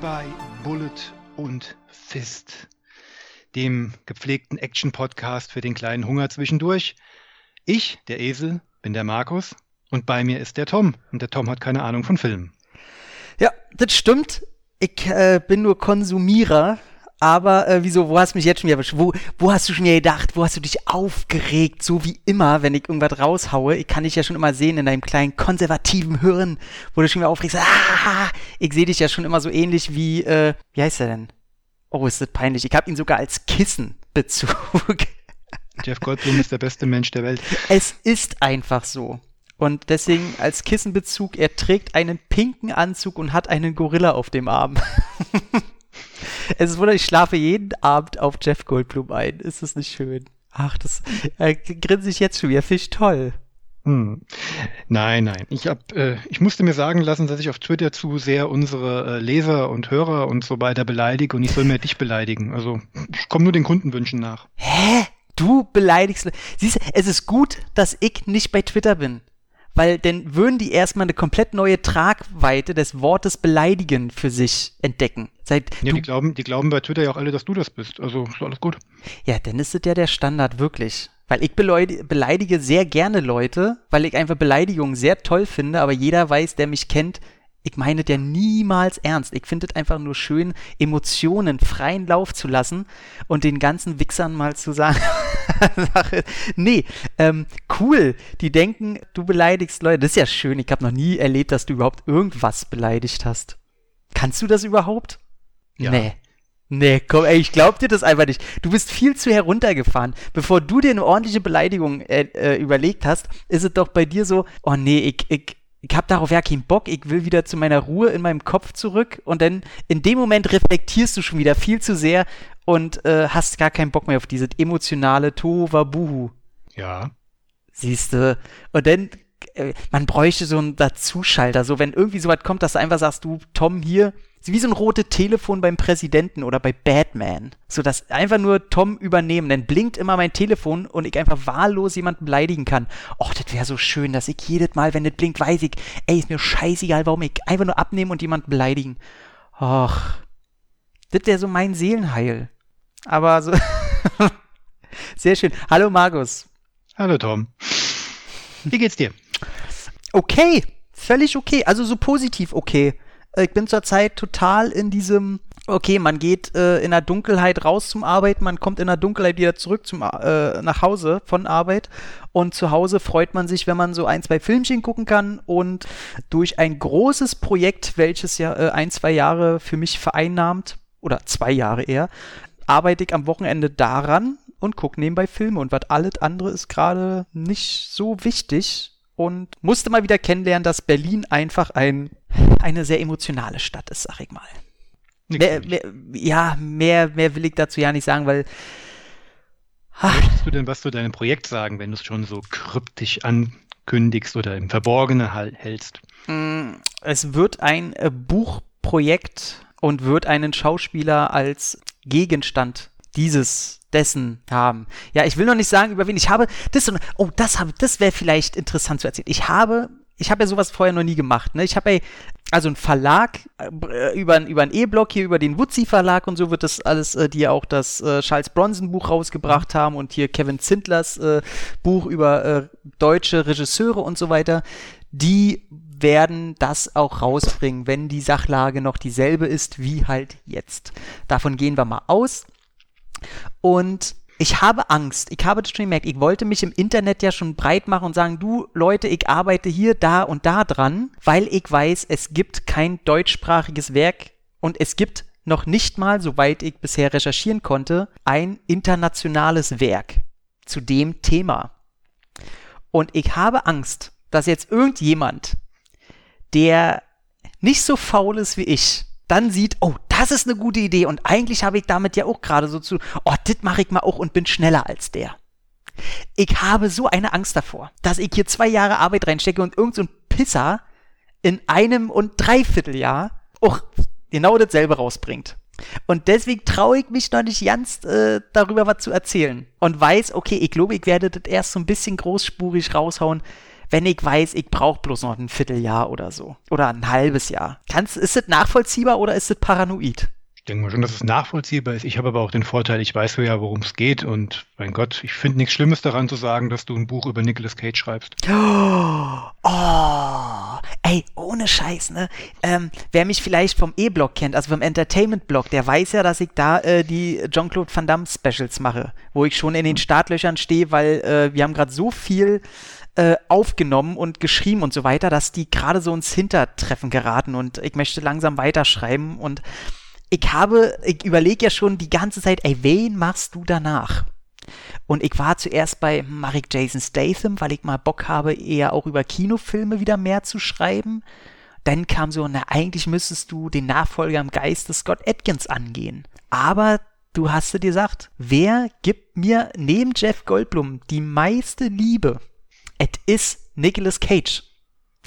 bei Bullet und Fist, dem gepflegten Action-Podcast für den kleinen Hunger zwischendurch. Ich, der Esel, bin der Markus und bei mir ist der Tom. Und der Tom hat keine Ahnung von Filmen. Ja, das stimmt. Ich äh, bin nur Konsumierer aber äh, wieso, wo hast du mich jetzt schon wieder, wo, wo hast du schon wieder gedacht, wo hast du dich aufgeregt, so wie immer, wenn ich irgendwas raushaue? Ich kann dich ja schon immer sehen in deinem kleinen konservativen Hirn, wo du schon wieder aufregst, ah, ich sehe dich ja schon immer so ähnlich wie, äh, wie heißt er denn? Oh, ist das peinlich. Ich habe ihn sogar als Kissenbezug. Jeff Goldblum ist der beste Mensch der Welt. Es ist einfach so. Und deswegen als Kissenbezug, er trägt einen pinken Anzug und hat einen Gorilla auf dem Arm. Es ist wunderbar, ich schlafe jeden Abend auf Jeff Goldblum ein. Ist das nicht schön? Ach, das äh, grinse ich jetzt schon wieder. Fisch toll. Hm. Nein, nein. Ich, hab, äh, ich musste mir sagen lassen, dass ich auf Twitter zu sehr unsere äh, Leser und Hörer und so weiter beleidige und ich soll mir dich beleidigen. Also ich komme nur den Kundenwünschen nach. Hä? Du beleidigst. Siehst du, es ist gut, dass ich nicht bei Twitter bin weil dann würden die erstmal eine komplett neue Tragweite des Wortes beleidigen für sich entdecken. Seit ja, die glauben, die glauben bei Twitter ja auch alle, dass du das bist. Also ist alles gut. Ja, dann ist es ja der Standard wirklich. Weil ich beleidige sehr gerne Leute, weil ich einfach Beleidigungen sehr toll finde, aber jeder weiß, der mich kennt, ich meine der niemals ernst. Ich finde es einfach nur schön, Emotionen freien Lauf zu lassen und den ganzen Wichsern mal zu sagen, nee, ähm, cool, die denken, du beleidigst Leute. Das ist ja schön. Ich habe noch nie erlebt, dass du überhaupt irgendwas beleidigt hast. Kannst du das überhaupt? Ja. Nee. Nee, komm, ey, ich glaub dir das einfach nicht. Du bist viel zu heruntergefahren. Bevor du dir eine ordentliche Beleidigung äh, äh, überlegt hast, ist es doch bei dir so, oh nee, ich, ich, ich habe darauf ja keinen Bock, ich will wieder zu meiner Ruhe in meinem Kopf zurück und dann in dem Moment reflektierst du schon wieder viel zu sehr und äh, hast gar keinen Bock mehr auf dieses emotionale Tohuwabuhu. Ja. Siehste. Und dann, äh, man bräuchte so einen Dazuschalter, so wenn irgendwie sowas kommt, dass du einfach sagst, du, Tom, hier, wie so ein rotes Telefon beim Präsidenten oder bei Batman. So dass einfach nur Tom übernehmen. Dann blinkt immer mein Telefon und ich einfach wahllos jemanden beleidigen kann. Och, das wäre so schön, dass ich jedes Mal, wenn das blinkt, weiß ich, ey, ist mir scheißegal, warum ich einfach nur abnehmen und jemanden beleidigen. Och. Das wäre so mein Seelenheil. Aber so. Sehr schön. Hallo Markus. Hallo Tom. Wie geht's dir? Okay. Völlig okay. Also so positiv okay. Ich bin zurzeit total in diesem, okay, man geht äh, in der Dunkelheit raus zum Arbeiten, man kommt in der Dunkelheit wieder zurück zum, äh, nach Hause von Arbeit. Und zu Hause freut man sich, wenn man so ein, zwei Filmchen gucken kann und durch ein großes Projekt, welches ja äh, ein, zwei Jahre für mich vereinnahmt, oder zwei Jahre eher, arbeite ich am Wochenende daran und gucke nebenbei Filme. Und was alles andere ist gerade nicht so wichtig und musste mal wieder kennenlernen, dass Berlin einfach ein, eine sehr emotionale Stadt ist, sag ich mal. Mehr, mehr, ja, mehr, mehr will ich dazu ja nicht sagen, weil. Möchtest du denn was zu deinem Projekt sagen, wenn du es schon so kryptisch ankündigst oder im Verborgenen hältst? Mm, es wird ein äh, Buchprojekt und wird einen Schauspieler als Gegenstand dieses dessen haben. Ja, ich will noch nicht sagen, über wen ich habe. Das, oh, das habe, das wäre vielleicht interessant zu erzählen. Ich habe, ich habe ja sowas vorher noch nie gemacht. Ne? Ich habe ja also ein Verlag äh, über, über einen E-Block hier, über den Wutzi Verlag und so wird das alles, äh, die ja auch das äh, Charles Bronson Buch rausgebracht haben und hier Kevin Zindlers äh, Buch über äh, deutsche Regisseure und so weiter. Die werden das auch rausbringen, wenn die Sachlage noch dieselbe ist wie halt jetzt. Davon gehen wir mal aus. Und ich habe Angst. Ich habe das schon gemerkt. Ich wollte mich im Internet ja schon breit machen und sagen, du Leute, ich arbeite hier, da und da dran, weil ich weiß, es gibt kein deutschsprachiges Werk und es gibt noch nicht mal, soweit ich bisher recherchieren konnte, ein internationales Werk zu dem Thema. Und ich habe Angst, dass jetzt irgendjemand, der nicht so faul ist wie ich, dann sieht, oh, das ist eine gute Idee und eigentlich habe ich damit ja auch gerade so zu, oh, das mache ich mal auch und bin schneller als der. Ich habe so eine Angst davor, dass ich hier zwei Jahre Arbeit reinstecke und irgendein so Pisser in einem und dreiviertel Jahr auch genau dasselbe rausbringt. Und deswegen traue ich mich noch nicht ganz äh, darüber was zu erzählen. Und weiß, okay, ich glaube, ich werde das erst so ein bisschen großspurig raushauen, wenn ich weiß, ich brauche bloß noch ein Vierteljahr oder so. Oder ein halbes Jahr. Kannst, ist das nachvollziehbar oder ist das paranoid? denke mal schon, dass es nachvollziehbar ist. Ich habe aber auch den Vorteil, ich weiß ja, worum es geht. Und mein Gott, ich finde nichts Schlimmes daran zu sagen, dass du ein Buch über Nicolas Cage schreibst. Oh, ey, ohne Scheiß, ne? Ähm, wer mich vielleicht vom E-Blog kennt, also vom Entertainment-Blog, der weiß ja, dass ich da äh, die Jean-Claude Van Damme Specials mache, wo ich schon in den Startlöchern stehe, weil äh, wir haben gerade so viel äh, aufgenommen und geschrieben und so weiter, dass die gerade so ins Hintertreffen geraten und ich möchte langsam weiterschreiben und ich habe, ich überlege ja schon die ganze Zeit, ey, wen machst du danach? Und ich war zuerst bei Marek Jason Statham, weil ich mal Bock habe, eher auch über Kinofilme wieder mehr zu schreiben. Dann kam so, na, eigentlich müsstest du den Nachfolger im Geiste Scott Atkins angehen. Aber du hast dir gesagt, wer gibt mir neben Jeff Goldblum die meiste Liebe? Es ist Nicolas Cage.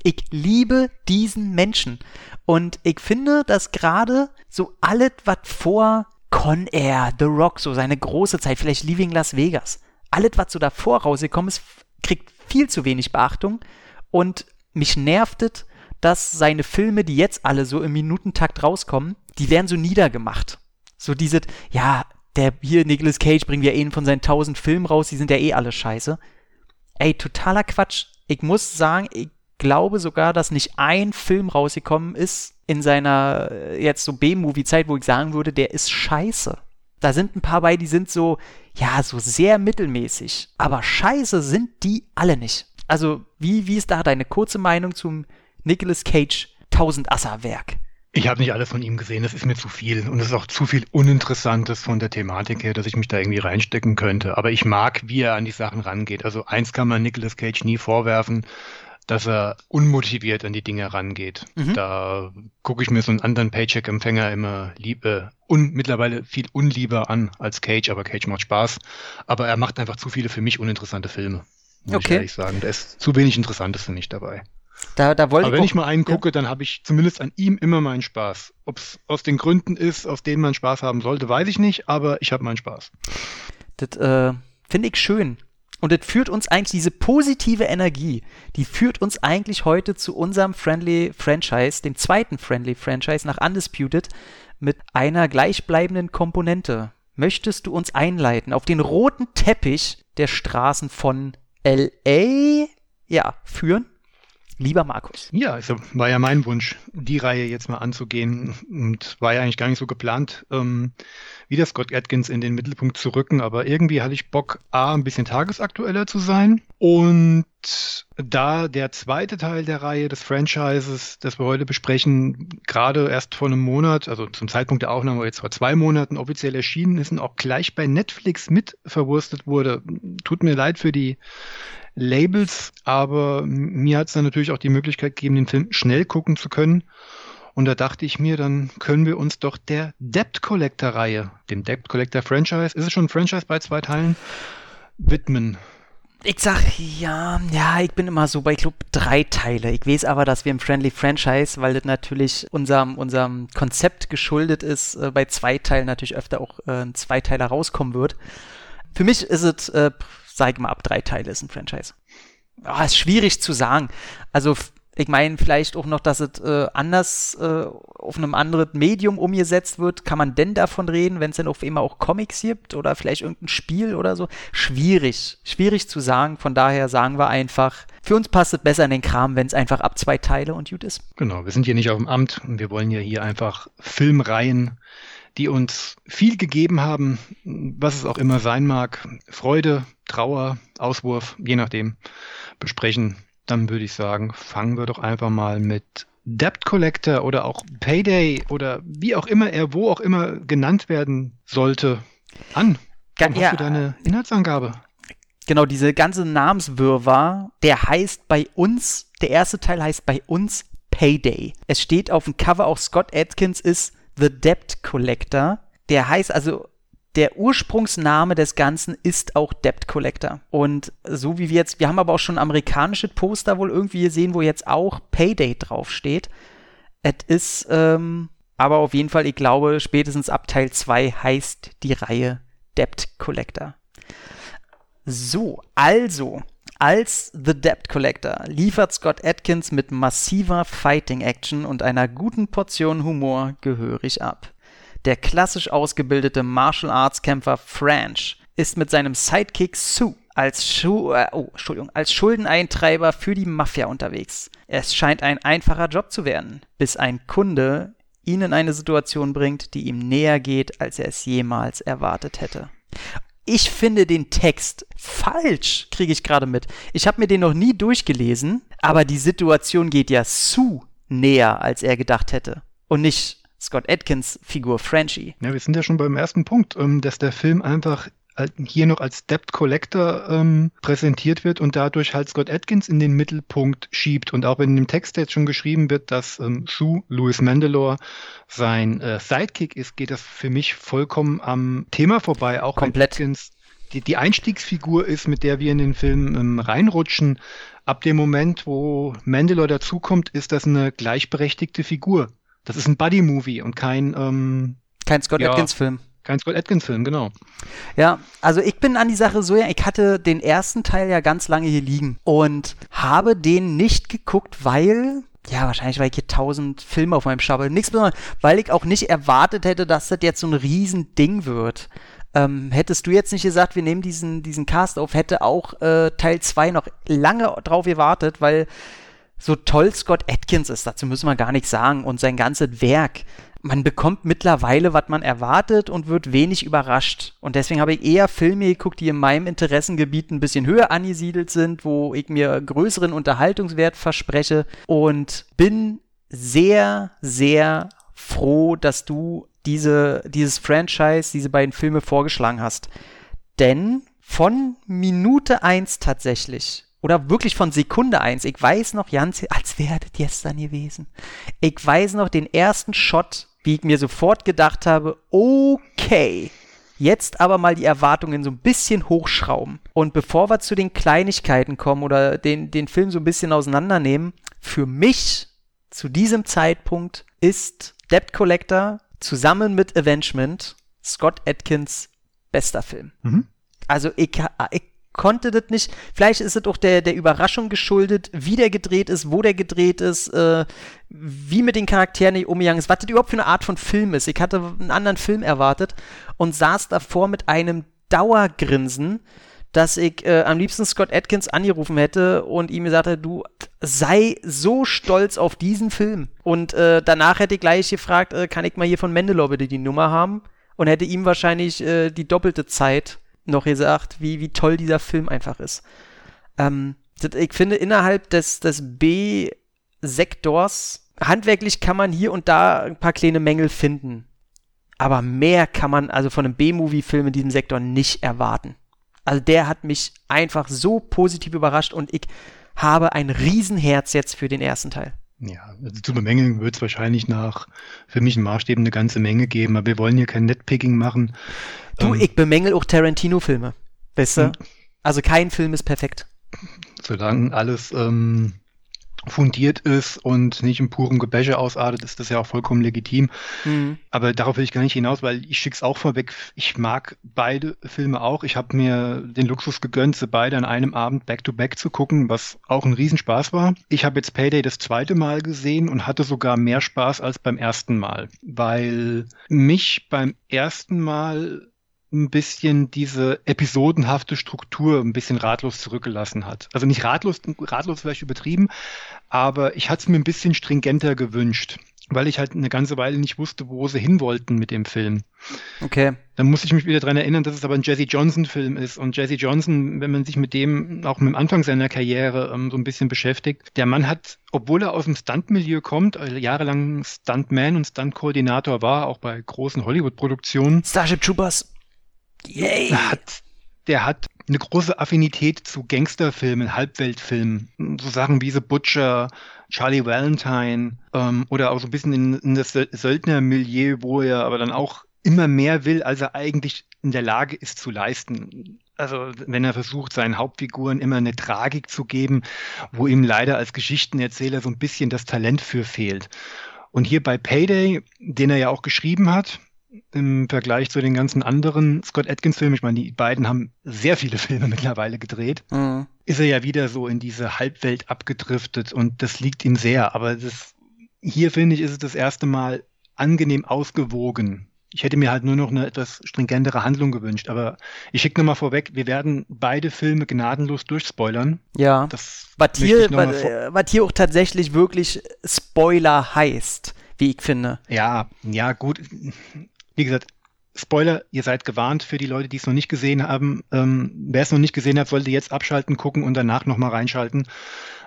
Ich liebe diesen Menschen. Und ich finde, dass gerade so alles, was vor Con Air, The Rock, so seine große Zeit, vielleicht Leaving Las Vegas, alles, was so davor rausgekommen ist, kriegt viel zu wenig Beachtung. Und mich nervt dass seine Filme, die jetzt alle so im Minutentakt rauskommen, die werden so niedergemacht. So diese, ja, der hier Nicolas Cage bringen wir eh von seinen tausend Filmen raus, die sind ja eh alle scheiße. Ey, totaler Quatsch. Ich muss sagen, ich glaube sogar, dass nicht ein Film rausgekommen ist in seiner äh, jetzt so B-Movie-Zeit, wo ich sagen würde, der ist scheiße. Da sind ein paar bei, die sind so, ja, so sehr mittelmäßig. Aber scheiße sind die alle nicht. Also, wie, wie ist da deine kurze Meinung zum Nicolas Cage 1000 Asser Werk? Ich habe nicht alles von ihm gesehen, das ist mir zu viel. Und es ist auch zu viel Uninteressantes von der Thematik her, dass ich mich da irgendwie reinstecken könnte. Aber ich mag, wie er an die Sachen rangeht. Also eins kann man Nicolas Cage nie vorwerfen dass er unmotiviert an die Dinge rangeht. Mhm. Da gucke ich mir so einen anderen Paycheck-Empfänger immer liebe und mittlerweile viel unlieber an als Cage, aber Cage macht Spaß. Aber er macht einfach zu viele für mich uninteressante Filme. Muss okay. ich ehrlich sagen. Da ist zu wenig Interessantes für mich dabei. Da, da wollte Aber wenn ich mal einen gucke, ja. dann habe ich zumindest an ihm immer meinen Spaß. Ob es aus den Gründen ist, aus denen man Spaß haben sollte, weiß ich nicht, aber ich habe meinen Spaß. Das äh, finde ich schön. Und das führt uns eigentlich, diese positive Energie, die führt uns eigentlich heute zu unserem Friendly Franchise, dem zweiten Friendly Franchise nach Undisputed, mit einer gleichbleibenden Komponente. Möchtest du uns einleiten auf den roten Teppich der Straßen von LA? Ja, führen? Lieber Markus. Ja, also war ja mein Wunsch, die Reihe jetzt mal anzugehen. Und war ja eigentlich gar nicht so geplant, ähm, wieder Scott Atkins in den Mittelpunkt zu rücken, aber irgendwie hatte ich Bock, A, ein bisschen tagesaktueller zu sein. Und da der zweite Teil der Reihe des Franchises, das wir heute besprechen, gerade erst vor einem Monat, also zum Zeitpunkt der Aufnahme jetzt vor zwei Monaten offiziell erschienen ist und auch gleich bei Netflix mit verwurstet wurde, tut mir leid für die Labels, aber mir hat es dann natürlich auch die Möglichkeit gegeben, den Film schnell gucken zu können. Und da dachte ich mir, dann können wir uns doch der Debt Collector Reihe, dem Debt Collector Franchise, ist es schon ein Franchise bei zwei Teilen, widmen. Ich sag ja, ja, ich bin immer so bei, glaube, drei Teile. Ich weiß aber, dass wir im Friendly Franchise, weil das natürlich unserem, unserem Konzept geschuldet ist, äh, bei zwei Teilen natürlich öfter auch äh, ein Zweiteiler rauskommen wird. Für mich ist es äh, sag mal, ab drei Teile ist ein Franchise. Oh, ist schwierig zu sagen. Also, ich meine, vielleicht auch noch, dass es äh, anders äh, auf einem anderen Medium umgesetzt wird. Kann man denn davon reden, wenn es denn auf immer auch Comics gibt oder vielleicht irgendein Spiel oder so? Schwierig. Schwierig zu sagen. Von daher sagen wir einfach, für uns passt es besser in den Kram, wenn es einfach ab zwei Teile und gut ist. Genau, wir sind hier nicht auf dem Amt und wir wollen ja hier einfach Filmreihen die uns viel gegeben haben, was es auch immer sein mag. Freude, Trauer, Auswurf, je nachdem, besprechen. Dann würde ich sagen, fangen wir doch einfach mal mit Debt Collector oder auch Payday oder wie auch immer er wo auch immer genannt werden sollte an. Dann ja, hast du deine Inhaltsangabe. Genau, diese ganze Namenswirrwarr, der heißt bei uns, der erste Teil heißt bei uns Payday. Es steht auf dem Cover, auch Scott Atkins ist The Debt Collector. Der heißt also, der Ursprungsname des Ganzen ist auch Debt Collector. Und so wie wir jetzt, wir haben aber auch schon amerikanische Poster wohl irgendwie gesehen, wo jetzt auch Payday draufsteht. Es ist, ähm, aber auf jeden Fall, ich glaube, spätestens ab Teil 2 heißt die Reihe Debt Collector. So, also, Als The Debt Collector liefert Scott Atkins mit massiver Fighting-Action und einer guten Portion Humor gehörig ab. Der klassisch ausgebildete Martial Arts Kämpfer French ist mit seinem Sidekick Sue als, Schu äh, oh, als Schuldeneintreiber für die Mafia unterwegs. Es scheint ein einfacher Job zu werden, bis ein Kunde ihn in eine Situation bringt, die ihm näher geht, als er es jemals erwartet hätte. Ich finde den Text falsch, kriege ich gerade mit. Ich habe mir den noch nie durchgelesen, aber die Situation geht ja zu näher, als er gedacht hätte. Und nicht Scott Atkins Figur Frenchie. Ja, wir sind ja schon beim ersten Punkt, ähm, dass der Film einfach hier noch als Debt Collector ähm, präsentiert wird und dadurch halt Scott Atkins in den Mittelpunkt schiebt. Und auch in dem Text jetzt schon geschrieben wird, dass ähm, Sue, Louis Mandalore, sein äh, Sidekick ist, geht das für mich vollkommen am Thema vorbei. Auch Komplett. Atkins die, die Einstiegsfigur ist, mit der wir in den Film ähm, reinrutschen. Ab dem Moment, wo Mandalore dazukommt, ist das eine gleichberechtigte Figur. Das ist ein Buddy-Movie und kein ähm, kein Scott ja, Atkins-Film. Kein Scott Atkins-Film, genau. Ja, also ich bin an die Sache so, ja, ich hatte den ersten Teil ja ganz lange hier liegen und habe den nicht geguckt, weil ja, wahrscheinlich, weil ich hier tausend Filme auf meinem Stapel. Nichts besonders, weil ich auch nicht erwartet hätte, dass das jetzt so ein Riesending wird. Ähm, hättest du jetzt nicht gesagt, wir nehmen diesen, diesen Cast auf, hätte auch äh, Teil 2 noch lange drauf gewartet, weil so toll Scott Atkins ist, dazu müssen wir gar nichts sagen, und sein ganzes Werk man bekommt mittlerweile, was man erwartet und wird wenig überrascht. Und deswegen habe ich eher Filme geguckt, die in meinem Interessengebiet ein bisschen höher angesiedelt sind, wo ich mir größeren Unterhaltungswert verspreche und bin sehr, sehr froh, dass du diese, dieses Franchise, diese beiden Filme vorgeschlagen hast. Denn von Minute 1 tatsächlich oder wirklich von Sekunde 1. Ich weiß noch, Jans, als wäre das gestern gewesen. Ich weiß noch den ersten Shot wie ich mir sofort gedacht habe, okay, jetzt aber mal die Erwartungen so ein bisschen hochschrauben. Und bevor wir zu den Kleinigkeiten kommen oder den, den Film so ein bisschen auseinandernehmen, für mich zu diesem Zeitpunkt ist Debt Collector zusammen mit Avengement Scott Atkins bester Film. Mhm. Also ich, ich konnte das nicht. Vielleicht ist es auch der, der Überraschung geschuldet, wie der gedreht ist, wo der gedreht ist, äh, wie mit den Charakteren umgegangen ist, was das überhaupt für eine Art von Film ist. Ich hatte einen anderen Film erwartet und saß davor mit einem Dauergrinsen, dass ich äh, am liebsten Scott Atkins angerufen hätte und ihm gesagt hätte, du sei so stolz auf diesen Film. Und äh, danach hätte ich gleich gefragt, äh, kann ich mal hier von Mendelor bitte die Nummer haben? Und hätte ihm wahrscheinlich äh, die doppelte Zeit noch gesagt, wie, wie toll dieser Film einfach ist. Ähm, ich finde, innerhalb des, des B-Sektors, handwerklich kann man hier und da ein paar kleine Mängel finden. Aber mehr kann man also von einem B-Movie-Film in diesem Sektor nicht erwarten. Also der hat mich einfach so positiv überrascht und ich habe ein Riesenherz jetzt für den ersten Teil. Ja, also zu bemängeln wird es wahrscheinlich nach für mich ein Maßstab eine ganze Menge geben, aber wir wollen hier kein Netpicking machen. Du, ähm, ich bemängel auch Tarantino-Filme. Weißt du? Also kein Film ist perfekt. Solange alles ähm, fundiert ist und nicht im puren Gebäsche ausartet, ist das ja auch vollkommen legitim. Mhm. Aber darauf will ich gar nicht hinaus, weil ich schick's auch vorweg. Ich mag beide Filme auch. Ich habe mir den Luxus gegönnt, sie beide an einem Abend back-to-back -back zu gucken, was auch ein Riesenspaß war. Ich habe jetzt Payday das zweite Mal gesehen und hatte sogar mehr Spaß als beim ersten Mal, weil mich beim ersten Mal ein bisschen diese episodenhafte Struktur ein bisschen ratlos zurückgelassen hat. Also nicht ratlos, ratlos vielleicht übertrieben, aber ich hatte es mir ein bisschen stringenter gewünscht, weil ich halt eine ganze Weile nicht wusste, wo sie hin wollten mit dem Film. Okay. Dann muss ich mich wieder daran erinnern, dass es aber ein Jesse Johnson-Film ist. Und Jesse Johnson, wenn man sich mit dem auch mit dem Anfang seiner Karriere ähm, so ein bisschen beschäftigt, der Mann hat, obwohl er aus dem Stunt-Milieu kommt, also jahrelang Stuntman und Stunt-Koordinator war, auch bei großen Hollywood-Produktionen. Starship Troopers. Yay. Hat, der hat eine große Affinität zu Gangsterfilmen, Halbweltfilmen. So Sachen wie The Butcher, Charlie Valentine ähm, oder auch so ein bisschen in, in das Söldnermilieu, wo er aber dann auch immer mehr will, als er eigentlich in der Lage ist zu leisten. Also wenn er versucht, seinen Hauptfiguren immer eine Tragik zu geben, wo ihm leider als Geschichtenerzähler so ein bisschen das Talent für fehlt. Und hier bei Payday, den er ja auch geschrieben hat, im Vergleich zu den ganzen anderen Scott Atkins-Filmen, ich meine, die beiden haben sehr viele Filme mittlerweile gedreht, mhm. ist er ja wieder so in diese Halbwelt abgedriftet und das liegt ihm sehr. Aber das, hier finde ich, ist es das erste Mal angenehm ausgewogen. Ich hätte mir halt nur noch eine etwas stringentere Handlung gewünscht, aber ich schicke nochmal vorweg, wir werden beide Filme gnadenlos durchspoilern. Ja. Das was hier, was, was hier auch tatsächlich wirklich Spoiler heißt, wie ich finde. Ja, ja, gut. Wie gesagt, Spoiler, ihr seid gewarnt für die Leute, die es noch nicht gesehen haben. Ähm, wer es noch nicht gesehen hat, sollte jetzt abschalten, gucken und danach nochmal reinschalten,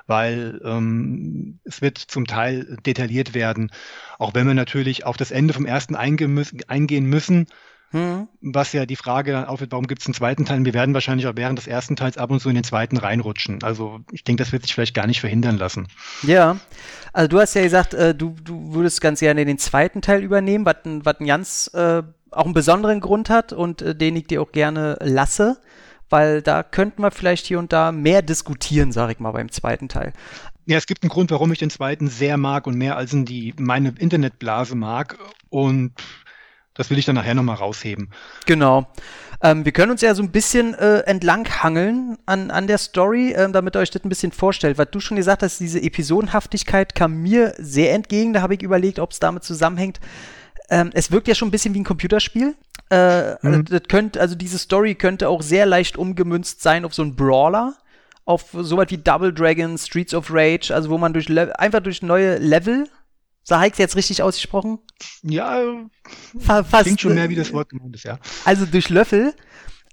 weil ähm, es wird zum Teil detailliert werden. Auch wenn wir natürlich auf das Ende vom ersten eingehen müssen, hm. was ja die Frage dann aufwirft, warum gibt es einen zweiten Teil? Wir werden wahrscheinlich auch während des ersten Teils ab und zu in den zweiten reinrutschen. Also ich denke, das wird sich vielleicht gar nicht verhindern lassen. Ja, also du hast ja gesagt, äh, du, du würdest ganz gerne den zweiten Teil übernehmen, was ein, ganz äh, auch einen besonderen Grund hat und äh, den ich dir auch gerne lasse, weil da könnten wir vielleicht hier und da mehr diskutieren, sage ich mal, beim zweiten Teil. Ja, es gibt einen Grund, warum ich den zweiten sehr mag und mehr als in die meine Internetblase mag und das will ich dann nachher nochmal rausheben. Genau. Ähm, wir können uns ja so ein bisschen äh, entlanghangeln an, an der Story, ähm, damit ihr euch das ein bisschen vorstellt. Was du schon gesagt hast, diese Episodenhaftigkeit kam mir sehr entgegen. Da habe ich überlegt, ob es damit zusammenhängt, ähm, es wirkt ja schon ein bisschen wie ein Computerspiel. Äh, mhm. das könnte, also diese Story könnte auch sehr leicht umgemünzt sein auf so einen Brawler, auf so was wie Double Dragon, Streets of Rage, also wo man durch einfach durch neue Level so heißt jetzt richtig ausgesprochen? Ja, Fa fast, klingt schon mehr wie das Wort gemeint ist, ja. Also durch Löffel,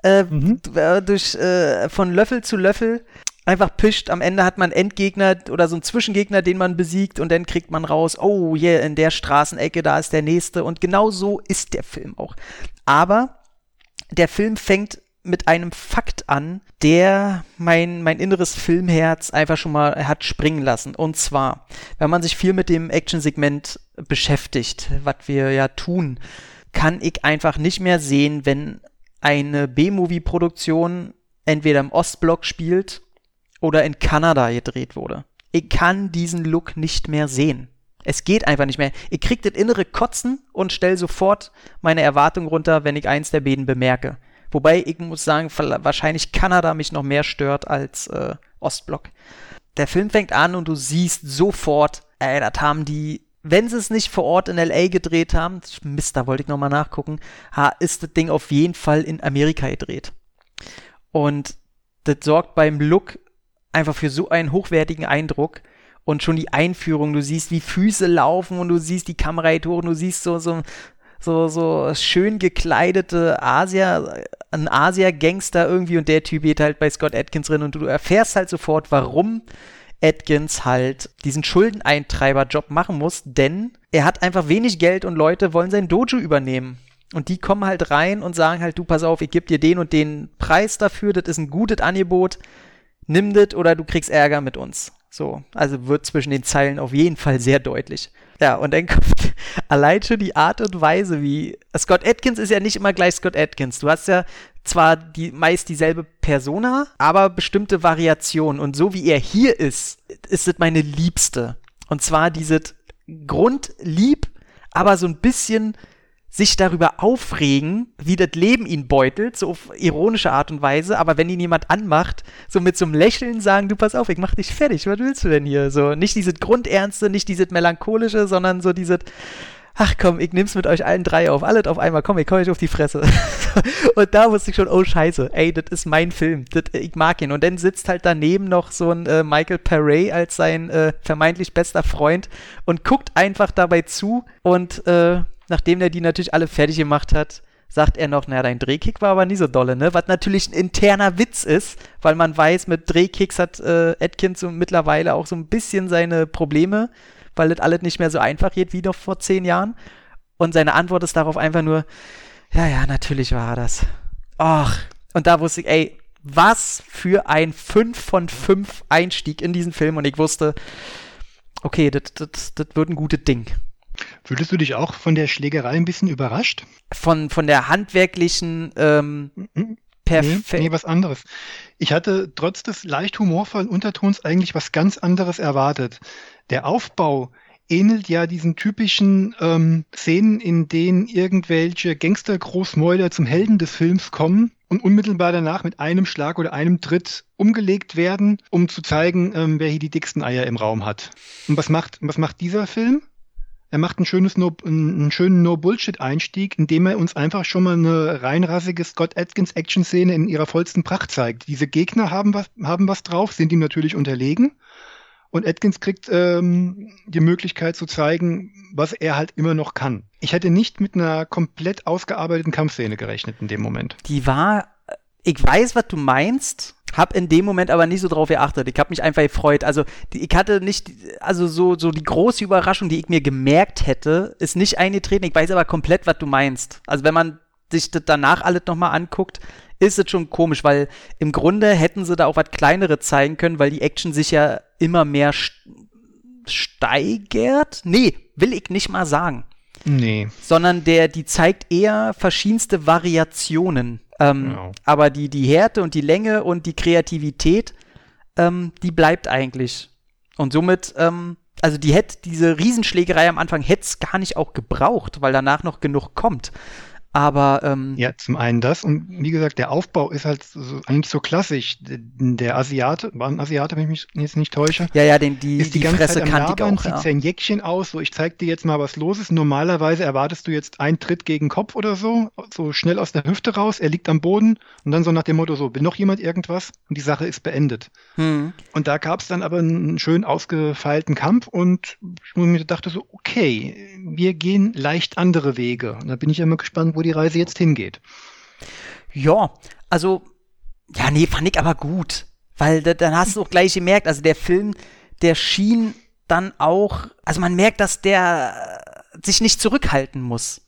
äh, mhm. Äh, durch, äh, von Löffel zu Löffel einfach pischt. Am Ende hat man Endgegner oder so einen Zwischengegner, den man besiegt und dann kriegt man raus, oh, hier yeah, in der Straßenecke, da ist der nächste. Und genau so ist der Film auch. Aber der Film fängt mit einem Fakt an, der mein, mein inneres Filmherz einfach schon mal hat springen lassen. Und zwar, wenn man sich viel mit dem Action-Segment beschäftigt, was wir ja tun, kann ich einfach nicht mehr sehen, wenn eine B-Movie-Produktion entweder im Ostblock spielt oder in Kanada gedreht wurde. Ich kann diesen Look nicht mehr sehen. Es geht einfach nicht mehr. Ich krieg das innere Kotzen und stell sofort meine Erwartung runter, wenn ich eins der beiden bemerke. Wobei ich muss sagen, wahrscheinlich Kanada mich noch mehr stört als äh, Ostblock. Der Film fängt an und du siehst sofort, ey, das haben die, wenn sie es nicht vor Ort in LA gedreht haben, Mist, da wollte ich nochmal nachgucken, ist das Ding auf jeden Fall in Amerika gedreht. Und das sorgt beim Look einfach für so einen hochwertigen Eindruck. Und schon die Einführung, du siehst, wie Füße laufen und du siehst die Kamera und du siehst so, so, so, so schön gekleidete Asier, ein Asia-Gangster irgendwie und der Typ geht halt bei Scott Atkins drin und du erfährst halt sofort, warum Atkins halt diesen Schuldeneintreiber-Job machen muss, denn er hat einfach wenig Geld und Leute wollen sein Dojo übernehmen. Und die kommen halt rein und sagen halt, du pass auf, ich gebe dir den und den Preis dafür, das ist ein gutes Angebot, nimm das oder du kriegst Ärger mit uns. So, also wird zwischen den Zeilen auf jeden Fall sehr deutlich. Ja, und dann kommt allein schon die Art und Weise, wie Scott Atkins ist ja nicht immer gleich Scott Atkins. Du hast ja zwar die, meist dieselbe Persona, aber bestimmte Variationen. Und so wie er hier ist, ist es meine Liebste. Und zwar dieses Grundlieb, aber so ein bisschen sich darüber aufregen, wie das Leben ihn beutelt, so auf ironische Art und Weise, aber wenn ihn jemand anmacht, so mit so einem Lächeln sagen, du pass auf, ich mach dich fertig, was willst du denn hier? So, nicht dieses Grundernste, nicht dieses melancholische, sondern so dieses, ach komm, ich nehm's mit euch allen drei auf, alles auf einmal, komm, ich komm euch auf die Fresse. und da wusste ich schon, oh scheiße, ey, das ist mein Film, das, ich mag ihn. Und dann sitzt halt daneben noch so ein äh, Michael Perret als sein äh, vermeintlich bester Freund und guckt einfach dabei zu und äh, nachdem der die natürlich alle fertig gemacht hat, sagt er noch, naja, dein Drehkick war aber nie so dolle, ne? Was natürlich ein interner Witz ist, weil man weiß, mit Drehkicks hat äh, Atkins so mittlerweile auch so ein bisschen seine Probleme, weil das alles nicht mehr so einfach geht wie noch vor zehn Jahren. Und seine Antwort ist darauf einfach nur, ja, ja, natürlich war er das. Och, und da wusste ich, ey, was für ein 5 von 5 Einstieg in diesen Film und ich wusste, okay, das wird ein gutes Ding. Fühltest du dich auch von der Schlägerei ein bisschen überrascht? Von, von der handwerklichen ähm, mhm. Perfekt. Nee, nee, was anderes. Ich hatte trotz des leicht humorvollen Untertons eigentlich was ganz anderes erwartet. Der Aufbau ähnelt ja diesen typischen ähm, Szenen, in denen irgendwelche Gangster-Großmäuler zum Helden des Films kommen und unmittelbar danach mit einem Schlag oder einem Tritt umgelegt werden, um zu zeigen, ähm, wer hier die dicksten Eier im Raum hat. Und was macht, was macht dieser Film? Er macht ein schönes no, einen schönen No-Bullshit-Einstieg, indem er uns einfach schon mal eine reinrassige Scott Atkins-Action-Szene in ihrer vollsten Pracht zeigt. Diese Gegner haben was, haben was drauf, sind ihm natürlich unterlegen. Und Atkins kriegt ähm, die Möglichkeit zu zeigen, was er halt immer noch kann. Ich hätte nicht mit einer komplett ausgearbeiteten Kampfszene gerechnet in dem Moment. Die war, ich weiß, was du meinst, hab in dem Moment aber nicht so drauf geachtet. Ich habe mich einfach gefreut. Also die, ich hatte nicht, also so, so die große Überraschung, die ich mir gemerkt hätte, ist nicht eingetreten. Ich weiß aber komplett, was du meinst. Also wenn man sich das danach alles nochmal anguckt, ist es schon komisch, weil im Grunde hätten sie da auch was kleinere zeigen können, weil die Action sich ja immer mehr steigert. Nee, will ich nicht mal sagen. Nee. Sondern der, die zeigt eher verschiedenste Variationen ähm, genau. Aber die, die Härte und die Länge und die Kreativität, ähm, die bleibt eigentlich. Und somit, ähm, also die hätte, diese Riesenschlägerei am Anfang hätte es gar nicht auch gebraucht, weil danach noch genug kommt. Aber ähm, ja, zum einen das und wie gesagt, der Aufbau ist halt so, eigentlich so klassisch. Der Asiate, war ein Asiate, wenn ich mich jetzt nicht täusche. Ja, ja, den, die, ist die, die ganze Fresse Zeit am Labern, auch, zieht sein Jäckchen aus, so ich zeig dir jetzt mal, was los ist. Normalerweise erwartest du jetzt einen Tritt gegen Kopf oder so, so schnell aus der Hüfte raus, er liegt am Boden und dann so nach dem Motto so, will noch jemand irgendwas? Und die Sache ist beendet. Hm. Und da gab es dann aber einen schön ausgefeilten Kampf und ich mir dachte so, okay, wir gehen leicht andere Wege. Und da bin ich immer gespannt, wo die Reise jetzt hingeht. Ja, also, ja, nee, fand ich aber gut. Weil da, dann hast du auch gleich gemerkt, also der Film, der schien dann auch, also man merkt, dass der sich nicht zurückhalten muss.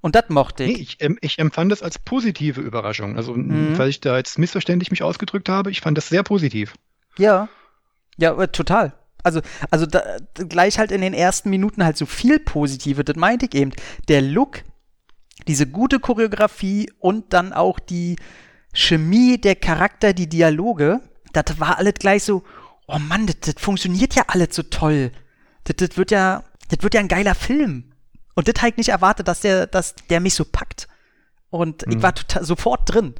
Und das mochte ich. Nee, ich, ähm, ich empfand das als positive Überraschung. Also, mhm. weil ich da jetzt missverständlich mich ausgedrückt habe, ich fand das sehr positiv. Ja. Ja, äh, total. Also, also da, gleich halt in den ersten Minuten halt so viel Positive, das meinte ich eben. Der Look, diese gute Choreografie und dann auch die Chemie der Charakter, die Dialoge, das war alles gleich so, oh Mann, das, funktioniert ja alles so toll. Das, wird ja, das wird ja ein geiler Film. Und das halt nicht erwartet, dass der, dass der mich so packt. Und mhm. ich war total, sofort drin.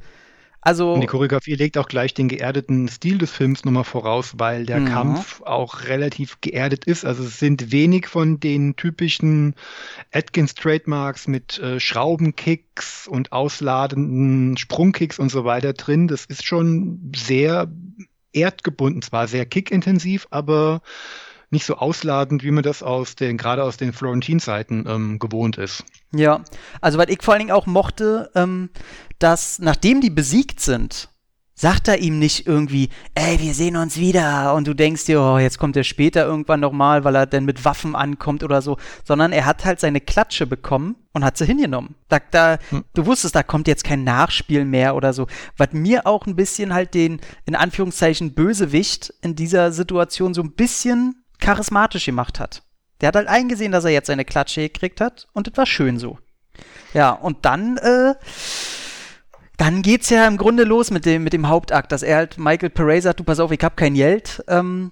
Also, und die Choreografie legt auch gleich den geerdeten Stil des Films nochmal voraus, weil der mhm. Kampf auch relativ geerdet ist. Also es sind wenig von den typischen Atkins-Trademarks mit äh, Schraubenkicks und ausladenden Sprungkicks und so weiter drin. Das ist schon sehr erdgebunden, zwar sehr kickintensiv, aber nicht so ausladend, wie man das aus den, gerade aus den Florentin-Zeiten ähm, gewohnt ist. Ja, also was ich vor allen Dingen auch mochte, ähm, dass nachdem die besiegt sind, sagt er ihm nicht irgendwie, ey, wir sehen uns wieder und du denkst dir, oh, jetzt kommt er später irgendwann nochmal, weil er dann mit Waffen ankommt oder so, sondern er hat halt seine Klatsche bekommen und hat sie hingenommen. Da, da, hm. Du wusstest, da kommt jetzt kein Nachspiel mehr oder so. Was mir auch ein bisschen halt den, in Anführungszeichen, Bösewicht in dieser Situation so ein bisschen charismatisch gemacht hat. Der hat halt eingesehen, dass er jetzt seine Klatsche gekriegt hat und das war schön so. Ja, und dann, äh, dann geht's ja im Grunde los mit dem, mit dem Hauptakt, dass er halt Michael Perez sagt, du pass auf, ich hab kein Geld, ähm,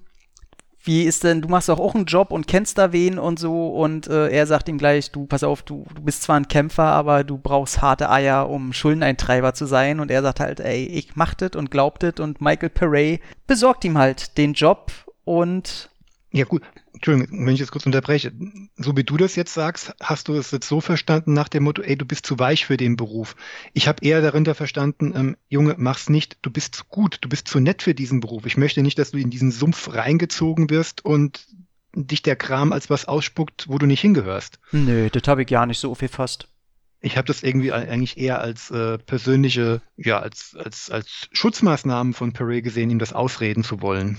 wie ist denn, du machst doch auch einen Job und kennst da wen und so und äh, er sagt ihm gleich, du pass auf, du, du bist zwar ein Kämpfer, aber du brauchst harte Eier, um Schuldeneintreiber zu sein und er sagt halt, ey, ich mach das und glaubt das und Michael Perret besorgt ihm halt den Job und ja gut, Entschuldigung, wenn ich jetzt kurz unterbreche. So wie du das jetzt sagst, hast du es jetzt so verstanden nach dem Motto, ey, du bist zu weich für den Beruf. Ich habe eher darunter verstanden, ähm, Junge, mach's nicht, du bist zu gut, du bist zu nett für diesen Beruf. Ich möchte nicht, dass du in diesen Sumpf reingezogen wirst und dich der Kram als was ausspuckt, wo du nicht hingehörst. Nö, das habe ich gar nicht so aufgefasst. Ich habe das irgendwie eigentlich eher als äh, persönliche, ja, als, als, als Schutzmaßnahmen von Perret gesehen, ihm das ausreden zu wollen.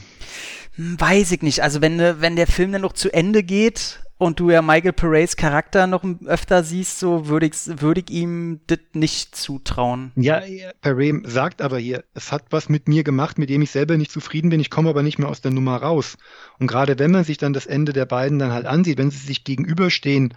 Hm, weiß ich nicht. Also wenn, wenn der Film dann noch zu Ende geht und du ja Michael Perez Charakter noch öfter siehst, so würde ich, würd ich ihm das nicht zutrauen. Ja, Perez sagt aber hier, es hat was mit mir gemacht, mit dem ich selber nicht zufrieden bin, ich komme aber nicht mehr aus der Nummer raus. Und gerade wenn man sich dann das Ende der beiden dann halt ansieht, wenn sie sich gegenüberstehen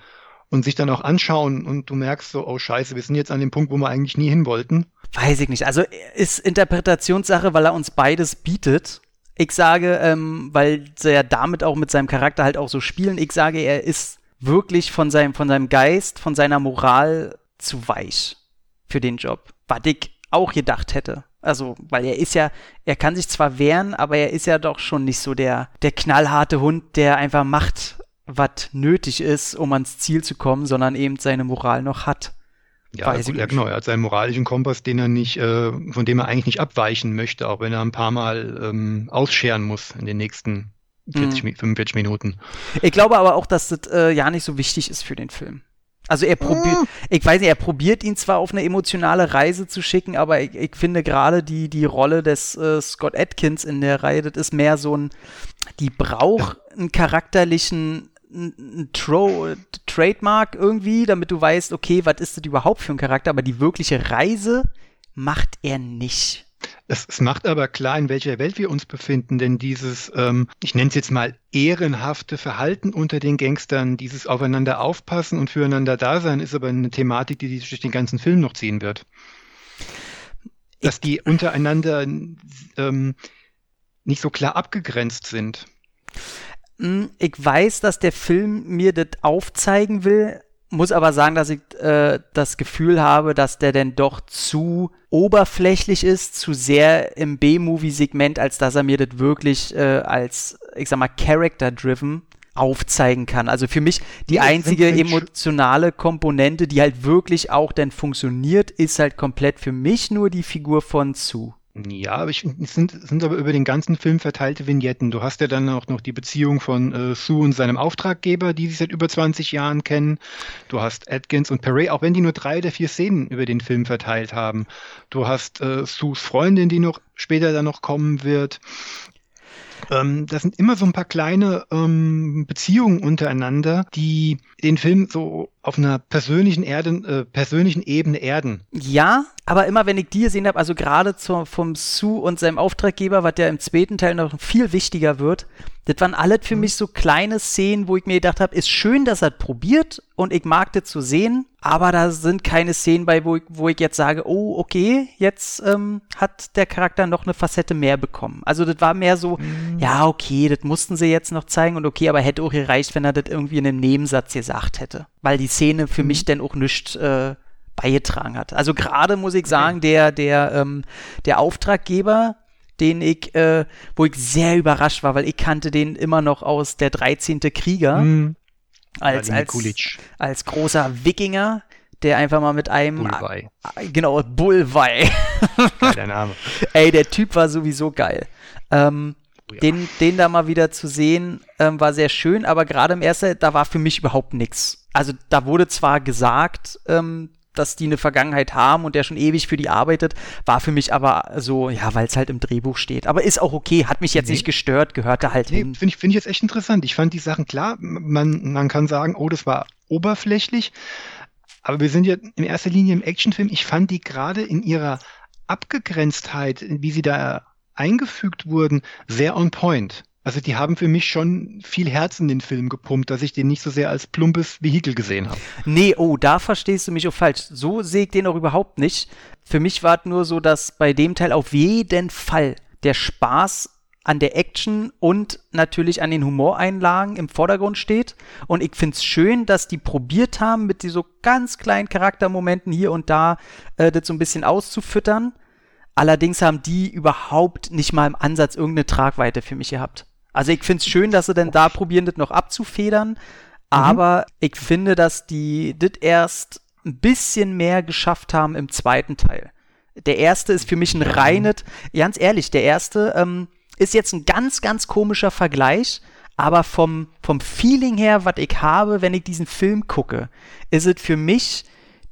und sich dann auch anschauen und du merkst so, oh scheiße, wir sind jetzt an dem Punkt, wo wir eigentlich nie hin wollten. Weiß ich nicht. Also ist Interpretationssache, weil er uns beides bietet Ich sage, ähm, weil ja damit auch mit seinem Charakter halt auch so spielen, ich sage, er ist wirklich von seinem, von seinem Geist, von seiner Moral zu weich für den Job. Was ich auch gedacht hätte. Also, weil er ist ja, er kann sich zwar wehren, aber er ist ja doch schon nicht so der, der knallharte Hund, der einfach macht, was nötig ist, um ans Ziel zu kommen, sondern eben seine Moral noch hat. Ja, gut, ja genau. Er hat seinen moralischen Kompass, den er nicht, äh, von dem er eigentlich nicht abweichen möchte, auch wenn er ein paar Mal ähm, ausscheren muss in den nächsten 40, mhm. 45 Minuten. Ich glaube aber auch, dass das äh, ja nicht so wichtig ist für den Film. Also er probiert, mhm. ich weiß nicht, er probiert ihn zwar auf eine emotionale Reise zu schicken, aber ich, ich finde gerade die, die Rolle des äh, Scott Atkins in der Reihe, das ist mehr so ein, die braucht einen charakterlichen ein Tro Trademark irgendwie, damit du weißt, okay, was ist das überhaupt für ein Charakter, aber die wirkliche Reise macht er nicht. Es, es, macht aber klar, in welcher Welt wir uns befinden, denn dieses, ähm, ich nenne es jetzt mal ehrenhafte Verhalten unter den Gangstern, dieses Aufeinander aufpassen und füreinander da sein, ist aber eine Thematik, die sich durch den ganzen Film noch ziehen wird. Dass die untereinander ähm, nicht so klar abgegrenzt sind. Hm, ich weiß, dass der Film mir das aufzeigen will, muss aber sagen, dass ich äh, das Gefühl habe, dass der denn doch zu oberflächlich ist, zu sehr im B-Movie-Segment, als dass er mir das wirklich äh, als, ich sag mal, Character-driven aufzeigen kann. Also für mich die einzige emotionale Komponente, die halt wirklich auch denn funktioniert, ist halt komplett für mich nur die Figur von Sue. Ja, aber ich, es sind, sind aber über den ganzen Film verteilte Vignetten. Du hast ja dann auch noch die Beziehung von äh, Sue und seinem Auftraggeber, die sich seit über 20 Jahren kennen. Du hast Atkins und Perret, auch wenn die nur drei oder vier Szenen über den Film verteilt haben. Du hast äh, Sues Freundin, die noch später dann noch kommen wird. Ähm, das sind immer so ein paar kleine ähm, Beziehungen untereinander, die den Film so auf einer persönlichen, Erden, äh, persönlichen Ebene erden. Ja, aber immer wenn ich die gesehen habe, also gerade vom Sue und seinem Auftraggeber, was ja im zweiten Teil noch viel wichtiger wird, das waren alles für mhm. mich so kleine Szenen, wo ich mir gedacht habe, ist schön, dass er probiert und ich mag das zu sehen, aber da sind keine Szenen bei, wo ich, wo ich jetzt sage, oh, okay, jetzt ähm, hat der Charakter noch eine Facette mehr bekommen. Also das war mehr so, mhm. ja, okay, das mussten sie jetzt noch zeigen und okay, aber hätte auch gereicht, wenn er das irgendwie in einem Nebensatz gesagt hätte. Weil die Szene für mhm. mich dann auch nichts äh, beigetragen hat. Also gerade muss ich sagen, okay. der, der, ähm, der Auftraggeber, den ich, äh, wo ich sehr überrascht war, weil ich kannte den immer noch aus der 13. Krieger. Mhm. Als, als, als großer Wikinger, der einfach mal mit einem. Bullwei. Genau, Bullwei. Geiler Name. Ey, der Typ war sowieso geil. Ähm. Den, den da mal wieder zu sehen, ähm, war sehr schön, aber gerade im ersten, da war für mich überhaupt nichts. Also da wurde zwar gesagt, ähm, dass die eine Vergangenheit haben und der schon ewig für die arbeitet, war für mich aber so, ja, weil es halt im Drehbuch steht. Aber ist auch okay, hat mich jetzt nee. nicht gestört, gehörte halt nee, hin. Finde ich, find ich jetzt echt interessant. Ich fand die Sachen klar, man, man kann sagen, oh, das war oberflächlich, aber wir sind ja in erster Linie im Actionfilm. Ich fand die gerade in ihrer Abgegrenztheit, wie sie da eingefügt wurden, sehr on point. Also die haben für mich schon viel Herz in den Film gepumpt, dass ich den nicht so sehr als plumpes Vehikel gesehen habe. Nee, oh, da verstehst du mich auch falsch. So sehe ich den auch überhaupt nicht. Für mich war es nur so, dass bei dem Teil auf jeden Fall der Spaß an der Action und natürlich an den Humoreinlagen im Vordergrund steht. Und ich finde es schön, dass die probiert haben, mit so ganz kleinen Charaktermomenten hier und da äh, das so ein bisschen auszufüttern. Allerdings haben die überhaupt nicht mal im Ansatz irgendeine Tragweite für mich gehabt. Also ich finde es schön, dass sie denn da probieren, das noch abzufedern. Mhm. Aber ich finde, dass die das erst ein bisschen mehr geschafft haben im zweiten Teil. Der erste ist für mich ein reines, ganz ehrlich, der erste ähm, ist jetzt ein ganz, ganz komischer Vergleich, aber vom, vom Feeling her, was ich habe, wenn ich diesen Film gucke, ist es für mich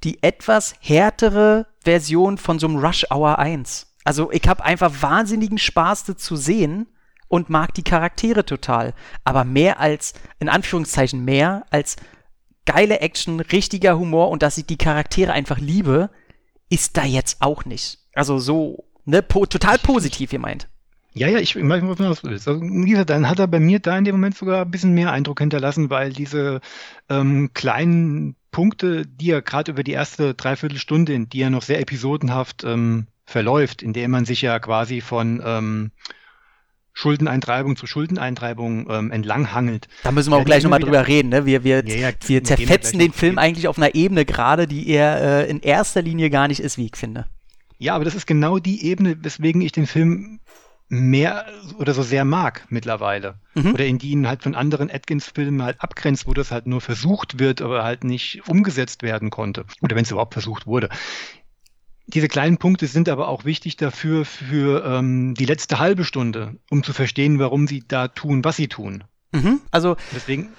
die etwas härtere Version von so einem Rush Hour 1. Also ich habe einfach wahnsinnigen Spaß, das zu sehen und mag die Charaktere total. Aber mehr als, in Anführungszeichen mehr, als geile Action, richtiger Humor und dass ich die Charaktere einfach liebe, ist da jetzt auch nicht. Also so, ne, po total positiv gemeint. Ja, ja, ich weiß, was du willst. Also, wie gesagt, dann hat er bei mir da in dem Moment sogar ein bisschen mehr Eindruck hinterlassen, weil diese ähm, kleinen Punkte, die er gerade über die erste Dreiviertelstunde, in die er noch sehr episodenhaft ähm, verläuft, in der man sich ja quasi von ähm, Schuldeneintreibung zu Schuldeneintreibung ähm, entlanghangelt. Da müssen wir auch gleich nochmal drüber reden. Ne? Wir, wir, ja, ja, wir zerfetzen den Film eigentlich auf einer Ebene gerade, die er äh, in erster Linie gar nicht ist, wie ich finde. Ja, aber das ist genau die Ebene, weswegen ich den Film mehr oder so sehr mag mittlerweile. Mhm. Oder in die ihn halt von anderen Atkins-Filmen halt abgrenzt, wo das halt nur versucht wird, aber halt nicht umgesetzt werden konnte. Oder wenn es überhaupt versucht wurde. Diese kleinen Punkte sind aber auch wichtig dafür, für ähm, die letzte halbe Stunde, um zu verstehen, warum sie da tun, was sie tun. Mhm. Also deswegen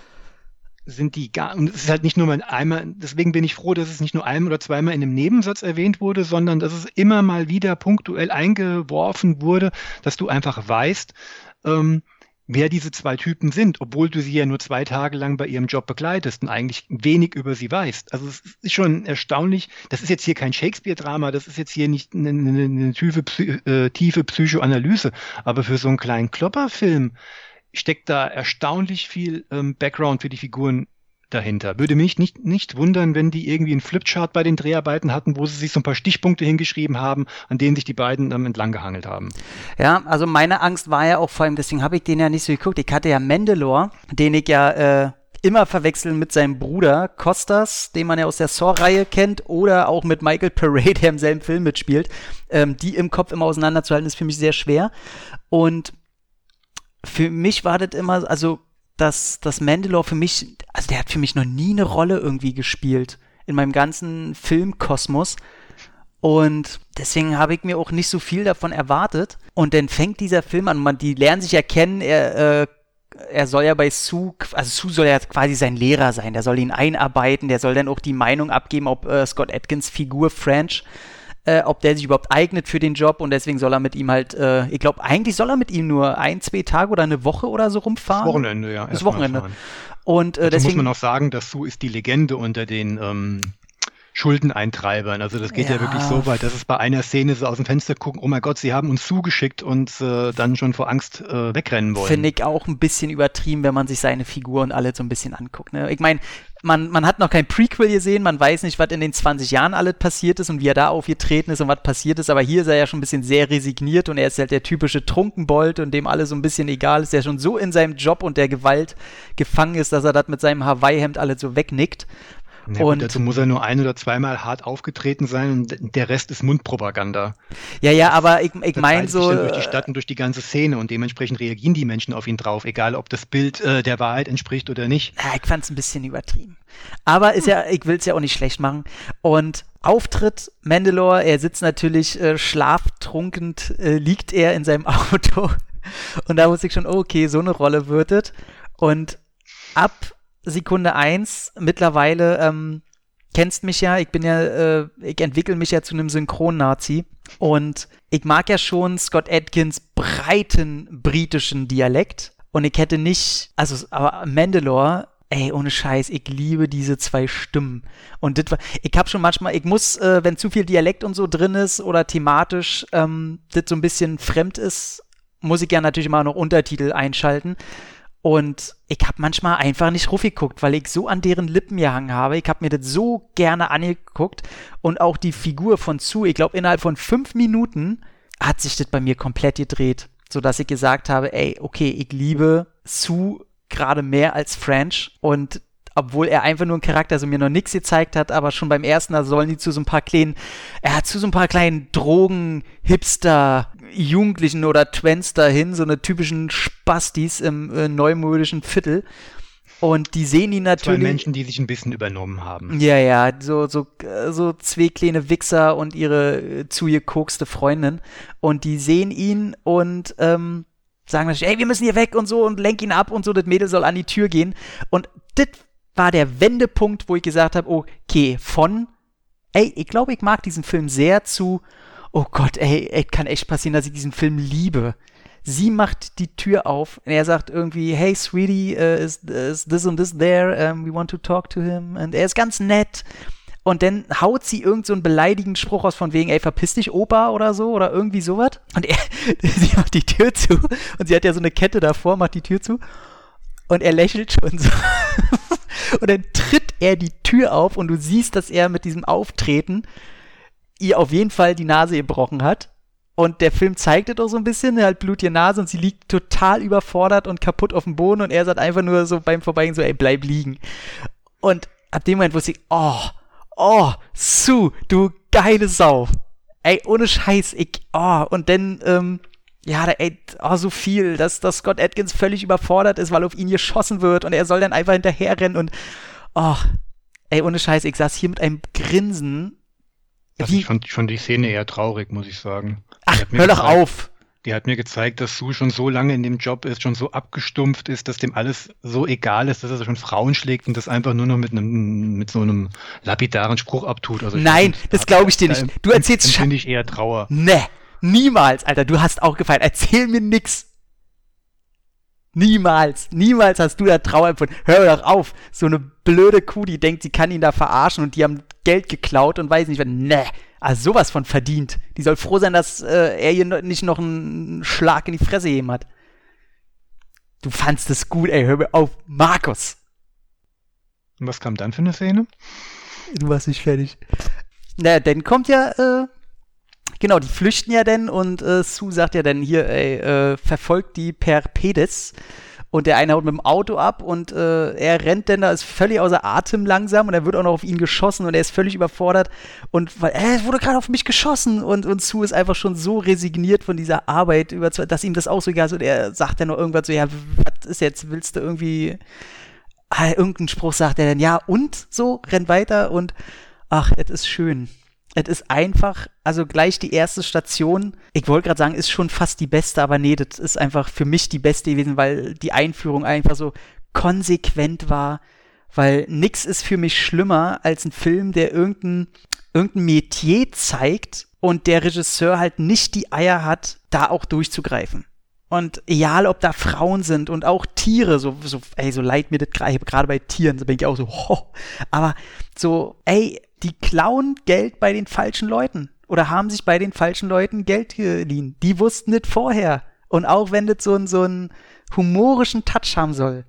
sind die gar, und es ist halt nicht nur mal einmal, deswegen bin ich froh, dass es nicht nur einmal oder zweimal in einem Nebensatz erwähnt wurde, sondern dass es immer mal wieder punktuell eingeworfen wurde, dass du einfach weißt, ähm, wer diese zwei Typen sind, obwohl du sie ja nur zwei Tage lang bei ihrem Job begleitest und eigentlich wenig über sie weißt. Also es ist schon erstaunlich. Das ist jetzt hier kein Shakespeare-Drama, das ist jetzt hier nicht eine, eine, eine tiefe, äh, tiefe Psychoanalyse, aber für so einen kleinen Klopperfilm steckt da erstaunlich viel ähm, Background für die Figuren dahinter. Würde mich nicht, nicht wundern, wenn die irgendwie einen Flipchart bei den Dreharbeiten hatten, wo sie sich so ein paar Stichpunkte hingeschrieben haben, an denen sich die beiden ähm, entlang gehangelt haben. Ja, also meine Angst war ja auch vor allem, deswegen habe ich den ja nicht so geguckt. Ich hatte ja Mandalore, den ich ja äh, immer verwechseln mit seinem Bruder Costas, den man ja aus der Saw-Reihe kennt, oder auch mit Michael Parade, der im selben Film mitspielt. Ähm, die im Kopf immer auseinanderzuhalten, ist für mich sehr schwer. Und für mich war das immer, also dass das Mandalore für mich, also der hat für mich noch nie eine Rolle irgendwie gespielt in meinem ganzen Filmkosmos. Und deswegen habe ich mir auch nicht so viel davon erwartet. Und dann fängt dieser Film an, man, die lernen sich ja kennen, er, äh, er soll ja bei Sue, also Sue soll ja quasi sein Lehrer sein, der soll ihn einarbeiten, der soll dann auch die Meinung abgeben, ob äh, Scott Atkins Figur French äh, ob der sich überhaupt eignet für den Job und deswegen soll er mit ihm halt, äh, ich glaube, eigentlich soll er mit ihm nur ein, zwei Tage oder eine Woche oder so rumfahren. Das Wochenende, ja. Das Wochenende. Und äh, deswegen muss man auch sagen, dass Sue ist die Legende unter den ähm, Schuldeneintreibern. Also das geht ja. ja. wirklich so weit, dass es bei einer Szene so aus dem Fenster gucken, oh mein Gott, sie haben uns zugeschickt und äh, dann schon vor Angst äh, wegrennen wollen. Finde ich auch ein bisschen übertrieben, wenn man sich seine Figur und alle so ein bisschen anguckt. Ne? Ich meine, man, man hat noch kein Prequel gesehen, man weiß nicht, was in den 20 Jahren alles passiert ist und wie er da aufgetreten ist und was passiert ist, aber hier ist er ja schon ein bisschen sehr resigniert und er ist halt der typische Trunkenbold und dem alles so ein bisschen egal ist, der schon so in seinem Job und der Gewalt gefangen ist, dass er das mit seinem Hawaii-Hemd alles so wegnickt. Ja, und dazu muss er nur ein oder zweimal hart aufgetreten sein und der Rest ist Mundpropaganda. Ja, ja, aber ich, ich meine so. durch die Stadt und durch die ganze Szene und dementsprechend reagieren die Menschen auf ihn drauf, egal ob das Bild äh, der Wahrheit entspricht oder nicht. Ja, ich fand es ein bisschen übertrieben. Aber ist ja, ich will es ja auch nicht schlecht machen. Und Auftritt Mandalore, er sitzt natürlich äh, schlaftrunkend, äh, liegt er in seinem Auto. Und da wusste ich schon, okay, so eine Rolle wird es. Und ab Sekunde 1 mittlerweile ähm, kennst mich ja, ich bin ja, äh, ich entwickle mich ja zu einem Synchron-Nazi. Und ich mag ja schon Scott Atkins breiten britischen Dialekt. Und ich hätte nicht, also aber Mandalore, ey, ohne Scheiß, ich liebe diese zwei Stimmen. Und das war, ich habe schon manchmal, ich muss, äh, wenn zu viel Dialekt und so drin ist oder thematisch ähm, das so ein bisschen fremd ist, muss ich ja natürlich immer noch Untertitel einschalten und ich habe manchmal einfach nicht geguckt, weil ich so an deren Lippen gehangen habe. Ich habe mir das so gerne angeguckt. Und auch die Figur von Sue, ich glaube, innerhalb von fünf Minuten hat sich das bei mir komplett gedreht. Sodass ich gesagt habe, ey, okay, ich liebe Sue gerade mehr als French. Und obwohl er einfach nur ein Charakter, also mir noch nichts gezeigt hat, aber schon beim ersten, da sollen die zu so ein paar kleinen, er hat zu so ein paar kleinen Drogen, Hipster, Jugendlichen oder Twents dahin, so eine typischen Spastis im äh, neumodischen Viertel. Und die sehen ihn natürlich. Zwei Menschen, die sich ein bisschen übernommen haben. Ja, ja, so, so, so zwei kleine Wichser und ihre äh, zugekokste Freundin. Und die sehen ihn und ähm, sagen natürlich, ey, wir müssen hier weg und so und lenk ihn ab und so, das Mädel soll an die Tür gehen. Und das war der Wendepunkt, wo ich gesagt habe, okay, von, ey, ich glaube, ich mag diesen Film sehr zu, oh Gott, ey, ey, kann echt passieren, dass ich diesen Film liebe. Sie macht die Tür auf und er sagt irgendwie, hey, sweetie, uh, is, is this and this there? Um, we want to talk to him. Und er ist ganz nett. Und dann haut sie irgend so beleidigenden Spruch aus von wegen, ey, verpiss dich, Opa oder so oder irgendwie sowas. Und er, sie macht die Tür zu und sie hat ja so eine Kette davor, macht die Tür zu und er lächelt schon so. und dann tritt er die Tür auf und du siehst, dass er mit diesem Auftreten ihr auf jeden Fall die Nase gebrochen hat. Und der Film zeigt es auch so ein bisschen, halt blutige Nase und sie liegt total überfordert und kaputt auf dem Boden und er sagt einfach nur so beim Vorbeigehen so, ey, bleib liegen. Und ab dem Moment wusste ich, oh, oh, Sue, du geile Sau. Ey, ohne Scheiß, ich, oh, und dann, ähm, ja, da, ey, oh, so viel, dass, dass Scott Atkins völlig überfordert ist, weil auf ihn geschossen wird und er soll dann einfach hinterherrennen und, oh, ey, ohne Scheiß, ich saß hier mit einem Grinsen. Also ich fand schon die Szene eher traurig, muss ich sagen. Ach, hör doch auf! Die hat mir gezeigt, dass Sue schon so lange in dem Job ist, schon so abgestumpft ist, dass dem alles so egal ist, dass er schon Frauen schlägt und das einfach nur noch mit einem mit so einem lapidaren Spruch abtut. Also Nein, das glaube ich dir nicht. Du erzählst schon. finde ich eher Trauer. Ne, niemals, Alter. Du hast auch gefeiert. Erzähl mir nix. Niemals, niemals hast du da Trauer empfunden. Hör doch auf. So eine blöde Kuh, die denkt, sie kann ihn da verarschen und die haben Geld geklaut und weiß nicht, was. Ne. Also sowas von verdient. Die soll froh sein, dass äh, er hier nicht noch einen Schlag in die Fresse gegeben hat. Du fandst es gut, ey, hör mir auf. Markus. Und was kam dann für eine Szene? Du warst nicht fertig. Naja, dann kommt ja, äh, genau, die flüchten ja denn und äh, Sue sagt ja dann hier, ey, äh, verfolgt die per Pedis und der eine haut mit dem Auto ab und äh, er rennt denn da, ist völlig außer Atem langsam und er wird auch noch auf ihn geschossen und er ist völlig überfordert und weil äh, er wurde gerade auf mich geschossen und, und Sue ist einfach schon so resigniert von dieser Arbeit, über, dass ihm das auch so egal ist und er sagt dann noch irgendwas so, ja, was ist jetzt, willst du irgendwie, ah, irgendeinen Spruch sagt er dann, ja und? So, rennt weiter und ach, es ist schön es ist einfach, also gleich die erste Station, ich wollte gerade sagen, ist schon fast die beste, aber nee, das ist einfach für mich die beste gewesen, weil die Einführung einfach so konsequent war, weil nix ist für mich schlimmer als ein Film, der irgendein, irgendein Metier zeigt und der Regisseur halt nicht die Eier hat, da auch durchzugreifen. Und egal, ob da Frauen sind und auch Tiere, so, so ey, so leid mir das gerade bei Tieren, so bin ich auch so, ho, aber so, ey, die klauen Geld bei den falschen Leuten oder haben sich bei den falschen Leuten Geld geliehen. Die wussten das vorher. Und auch wenn das so, so einen humorischen Touch haben soll.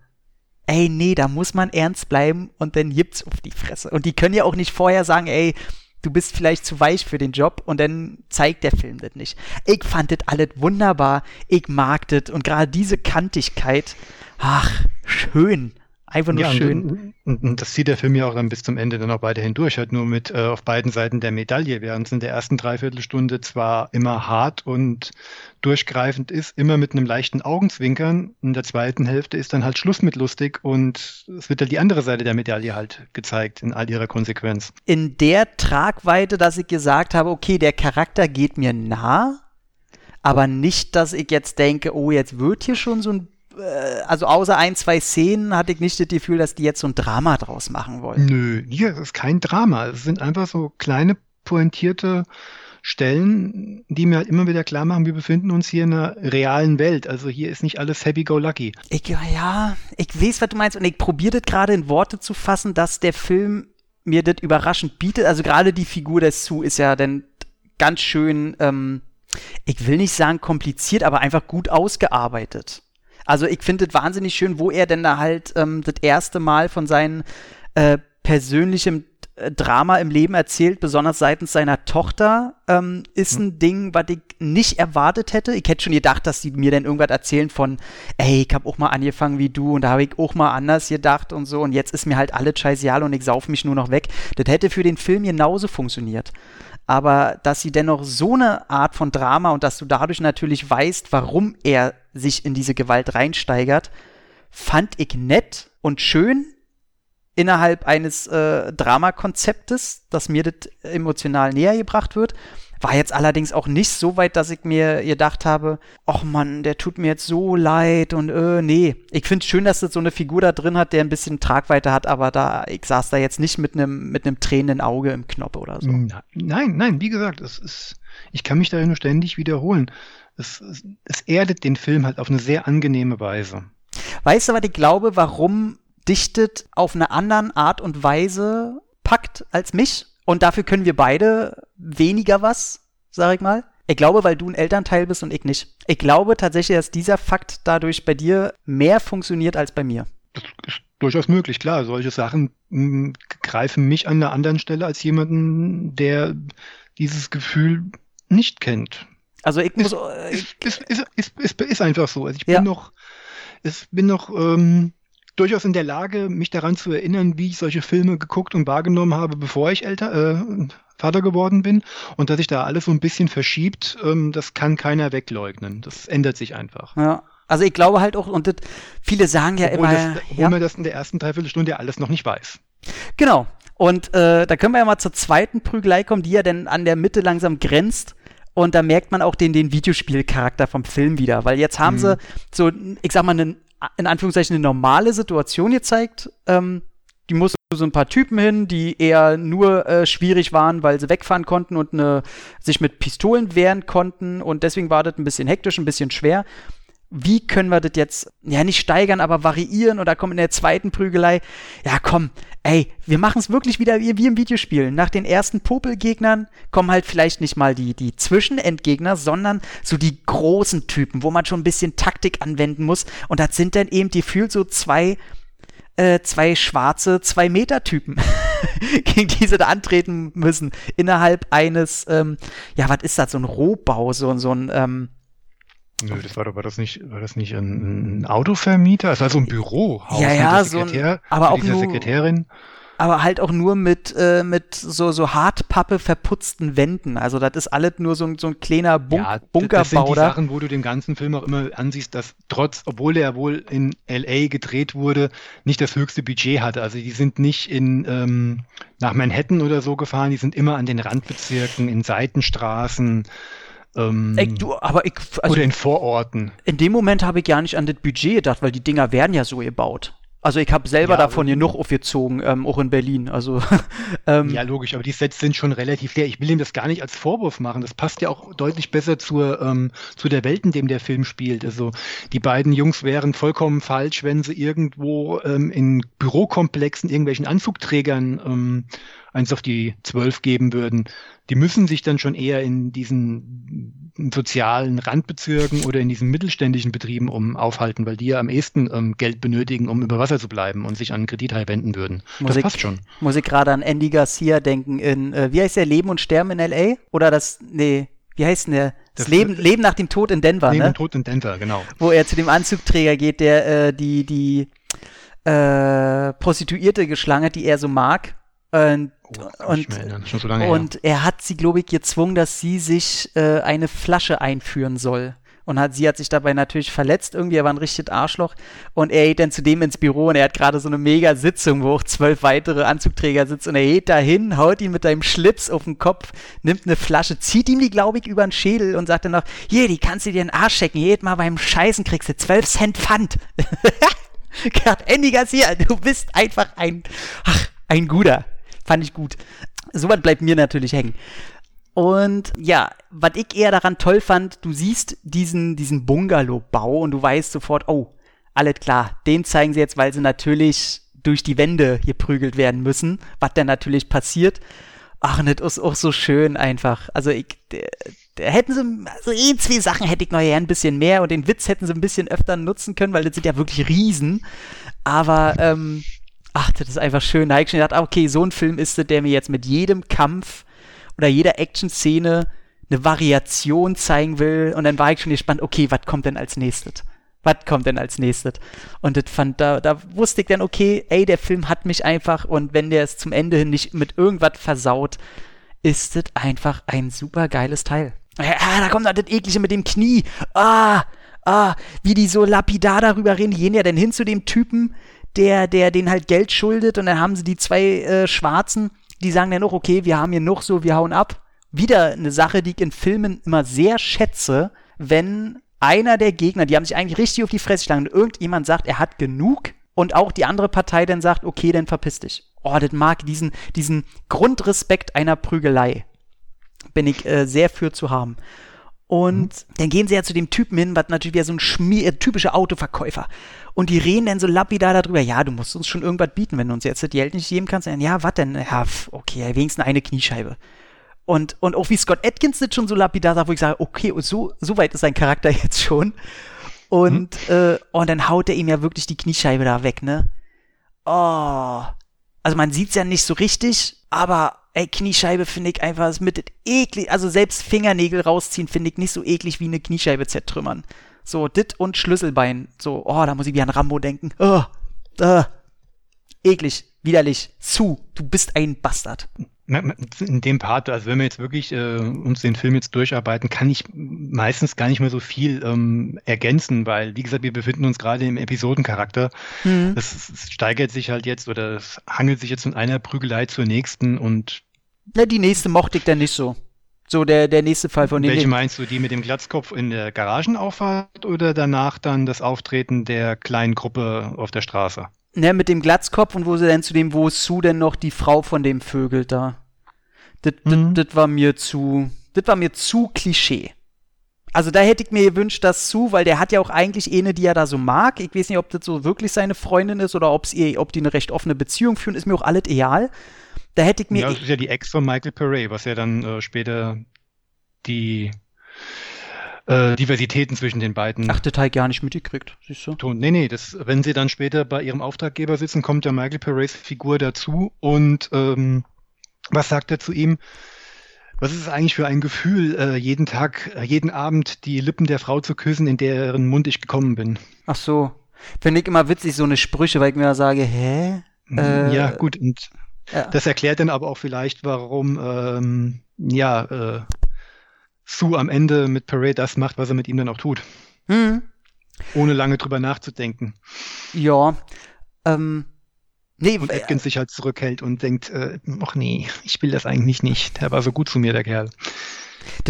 Ey, nee, da muss man ernst bleiben und dann gibt's auf die Fresse. Und die können ja auch nicht vorher sagen, ey, du bist vielleicht zu weich für den Job und dann zeigt der Film das nicht. Ich fand das alles wunderbar. Ich mag das und gerade diese Kantigkeit, ach, schön. Einfach nur ja, schön. Und, und, das zieht der Film ja auch dann bis zum Ende dann auch weiterhin durch, halt nur mit äh, auf beiden Seiten der Medaille, während es in der ersten Dreiviertelstunde zwar immer hart und durchgreifend ist, immer mit einem leichten Augenzwinkern. In der zweiten Hälfte ist dann halt Schluss mit lustig und es wird halt die andere Seite der Medaille halt gezeigt in all ihrer Konsequenz. In der Tragweite, dass ich gesagt habe, okay, der Charakter geht mir nah, aber nicht, dass ich jetzt denke, oh, jetzt wird hier schon so ein also außer ein, zwei Szenen hatte ich nicht das Gefühl, dass die jetzt so ein Drama draus machen wollen. Nö, hier ist kein Drama. Es sind einfach so kleine pointierte Stellen, die mir halt immer wieder klar machen, wir befinden uns hier in einer realen Welt. Also hier ist nicht alles happy-go-lucky. Ich, ja, ich weiß, was du meinst und ich probiere das gerade in Worte zu fassen, dass der Film mir das überraschend bietet. Also gerade die Figur des Sue ist ja dann ganz schön, ähm, ich will nicht sagen kompliziert, aber einfach gut ausgearbeitet. Also ich finde es wahnsinnig schön, wo er denn da halt ähm, das erste Mal von seinem äh, persönlichen äh, Drama im Leben erzählt, besonders seitens seiner Tochter, ähm, ist ein Ding, was ich nicht erwartet hätte. Ich hätte schon gedacht, dass die mir dann irgendwas erzählen von, ey, ich habe auch mal angefangen wie du und da habe ich auch mal anders gedacht und so und jetzt ist mir halt alles scheißegal und ich sauf mich nur noch weg. Das hätte für den Film genauso funktioniert aber dass sie dennoch so eine Art von Drama und dass du dadurch natürlich weißt, warum er sich in diese Gewalt reinsteigert, fand ich nett und schön innerhalb eines äh, Dramakonzeptes, dass mir das emotional näher gebracht wird. War jetzt allerdings auch nicht so weit, dass ich mir gedacht habe, ach Mann, der tut mir jetzt so leid und äh, nee. Ich finde es schön, dass das so eine Figur da drin hat, der ein bisschen Tragweite hat, aber da, ich saß da jetzt nicht mit einem mit einem tränenden Auge im Knopf oder so. Nein, nein, wie gesagt, es ist, ich kann mich da nur ständig wiederholen. Es, es, es erdet den Film halt auf eine sehr angenehme Weise. Weißt du, was ich glaube, warum dichtet auf eine andere Art und Weise packt als mich? Und dafür können wir beide weniger was, sag ich mal. Ich glaube, weil du ein Elternteil bist und ich nicht. Ich glaube tatsächlich, dass dieser Fakt dadurch bei dir mehr funktioniert als bei mir. Das ist durchaus möglich, klar. Solche Sachen mh, hm, greifen mich an einer anderen Stelle als jemanden, der dieses Gefühl nicht kennt. Also ich muss. Ist, ist, ist, ist, ist, ist einfach so. Also ich bin ja. noch, ich bin noch ähm, durchaus in der Lage, mich daran zu erinnern, wie ich solche Filme geguckt und wahrgenommen habe, bevor ich älter, äh, Vater geworden bin. Und dass sich da alles so ein bisschen verschiebt, ähm, das kann keiner wegleugnen. Das ändert sich einfach. Ja. Also ich glaube halt auch, und das, viele sagen ja obwohl immer. Das, obwohl ja. man das in der ersten Dreiviertelstunde ja alles noch nicht weiß. Genau. Und äh, da können wir ja mal zur zweiten Prügelei kommen, die ja dann an der Mitte langsam grenzt. Und da merkt man auch den, den Videospielcharakter vom Film wieder. Weil jetzt haben mhm. sie so, ich sag mal, einen, in Anführungszeichen eine normale Situation gezeigt. Ähm, die mussten so ein paar Typen hin, die eher nur äh, schwierig waren, weil sie wegfahren konnten und eine, sich mit Pistolen wehren konnten. Und deswegen war das ein bisschen hektisch, ein bisschen schwer wie können wir das jetzt, ja, nicht steigern, aber variieren oder kommen in der zweiten Prügelei, ja, komm, ey, wir machen es wirklich wieder wie, wie im Videospiel. Nach den ersten Popelgegnern kommen halt vielleicht nicht mal die, die Zwischenendgegner, sondern so die großen Typen, wo man schon ein bisschen Taktik anwenden muss. Und das sind dann eben die gefühlt so zwei, äh, zwei schwarze Zwei-Meter-Typen, gegen die sie da antreten müssen. Innerhalb eines, ähm, ja, was ist das, so ein Rohbau, so, so ein, ähm, Nö, das war, war das nicht, war das nicht ein, ein Autovermieter? Also, also ein Büro. Ja, ja, so ein, aber auch nur, Sekretärin. Aber halt auch nur mit, äh, mit so, so Hartpappe verputzten Wänden. Also das ist alles nur so, ein, so ein kleiner Bunk ja, Bunkerbau. Das sind die da. Sachen, wo du den ganzen Film auch immer ansiehst, dass trotz, obwohl er wohl in L.A. gedreht wurde, nicht das höchste Budget hatte. Also die sind nicht in, ähm, nach Manhattan oder so gefahren, die sind immer an den Randbezirken, in Seitenstraßen. Ähm, Ey, du, aber ich, also oder in Vororten. In dem Moment habe ich gar nicht an das Budget gedacht, weil die Dinger werden ja so gebaut. Also ich habe selber ja, davon hier noch aufgezogen, ähm, auch in Berlin. Also ähm, ja, logisch, aber die Sets sind schon relativ leer. Ich will ihm das gar nicht als Vorwurf machen. Das passt ja auch deutlich besser zur, ähm, zu der Welt, in dem der Film spielt. Also die beiden Jungs wären vollkommen falsch, wenn sie irgendwo ähm, in Bürokomplexen irgendwelchen Anzugträgern ähm, eins auf die zwölf geben würden die müssen sich dann schon eher in diesen sozialen Randbezirken oder in diesen mittelständischen Betrieben um aufhalten, weil die ja am ehesten ähm, Geld benötigen, um über Wasser zu bleiben und sich an Kredithai wenden würden. Muss das passt schon. Muss ich gerade an Andy Garcia denken in, äh, wie heißt der, Leben und Sterben in L.A.? Oder das, nee, wie heißt denn der? Das, das Leben, Leben nach dem Tod in Denver, Leben ne? Tod in Denver, genau. Wo er zu dem Anzugträger geht, der äh, die, die äh, Prostituierte geschlagen hat, die er so mag und, oh, und, so und er hat sie, glaube ich, gezwungen, dass sie sich äh, eine Flasche einführen soll. Und hat, sie hat sich dabei natürlich verletzt, irgendwie, er war ein richtiges Arschloch. Und er geht dann zu dem ins Büro und er hat gerade so eine mega Sitzung, wo auch zwölf weitere Anzugträger sitzen. Und er geht dahin, haut ihn mit einem Schlips auf den Kopf, nimmt eine Flasche, zieht ihm die, glaube ich, über den Schädel und sagt dann noch, hier, die kannst du dir in den Arsch checken, jedes Mal beim Scheißen kriegst du zwölf Cent Pfand. Gerd Andy Garcia, du bist einfach ein, ach, ein Guter. Fand ich gut. Soweit bleibt mir natürlich hängen. Und ja, was ich eher daran toll fand, du siehst diesen, diesen Bungalow-Bau und du weißt sofort, oh, alles klar, den zeigen sie jetzt, weil sie natürlich durch die Wände geprügelt werden müssen, was dann natürlich passiert. Ach, und das ist auch so schön einfach. Also ich, der hätten sie, also eh zwei Sachen hätte ich noch ja ein bisschen mehr und den Witz hätten sie ein bisschen öfter nutzen können, weil das sind ja wirklich Riesen. Aber ähm, ach, das ist einfach schön. Da habe ich schon gedacht, ah, okay, so ein Film ist es, der mir jetzt mit jedem Kampf oder jeder Action-Szene eine Variation zeigen will. Und dann war ich schon gespannt, okay, was kommt denn als nächstes? Was kommt denn als nächstes? Und das fand, da, da wusste ich dann, okay, ey, der Film hat mich einfach und wenn der es zum Ende hin nicht mit irgendwas versaut, ist das einfach ein super geiles Teil. Ja, da kommt noch das Eklige mit dem Knie. Ah, ah, wie die so lapidar darüber reden. Die gehen ja dann hin zu dem Typen, der, der den halt Geld schuldet und dann haben sie die zwei äh, Schwarzen, die sagen dann auch, okay, wir haben hier noch so, wir hauen ab. Wieder eine Sache, die ich in Filmen immer sehr schätze, wenn einer der Gegner, die haben sich eigentlich richtig auf die Fresse geschlagen irgendjemand sagt, er hat genug und auch die andere Partei dann sagt, okay, dann verpiss dich. Oh, das mag diesen, diesen Grundrespekt einer Prügelei. Bin ich äh, sehr für zu haben. Und mhm. dann gehen sie ja zu dem Typen hin, was natürlich wieder so ein Schmier, äh, typischer Autoverkäufer. Und die reden dann so lapidar darüber, ja, du musst uns schon irgendwas bieten, wenn du uns jetzt die Geld nicht geben kannst. Ja, was denn? Ja, okay, wenigstens eine Kniescheibe. Und, und auch wie Scott Atkins das schon so lapidar sagt, wo ich sage, okay, so, so weit ist sein Charakter jetzt schon. Und, hm. äh, und dann haut er ihm ja wirklich die Kniescheibe da weg, ne? Oh. Also man sieht's ja nicht so richtig, aber ey, Kniescheibe finde ich einfach ist mit eklig, also selbst Fingernägel rausziehen finde ich nicht so eklig wie eine Kniescheibe zertrümmern. So, dit und Schlüsselbein. So, oh, da muss ich wie an Rambo denken. Oh, uh, eklig, widerlich. Zu, du bist ein Bastard. In dem Part, also wenn wir jetzt wirklich äh, uns den Film jetzt durcharbeiten, kann ich meistens gar nicht mehr so viel ähm, ergänzen, weil, wie gesagt, wir befinden uns gerade im Episodencharakter. Mhm. Es, es, steigert sich halt jetzt oder es hangelt sich jetzt von einer Prügelei zur nächsten und. Na, die nächste mochte ich dann nicht so. So der, der nächste Fall von dem. Welche meinst du, die mit dem Glatzkopf in der Garagenauffahrt oder danach dann das Auftreten der kleinen Gruppe auf der Straße? Ne, mit dem Glatzkopf und wo sie dann zu dem, wo Sue denn noch die Frau von dem Vögel da. Das mhm. war mir zu, das war mir zu Klischee. Also da hätte ich mir gewünscht, dass Sue, weil der hat ja auch eigentlich eine, die er da so mag. Ich weiß nicht, ob das so wirklich seine Freundin ist oder ob's ihr, ob die eine recht offene Beziehung führen, ist mir auch alles egal. Da hätte ich mir. Ja, das ist ja die Ex von Michael Perret, was ja dann äh, später die äh, Diversitäten zwischen den beiden. Ach, Detail gar nicht mitgekriegt, siehst du? Tun. Nee, nee, das, wenn sie dann später bei ihrem Auftraggeber sitzen, kommt ja Michael Perez Figur dazu und ähm, was sagt er zu ihm? Was ist es eigentlich für ein Gefühl, äh, jeden Tag, äh, jeden Abend die Lippen der Frau zu küssen, in deren Mund ich gekommen bin? Ach so. Finde ich immer witzig, so eine Sprüche, weil ich mir da sage, hä? Äh, ja, gut, und ja. das erklärt dann aber auch vielleicht, warum, ähm, ja, äh, Sue am Ende mit Parade das macht, was er mit ihm dann auch tut. Mhm. Ohne lange drüber nachzudenken. Ja. Ähm, nee, und Atkins sich halt zurückhält und denkt, äh, ach nee, ich will das eigentlich nicht. Der war so gut zu mir, der Kerl.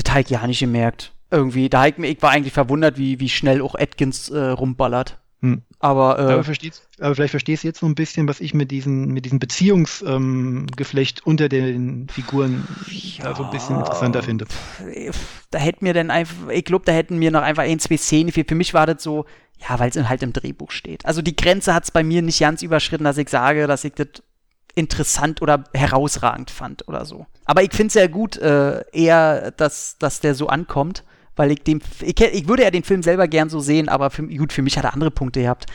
Habe ich ja nicht gemerkt. Irgendwie, da ich, ich war eigentlich verwundert, wie, wie schnell auch Atkins äh, rumballert. Hm. Aber, äh, aber, aber vielleicht verstehst du jetzt so ein bisschen, was ich mit diesem mit diesem Beziehungsgeflecht ähm, unter den Figuren ja, so ein bisschen interessanter finde. Da hätten mir dann einfach, ich glaube, da hätten mir noch einfach ein, zwei Szenen für, für mich war das so, ja, weil es halt im Drehbuch steht. Also die Grenze hat es bei mir nicht ganz überschritten, dass ich sage, dass ich das interessant oder herausragend fand oder so. Aber ich finde es sehr gut, äh, eher, dass, dass der so ankommt weil ich dem, ich, ich, würde ja den Film selber gern so sehen, aber für, gut, für mich hat er andere Punkte gehabt.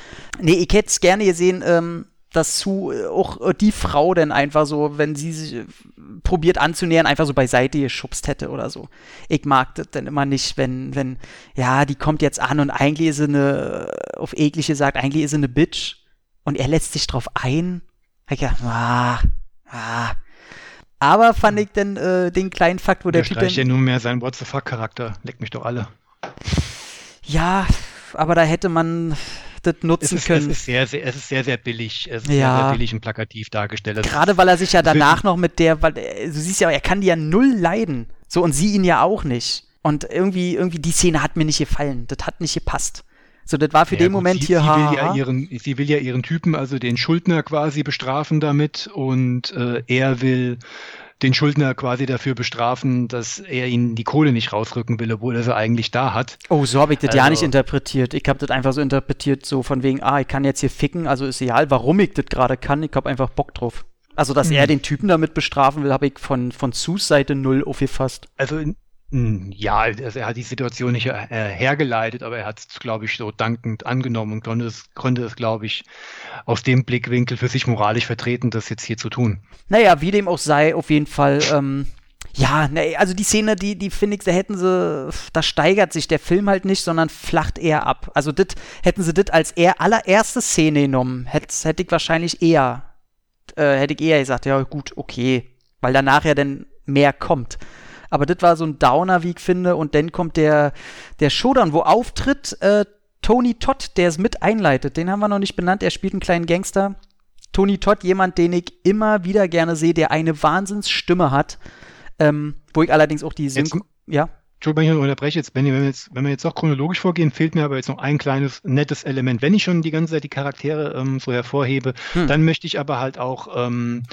Nee, ich hätte es gerne gesehen, ähm, dass Sue äh, auch äh, die Frau dann einfach so, wenn sie sich äh, probiert anzunähern, einfach so beiseite geschubst hätte oder so. Ich mag das dann immer nicht, wenn, wenn, ja, die kommt jetzt an und eigentlich ist sie eine, auf eklige sagt, eigentlich ist sie eine Bitch und er lässt sich drauf ein. Ich dachte, ah, ah, aber fand ich denn äh, den kleinen Fakt, wo der, der Typ. ja nur mehr seinen What the fuck-Charakter. Leckt mich doch alle. Ja, aber da hätte man das nutzen es ist, können. Es ist sehr, sehr, es ist sehr, sehr billig. Es ist ja. sehr, sehr billig und plakativ dargestellt. Gerade weil er sich ja danach noch mit der, weil du siehst ja, er kann die ja null leiden. So, und sie ihn ja auch nicht. Und irgendwie, irgendwie die Szene hat mir nicht gefallen. Das hat nicht gepasst. So, das war für ja, den gut, Moment sie, hier. Sie will, ja ihren, sie will ja ihren Typen, also den Schuldner quasi bestrafen damit und äh, er will den Schuldner quasi dafür bestrafen, dass er ihnen die Kohle nicht rausrücken will, obwohl er sie eigentlich da hat. Oh, so habe ich das also, ja nicht interpretiert. Ich habe das einfach so interpretiert, so von wegen, ah, ich kann jetzt hier ficken, also ist egal, warum ich das gerade kann, ich habe einfach Bock drauf. Also, dass mhm. er den Typen damit bestrafen will, habe ich von, von Sus Seite null aufgefasst. Also, ja, also er hat die Situation nicht äh, hergeleitet, aber er hat es, glaube ich, so dankend angenommen und konnte es, konnte es, glaube ich, aus dem Blickwinkel für sich moralisch vertreten, das jetzt hier zu tun. Naja, wie dem auch sei, auf jeden Fall, ähm, ja, ne, also die Szene, die, die finde ich, da hätten sie, da steigert sich der Film halt nicht, sondern flacht eher ab. Also das hätten sie das als eher allererste Szene genommen, hätte hätt ich wahrscheinlich eher, äh, hätte ich eher gesagt, ja gut, okay, weil danach ja dann mehr kommt. Aber das war so ein Downer, wie ich finde. Und dann kommt der, der Showdown, wo auftritt äh, Tony Todd, der es mit einleitet. Den haben wir noch nicht benannt. Er spielt einen kleinen Gangster. Tony Todd, jemand, den ich immer wieder gerne sehe, der eine Wahnsinnsstimme hat. Ähm, wo ich allerdings auch die Synchro. Ja. Entschuldigung, wenn ich unterbreche jetzt, wenn wir jetzt, wenn wir jetzt auch chronologisch vorgehen, fehlt mir aber jetzt noch ein kleines nettes Element. Wenn ich schon die ganze Zeit die Charaktere ähm, so hervorhebe, hm. dann möchte ich aber halt auch ähm,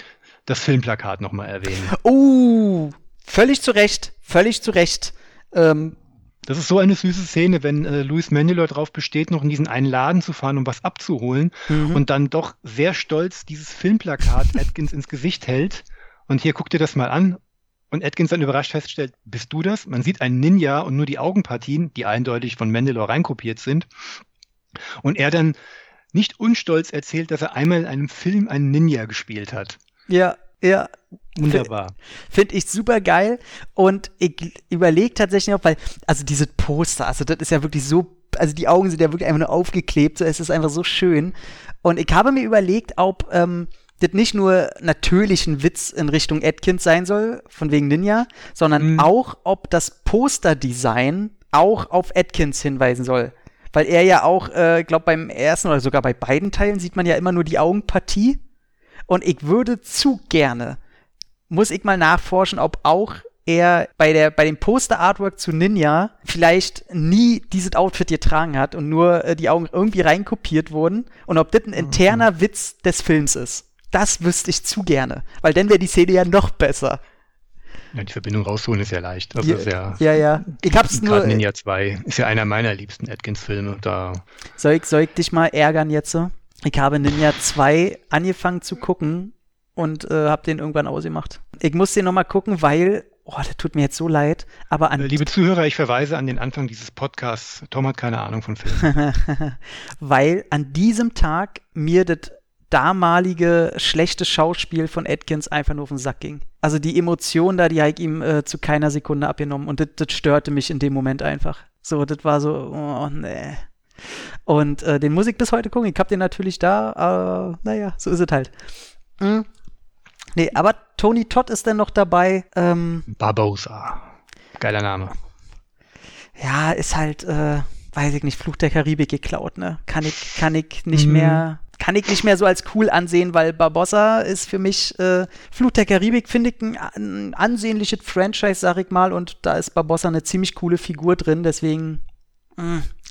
das Filmplakat nochmal erwähnen. Oh, Völlig zu Recht, völlig zu Recht. Ähm, das ist so eine süße Szene, wenn äh, Louis Manuel darauf besteht, noch in diesen einen Laden zu fahren, um was abzuholen mhm. und dann doch sehr stolz dieses Filmplakat Atkins ins Gesicht hält. Und hier guck dir das mal an. Und Atkins dann überrascht feststellt, bist du das? Man sieht einen Ninja und nur die Augenpartien, die eindeutig von Mandalore reinkopiert sind. Und er dann nicht unstolz erzählt, dass er einmal in einem Film einen Ninja gespielt hat. Ja, Ja. Wunderbar. Finde ich super geil. Und ich überlege tatsächlich auch, weil, also diese Poster, also das ist ja wirklich so, also die Augen sind ja wirklich einfach nur aufgeklebt, so es ist einfach so schön. Und ich habe mir überlegt, ob ähm, das nicht nur natürlich ein Witz in Richtung Atkins sein soll, von wegen Ninja, sondern mhm. auch, ob das Posterdesign auch auf Atkins hinweisen soll. Weil er ja auch, äh, glaube beim ersten oder sogar bei beiden Teilen sieht man ja immer nur die Augenpartie. Und ich würde zu gerne, muss ich mal nachforschen, ob auch er bei, der, bei dem Poster-Artwork zu Ninja vielleicht nie dieses Outfit getragen hat und nur äh, die Augen irgendwie reinkopiert wurden und ob das ein interner mhm. Witz des Films ist. Das wüsste ich zu gerne, weil dann wäre die Szene ja noch besser. Ja, die Verbindung rausholen ist ja leicht. Das ja, ist ja, ja, ja. Ich hab's nur. Ninja 2 ist ja einer meiner liebsten Atkins-Filme. Da soll, ich, soll ich dich mal ärgern jetzt? Ich habe Ninja 2 angefangen zu gucken und äh, habe den irgendwann ausgemacht. Ich muss den nochmal gucken, weil Oh, das tut mir jetzt so leid, aber an. Äh, liebe Zuhörer, ich verweise an den Anfang dieses Podcasts. Tom hat keine Ahnung von Filmen. Weil an diesem Tag mir das damalige schlechte Schauspiel von Atkins einfach nur auf den Sack ging. Also die Emotion da, die habe ich ihm äh, zu keiner Sekunde abgenommen und das störte mich in dem Moment einfach. So, das war so, oh nee. Und äh, den muss ich bis heute gucken. Ich hab den natürlich da, aber naja, so ist es halt. Mhm. Nee, aber Tony Todd ist dann noch dabei. Ähm, Barbosa. Geiler Name. Ja, ist halt, äh, weiß ich nicht, Fluch der Karibik geklaut, ne? Kann ich, kann ich nicht mhm. mehr kann ich nicht mehr so als cool ansehen, weil Barbossa ist für mich, äh, Flut der Karibik finde ich ein, ein ansehnliches Franchise, sag ich mal, und da ist Barbossa eine ziemlich coole Figur drin, deswegen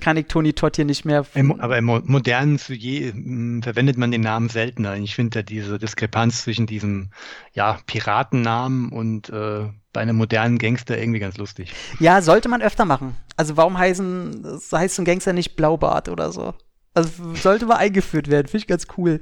kann ich Tony Todd hier nicht mehr. Aber im modernen Sujet hm, verwendet man den Namen seltener. Ich finde ja diese Diskrepanz zwischen diesem ja, Piratennamen und äh, bei einem modernen Gangster irgendwie ganz lustig. Ja, sollte man öfter machen. Also warum heißen, heißt so ein Gangster nicht Blaubart oder so? Also sollte mal eingeführt werden, finde ich ganz cool.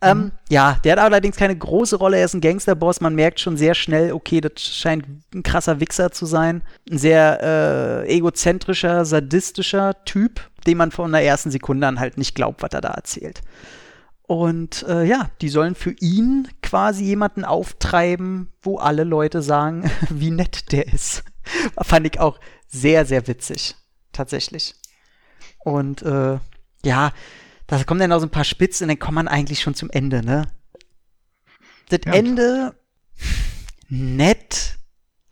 Ähm, mhm. Ja, der hat allerdings keine große Rolle. Er ist ein Gangsterboss. Man merkt schon sehr schnell, okay, das scheint ein krasser Wichser zu sein. Ein sehr äh, egozentrischer, sadistischer Typ, dem man von der ersten Sekunde an halt nicht glaubt, was er da erzählt. Und äh, ja, die sollen für ihn quasi jemanden auftreiben, wo alle Leute sagen, wie nett der ist. Fand ich auch sehr, sehr witzig. Tatsächlich. Und äh, ja, da kommen dann noch so ein paar Spitzen und dann kommt man eigentlich schon zum Ende, ne? Das ja. Ende nett,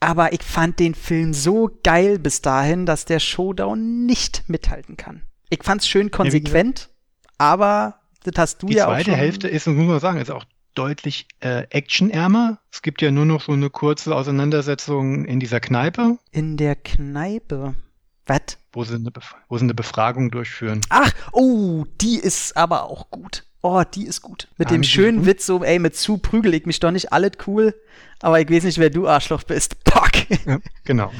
aber ich fand den Film so geil bis dahin, dass der Showdown nicht mithalten kann. Ich fand's schön konsequent, ja, aber das hast du ja auch. Die zweite Hälfte ist, muss man sagen, ist auch deutlich äh, actionärmer. Es gibt ja nur noch so eine kurze Auseinandersetzung in dieser Kneipe. In der Kneipe. Was? Wo sie, eine wo sie eine Befragung durchführen. Ach, oh, die ist aber auch gut. Oh, die ist gut. Mit ah, dem schönen Witz so, ey, mit zu prügel ich mich doch nicht alles cool, aber ich weiß nicht, wer du Arschloch bist. Pack! Ja, genau.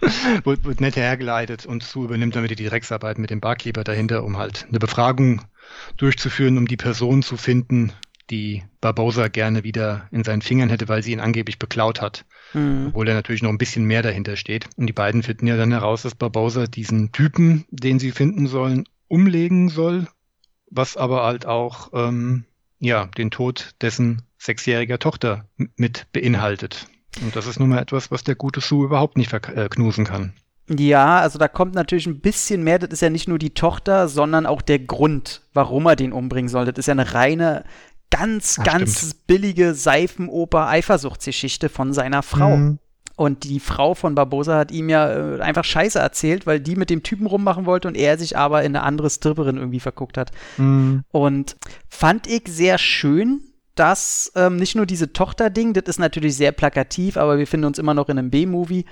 wird, wird nett hergeleitet und zu übernimmt damit die Drecksarbeit mit dem Barkeeper dahinter, um halt eine Befragung durchzuführen, um die Person zu finden, die Barbosa gerne wieder in seinen Fingern hätte, weil sie ihn angeblich beklaut hat. Mhm. Obwohl da natürlich noch ein bisschen mehr dahinter steht. Und die beiden finden ja dann heraus, dass Barbosa diesen Typen, den sie finden sollen, umlegen soll, was aber halt auch ähm, ja, den Tod dessen sechsjähriger Tochter mit beinhaltet. Und das ist nun mal etwas, was der gute Sue überhaupt nicht verknusen äh, kann. Ja, also da kommt natürlich ein bisschen mehr. Das ist ja nicht nur die Tochter, sondern auch der Grund, warum er den umbringen soll. Das ist ja eine reine ganz, Ach, ganz stimmt. billige Seifenoper-Eifersuchtsgeschichte von seiner Frau. Mhm. Und die Frau von Barbosa hat ihm ja äh, einfach Scheiße erzählt, weil die mit dem Typen rummachen wollte und er sich aber in eine andere Stripperin irgendwie verguckt hat. Mhm. Und fand ich sehr schön, dass ähm, nicht nur diese Tochter-Ding, das ist natürlich sehr plakativ, aber wir finden uns immer noch in einem B-Movie,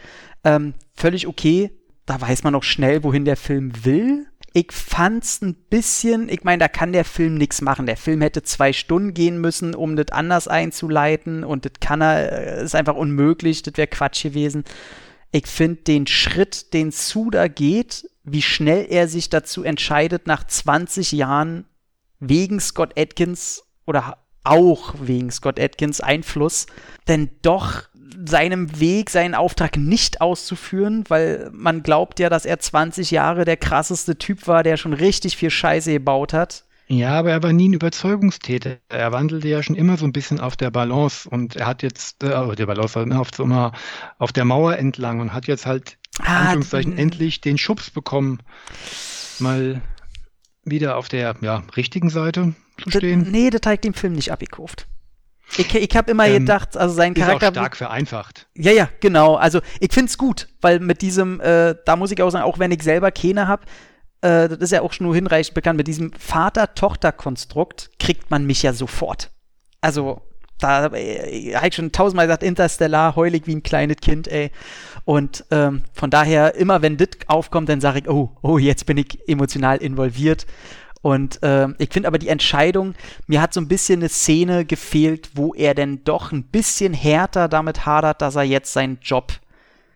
ähm, völlig okay. Da weiß man auch schnell, wohin der Film will. Ich fand's ein bisschen, ich meine, da kann der Film nichts machen. Der Film hätte zwei Stunden gehen müssen, um das anders einzuleiten und das kann er, äh, ist einfach unmöglich, das wäre Quatsch gewesen. Ich finde den Schritt, den Suda geht, wie schnell er sich dazu entscheidet, nach 20 Jahren wegen Scott Atkins oder auch wegen Scott Atkins Einfluss, denn doch seinem Weg, seinen Auftrag nicht auszuführen, weil man glaubt ja, dass er 20 Jahre der krasseste Typ war, der schon richtig viel Scheiße gebaut hat. Ja, aber er war nie ein Überzeugungstäter. Er wandelte ja schon immer so ein bisschen auf der Balance und er hat jetzt, äh, der Balance war immer auf, so immer auf der Mauer entlang und hat jetzt halt, ah, Anführungszeichen, endlich den Schubs bekommen, mal wieder auf der ja, richtigen Seite zu stehen. Nee, das hat dem Film nicht abgekauft. Ich, ich habe immer ähm, gedacht, also sein Charakter. Ist auch stark vereinfacht. Ja, ja, genau. Also ich finde es gut, weil mit diesem, äh, da muss ich auch sagen, auch wenn ich selber keine habe, äh, das ist ja auch schon nur hinreichend bekannt, mit diesem Vater-Tochter-Konstrukt kriegt man mich ja sofort. Also, da äh, habe ich schon tausendmal gesagt, Interstellar, heulig wie ein kleines Kind, ey. Und ähm, von daher, immer wenn das aufkommt, dann sage ich, oh, oh, jetzt bin ich emotional involviert. Und äh, ich finde aber die Entscheidung, mir hat so ein bisschen eine Szene gefehlt, wo er denn doch ein bisschen härter damit hadert, dass er jetzt seinen Job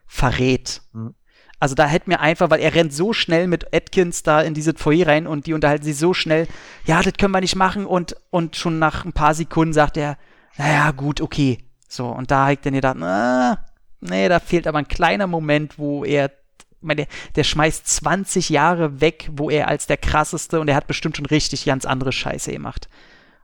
verrät. Mhm. Also da hätte mir einfach, weil er rennt so schnell mit Atkins da in diese Foyer rein und die unterhalten sich so schnell, ja, das können wir nicht machen und, und schon nach ein paar Sekunden sagt er, naja, gut, okay. So, und da habe ich dann gedacht, na, nee, da fehlt aber ein kleiner Moment, wo er meine, der schmeißt 20 Jahre weg, wo er als der krasseste und er hat bestimmt schon richtig ganz andere Scheiße gemacht.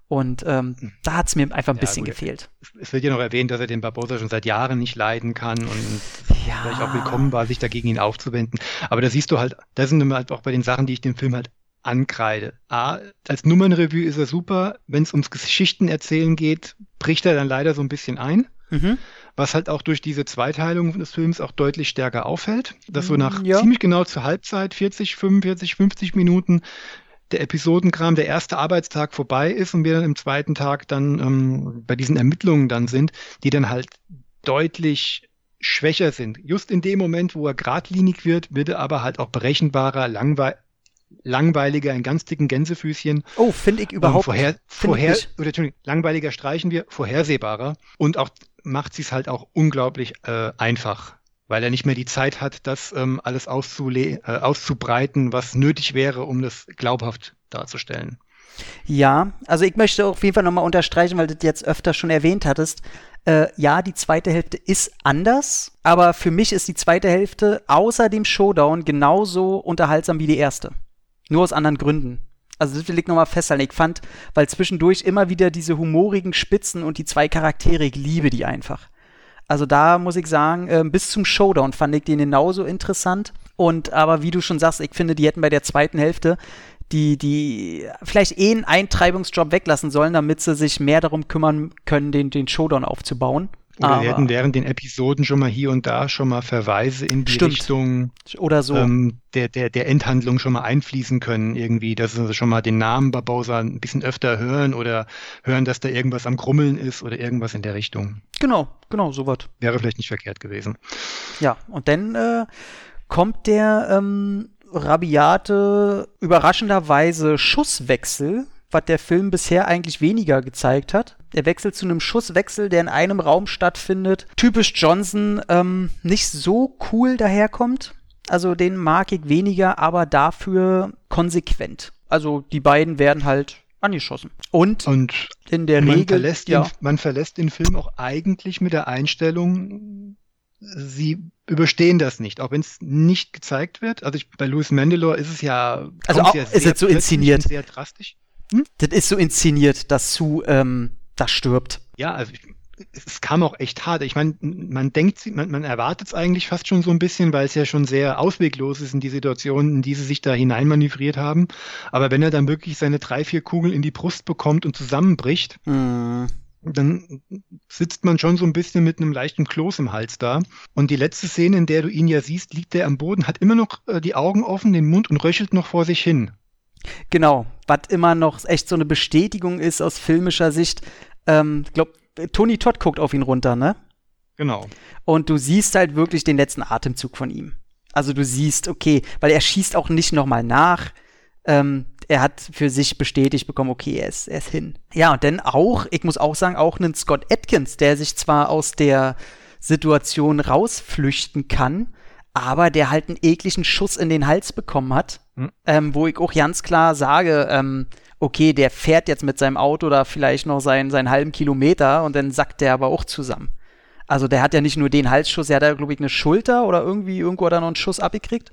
Und ähm, hm. da hat es mir einfach ein ja, bisschen gut. gefehlt. Es wird ja noch erwähnt, dass er den Barbosa schon seit Jahren nicht leiden kann und ja. vielleicht auch willkommen war, sich dagegen ihn aufzuwenden. Aber da siehst du halt, das sind halt auch bei den Sachen, die ich dem Film halt ankreide. A, als Nummernrevue ist er super. Wenn es ums Geschichten erzählen geht, bricht er dann leider so ein bisschen ein. Mhm was halt auch durch diese Zweiteilung des Films auch deutlich stärker auffällt, dass so mm, nach ja. ziemlich genau zur Halbzeit, 40, 45, 50 Minuten, der Episodenkram, der erste Arbeitstag vorbei ist und wir dann im zweiten Tag dann ähm, bei diesen Ermittlungen dann sind, die dann halt deutlich schwächer sind. Just in dem Moment, wo er geradlinig wird, wird er aber halt auch berechenbarer, langweilig langweiliger, in ganz dicken Gänsefüßchen. Oh, finde ich überhaupt. Vorher, vorher, ich. oder Entschuldigung, langweiliger streichen wir, vorhersehbarer. Und auch macht sie es halt auch unglaublich äh, einfach, weil er nicht mehr die Zeit hat, das ähm, alles äh, auszubreiten, was nötig wäre, um das glaubhaft darzustellen. Ja, also ich möchte auf jeden Fall nochmal unterstreichen, weil du das jetzt öfter schon erwähnt hattest. Äh, ja, die zweite Hälfte ist anders, aber für mich ist die zweite Hälfte außer dem Showdown genauso unterhaltsam wie die erste. Nur aus anderen Gründen. Also das will ich nochmal festhalten. Ich fand, weil zwischendurch immer wieder diese humorigen Spitzen und die zwei Charaktere, ich liebe die einfach. Also da muss ich sagen, äh, bis zum Showdown fand ich den genauso interessant. Und aber wie du schon sagst, ich finde, die hätten bei der zweiten Hälfte die, die vielleicht eh einen Eintreibungsjob weglassen sollen, damit sie sich mehr darum kümmern können, den, den Showdown aufzubauen. Oder Aber, werden während den Episoden schon mal hier und da schon mal Verweise in die stimmt. Richtung oder so ähm, der, der, der Endhandlung schon mal einfließen können, irgendwie, dass sie schon mal den Namen Barbosa ein bisschen öfter hören oder hören, dass da irgendwas am Krummeln ist oder irgendwas in der Richtung. Genau, genau, sowas. Wäre vielleicht nicht verkehrt gewesen. Ja, und dann äh, kommt der ähm, rabiate, überraschenderweise Schusswechsel was der Film bisher eigentlich weniger gezeigt hat. Er wechselt zu einem Schusswechsel, der in einem Raum stattfindet. Typisch Johnson, ähm, nicht so cool daherkommt. Also den mag ich weniger, aber dafür konsequent. Also die beiden werden halt angeschossen. Und, Und in der man Regel. Verlässt ja. den, man verlässt den Film auch eigentlich mit der Einstellung, sie überstehen das nicht, auch wenn es nicht gezeigt wird. Also ich, bei Louis Mandalore ist es ja, also auch, ja ist jetzt so inszeniert, sehr drastisch. Hm? Das ist so inszeniert, dass Sue ähm, da stirbt. Ja, also ich, es kam auch echt hart. Ich meine, man denkt, man, man erwartet es eigentlich fast schon so ein bisschen, weil es ja schon sehr ausweglos ist in die Situation, in die sie sich da hineinmanövriert haben. Aber wenn er dann wirklich seine drei, vier Kugeln in die Brust bekommt und zusammenbricht, mm. dann sitzt man schon so ein bisschen mit einem leichten Kloß im Hals da. Und die letzte Szene, in der du ihn ja siehst, liegt er am Boden, hat immer noch äh, die Augen offen, den Mund und röchelt noch vor sich hin. Genau, was immer noch echt so eine Bestätigung ist aus filmischer Sicht. Ähm, ich glaube, Tony Todd guckt auf ihn runter, ne? Genau. Und du siehst halt wirklich den letzten Atemzug von ihm. Also du siehst, okay, weil er schießt auch nicht nochmal nach. Ähm, er hat für sich bestätigt bekommen, okay, er ist, er ist hin. Ja, und dann auch, ich muss auch sagen, auch einen Scott Atkins, der sich zwar aus der Situation rausflüchten kann, aber der halt einen ekligen Schuss in den Hals bekommen hat, hm. ähm, wo ich auch ganz klar sage, ähm, okay, der fährt jetzt mit seinem Auto da vielleicht noch seinen, seinen halben Kilometer und dann sackt der aber auch zusammen. Also der hat ja nicht nur den Halsschuss, der hat ja, glaube ich, eine Schulter oder irgendwie, irgendwo hat er noch einen Schuss abgekriegt.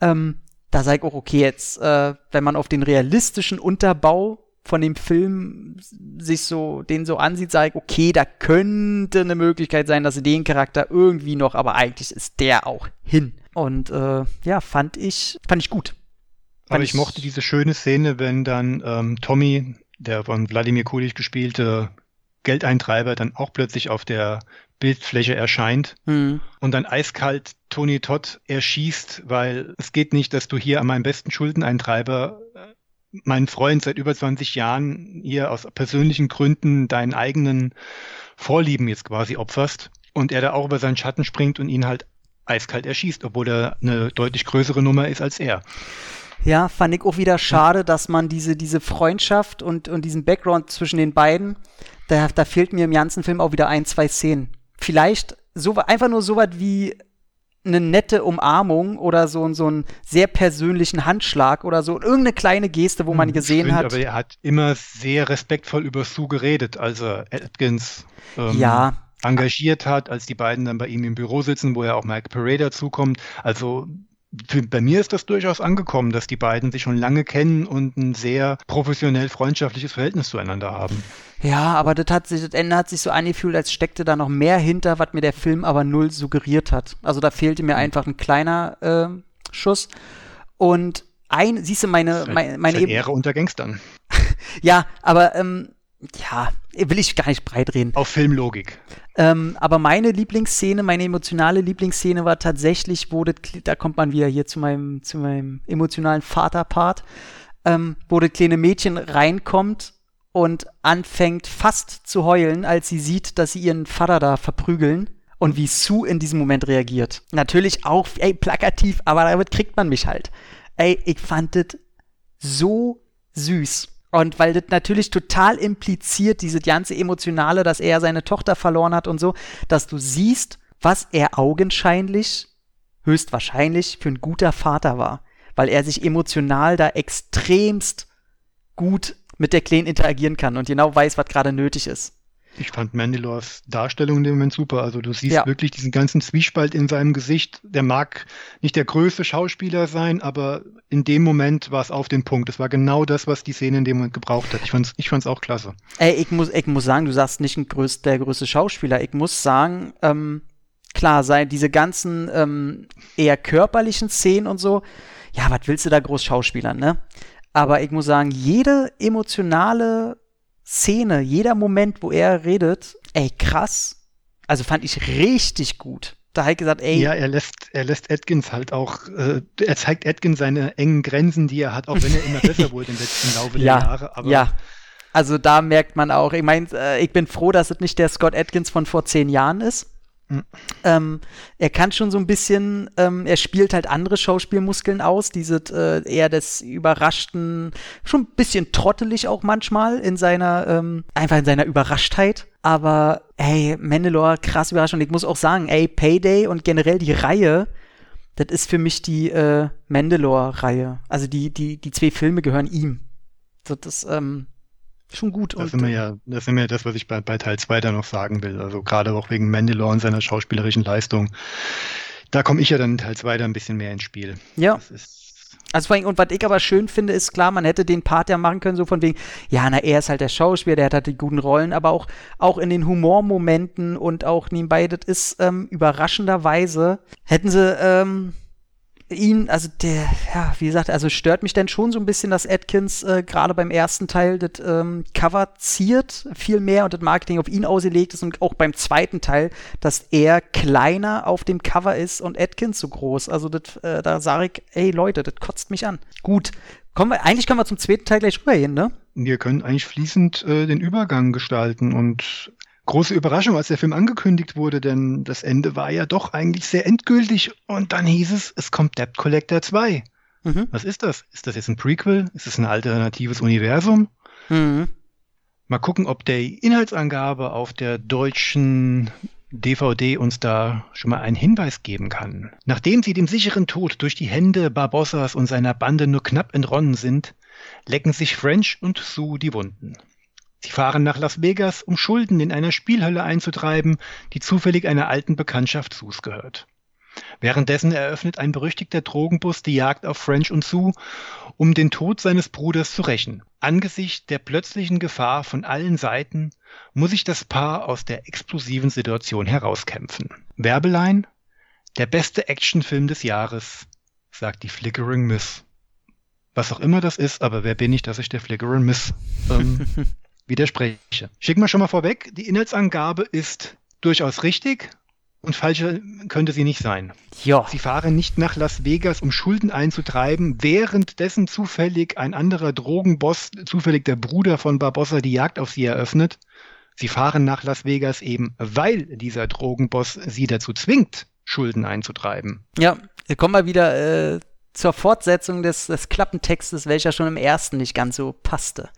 Ähm, da sage ich auch, okay, jetzt, äh, wenn man auf den realistischen Unterbau von dem Film sich so, den so ansieht, sage ich, okay, da könnte eine Möglichkeit sein, dass sie den Charakter irgendwie noch, aber eigentlich ist der auch hin. Und äh, ja, fand ich, fand ich gut. Aber ich, ich, mochte diese schöne Szene, wenn dann ähm, Tommy, der von Wladimir Kulich gespielte Geldeintreiber, dann auch plötzlich auf der Bildfläche erscheint mhm. und dann eiskalt Tony Todd erschießt, weil es geht nicht, dass du hier an meinem besten Schuldeneintreiber äh, meinen Freund seit über 20 Jahren hier aus persönlichen Gründen deinen eigenen Vorlieben jetzt quasi opferst und er da auch über seinen Schatten springt und ihn halt eiskalt erschießt, obwohl er eine deutlich größere Nummer ist als er. Ja, fand ich auch wieder schade, dass man diese, diese Freundschaft und, und diesen Background zwischen den beiden, da, da fehlt mir im ganzen Film auch wieder ein, zwei Szenen. Vielleicht so, einfach nur so was wie eine nette Umarmung oder so, so einen sehr persönlichen Handschlag oder so. Irgendeine kleine Geste, wo man hm, gesehen Stimmt, hat. Aber er hat immer sehr respektvoll über Sue geredet, als er Atkins ähm, ja. engagiert hat, als die beiden dann bei ihm im Büro sitzen, wo er auch Mike Parade dazukommt. Also für, bei mir ist das durchaus angekommen, dass die beiden sich schon lange kennen und ein sehr professionell freundschaftliches Verhältnis zueinander haben. Ja, aber das, hat sich, das Ende hat sich so angefühlt, als steckte da noch mehr hinter, was mir der Film aber null suggeriert hat. Also da fehlte mir hm. einfach ein kleiner äh, Schuss. Und ein, siehst du, meine, meine, meine Ehre unter Gangstern. ja, aber ähm, ja, will ich gar nicht breit reden. Auf Filmlogik. Ähm, aber meine Lieblingsszene, meine emotionale Lieblingsszene war tatsächlich, wo das, da kommt man wieder hier zu meinem, zu meinem emotionalen Vaterpart, ähm, wo das kleine Mädchen reinkommt und anfängt fast zu heulen, als sie sieht, dass sie ihren Vater da verprügeln und wie Sue in diesem Moment reagiert. Natürlich auch, ey, plakativ, aber damit kriegt man mich halt. Ey, ich fand das so süß. Und weil das natürlich total impliziert, diese ganze Emotionale, dass er seine Tochter verloren hat und so, dass du siehst, was er augenscheinlich, höchstwahrscheinlich für ein guter Vater war. Weil er sich emotional da extremst gut mit der Kleen interagieren kann und genau weiß, was gerade nötig ist. Ich fand Mandalores Darstellung in dem Moment super. Also du siehst ja. wirklich diesen ganzen Zwiespalt in seinem Gesicht. Der mag nicht der größte Schauspieler sein, aber in dem Moment war es auf den Punkt. Es war genau das, was die Szene in dem Moment gebraucht hat. Ich fand's, ich fand's auch klasse. Ey, ich muss, ich muss sagen, du sagst nicht größ, der größte Schauspieler. Ich muss sagen, ähm, klar, sei diese ganzen ähm, eher körperlichen Szenen und so. Ja, was willst du da groß Schauspielern, ne? Aber ich muss sagen, jede emotionale Szene, jeder Moment, wo er redet, ey, krass. Also fand ich richtig gut. Da hat gesagt, ey. Ja, er lässt, er lässt Atkins halt auch, äh, er zeigt Atkins seine engen Grenzen, die er hat, auch wenn er immer besser wurde im letzten Laufe ja, der Jahre. Aber ja. Also da merkt man auch, ich meine, äh, ich bin froh, dass es nicht der Scott Atkins von vor zehn Jahren ist. Ähm, er kann schon so ein bisschen, ähm, er spielt halt andere Schauspielmuskeln aus, diese äh, eher des überraschten, schon ein bisschen trottelig auch manchmal in seiner, ähm, einfach in seiner Überraschtheit. Aber ey, Mandalore, krass überraschend. Und ich muss auch sagen, ey, Payday und generell die Reihe, das ist für mich die äh, Mandalore-Reihe. Also die, die, die zwei Filme gehören ihm. So, das, ähm, schon gut. Das, sind wir ja, das sind wir das, was ich bei, bei Teil 2 da noch sagen will. Also gerade auch wegen Mandalore und seiner schauspielerischen Leistung. Da komme ich ja dann in Teil 2 da ein bisschen mehr ins Spiel. Ja. also vor allem, und was ich aber schön finde, ist klar, man hätte den Part ja machen können, so von wegen, ja, na, er ist halt der Schauspieler, der hat halt die guten Rollen, aber auch, auch in den Humormomenten und auch nebenbei, das ist ähm, überraschenderweise, hätten sie ähm, ihn, also der, ja, wie gesagt, also stört mich denn schon so ein bisschen, dass Atkins äh, gerade beim ersten Teil das ähm, Cover ziert viel mehr und das Marketing auf ihn ausgelegt ist und auch beim zweiten Teil, dass er kleiner auf dem Cover ist und Atkins so groß. Also das, äh, da sage ich, ey Leute, das kotzt mich an. Gut, kommen wir, eigentlich können wir zum zweiten Teil gleich rübergehen, ne? Wir können eigentlich fließend äh, den Übergang gestalten und große Überraschung, als der Film angekündigt wurde, denn das Ende war ja doch eigentlich sehr endgültig und dann hieß es, es kommt Debt Collector 2. Mhm. Was ist das? Ist das jetzt ein Prequel? Ist es ein alternatives Universum? Mhm. Mal gucken, ob die Inhaltsangabe auf der deutschen DVD uns da schon mal einen Hinweis geben kann. Nachdem sie dem sicheren Tod durch die Hände Barbossas und seiner Bande nur knapp entronnen sind, lecken sich French und Sue die Wunden. Sie fahren nach Las Vegas, um Schulden in einer Spielhölle einzutreiben, die zufällig einer alten Bekanntschaft Sus gehört. Währenddessen eröffnet ein berüchtigter Drogenbus die Jagd auf French und Sue, um den Tod seines Bruders zu rächen. Angesichts der plötzlichen Gefahr von allen Seiten muss sich das Paar aus der explosiven Situation herauskämpfen. Werbelein? Der beste Actionfilm des Jahres, sagt die Flickering Miss. Was auch immer das ist, aber wer bin ich, dass ich der Flickering Miss ähm, widerspreche? Schicken wir schon mal vorweg, die Inhaltsangabe ist durchaus richtig und falscher könnte sie nicht sein. Ja. Sie fahren nicht nach Las Vegas, um Schulden einzutreiben, währenddessen zufällig ein anderer Drogenboss, zufällig der Bruder von Barbossa, die Jagd auf sie eröffnet. Sie fahren nach Las Vegas eben, weil dieser Drogenboss sie dazu zwingt, Schulden einzutreiben. Ja, wir kommen mal wieder äh, zur Fortsetzung des, des Klappentextes, welcher schon im ersten nicht ganz so passte.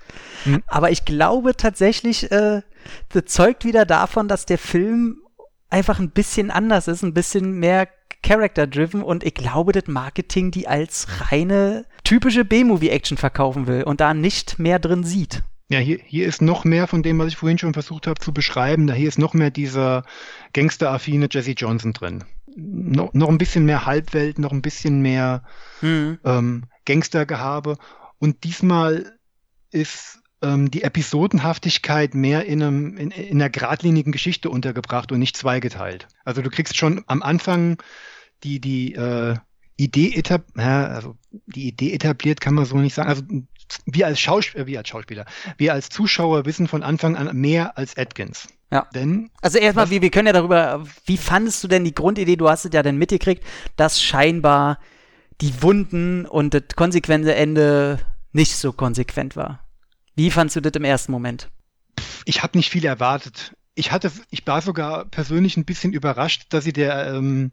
Hm. Aber ich glaube tatsächlich, äh, das zeugt wieder davon, dass der Film einfach ein bisschen anders ist, ein bisschen mehr Character-driven und ich glaube, das Marketing die als reine typische B-Movie-Action verkaufen will und da nicht mehr drin sieht. Ja, hier, hier ist noch mehr von dem, was ich vorhin schon versucht habe zu beschreiben. Da hier ist noch mehr dieser gangsteraffine Jesse Johnson drin. No, noch ein bisschen mehr Halbwelt, noch ein bisschen mehr mhm. ähm, Gangstergehabe. Und diesmal ist ähm, die Episodenhaftigkeit mehr in, einem, in, in einer geradlinigen Geschichte untergebracht und nicht zweigeteilt. Also du kriegst schon am Anfang die, die äh, Idee etab ja, also die Idee etabliert, kann man so nicht sagen. Also wir als, Schausp äh, wir als Schauspieler, wir als Zuschauer wissen von Anfang an mehr als Atkins. Ja. Denn, also erstmal, wir, wir können ja darüber, wie fandest du denn die Grundidee, du hast es ja dann mitgekriegt, dass scheinbar die Wunden und das konsequente Ende nicht so konsequent war. Wie fandst du das im ersten Moment? Ich habe nicht viel erwartet. Ich hatte, ich war sogar persönlich ein bisschen überrascht, dass sie der, ähm,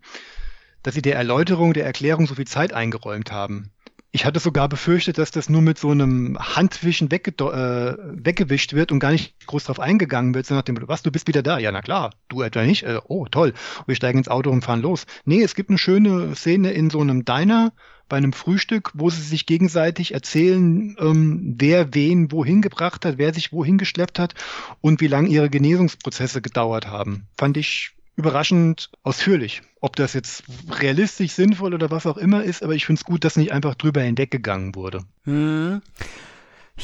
dass sie der Erläuterung, der Erklärung so viel Zeit eingeräumt haben. Ich hatte sogar befürchtet, dass das nur mit so einem Handwischen wegge äh, weggewischt wird und gar nicht groß drauf eingegangen wird, so nach dem, was, du bist wieder da? Ja, na klar, du etwa nicht? Äh, oh, toll. Wir steigen ins Auto und fahren los. Nee, es gibt eine schöne Szene in so einem Diner, bei einem Frühstück, wo sie sich gegenseitig erzählen, ähm, wer wen wohin gebracht hat, wer sich wohin geschleppt hat und wie lange ihre Genesungsprozesse gedauert haben. Fand ich überraschend ausführlich. Ob das jetzt realistisch, sinnvoll oder was auch immer ist, aber ich finde es gut, dass nicht einfach drüber hinweggegangen wurde. Hm.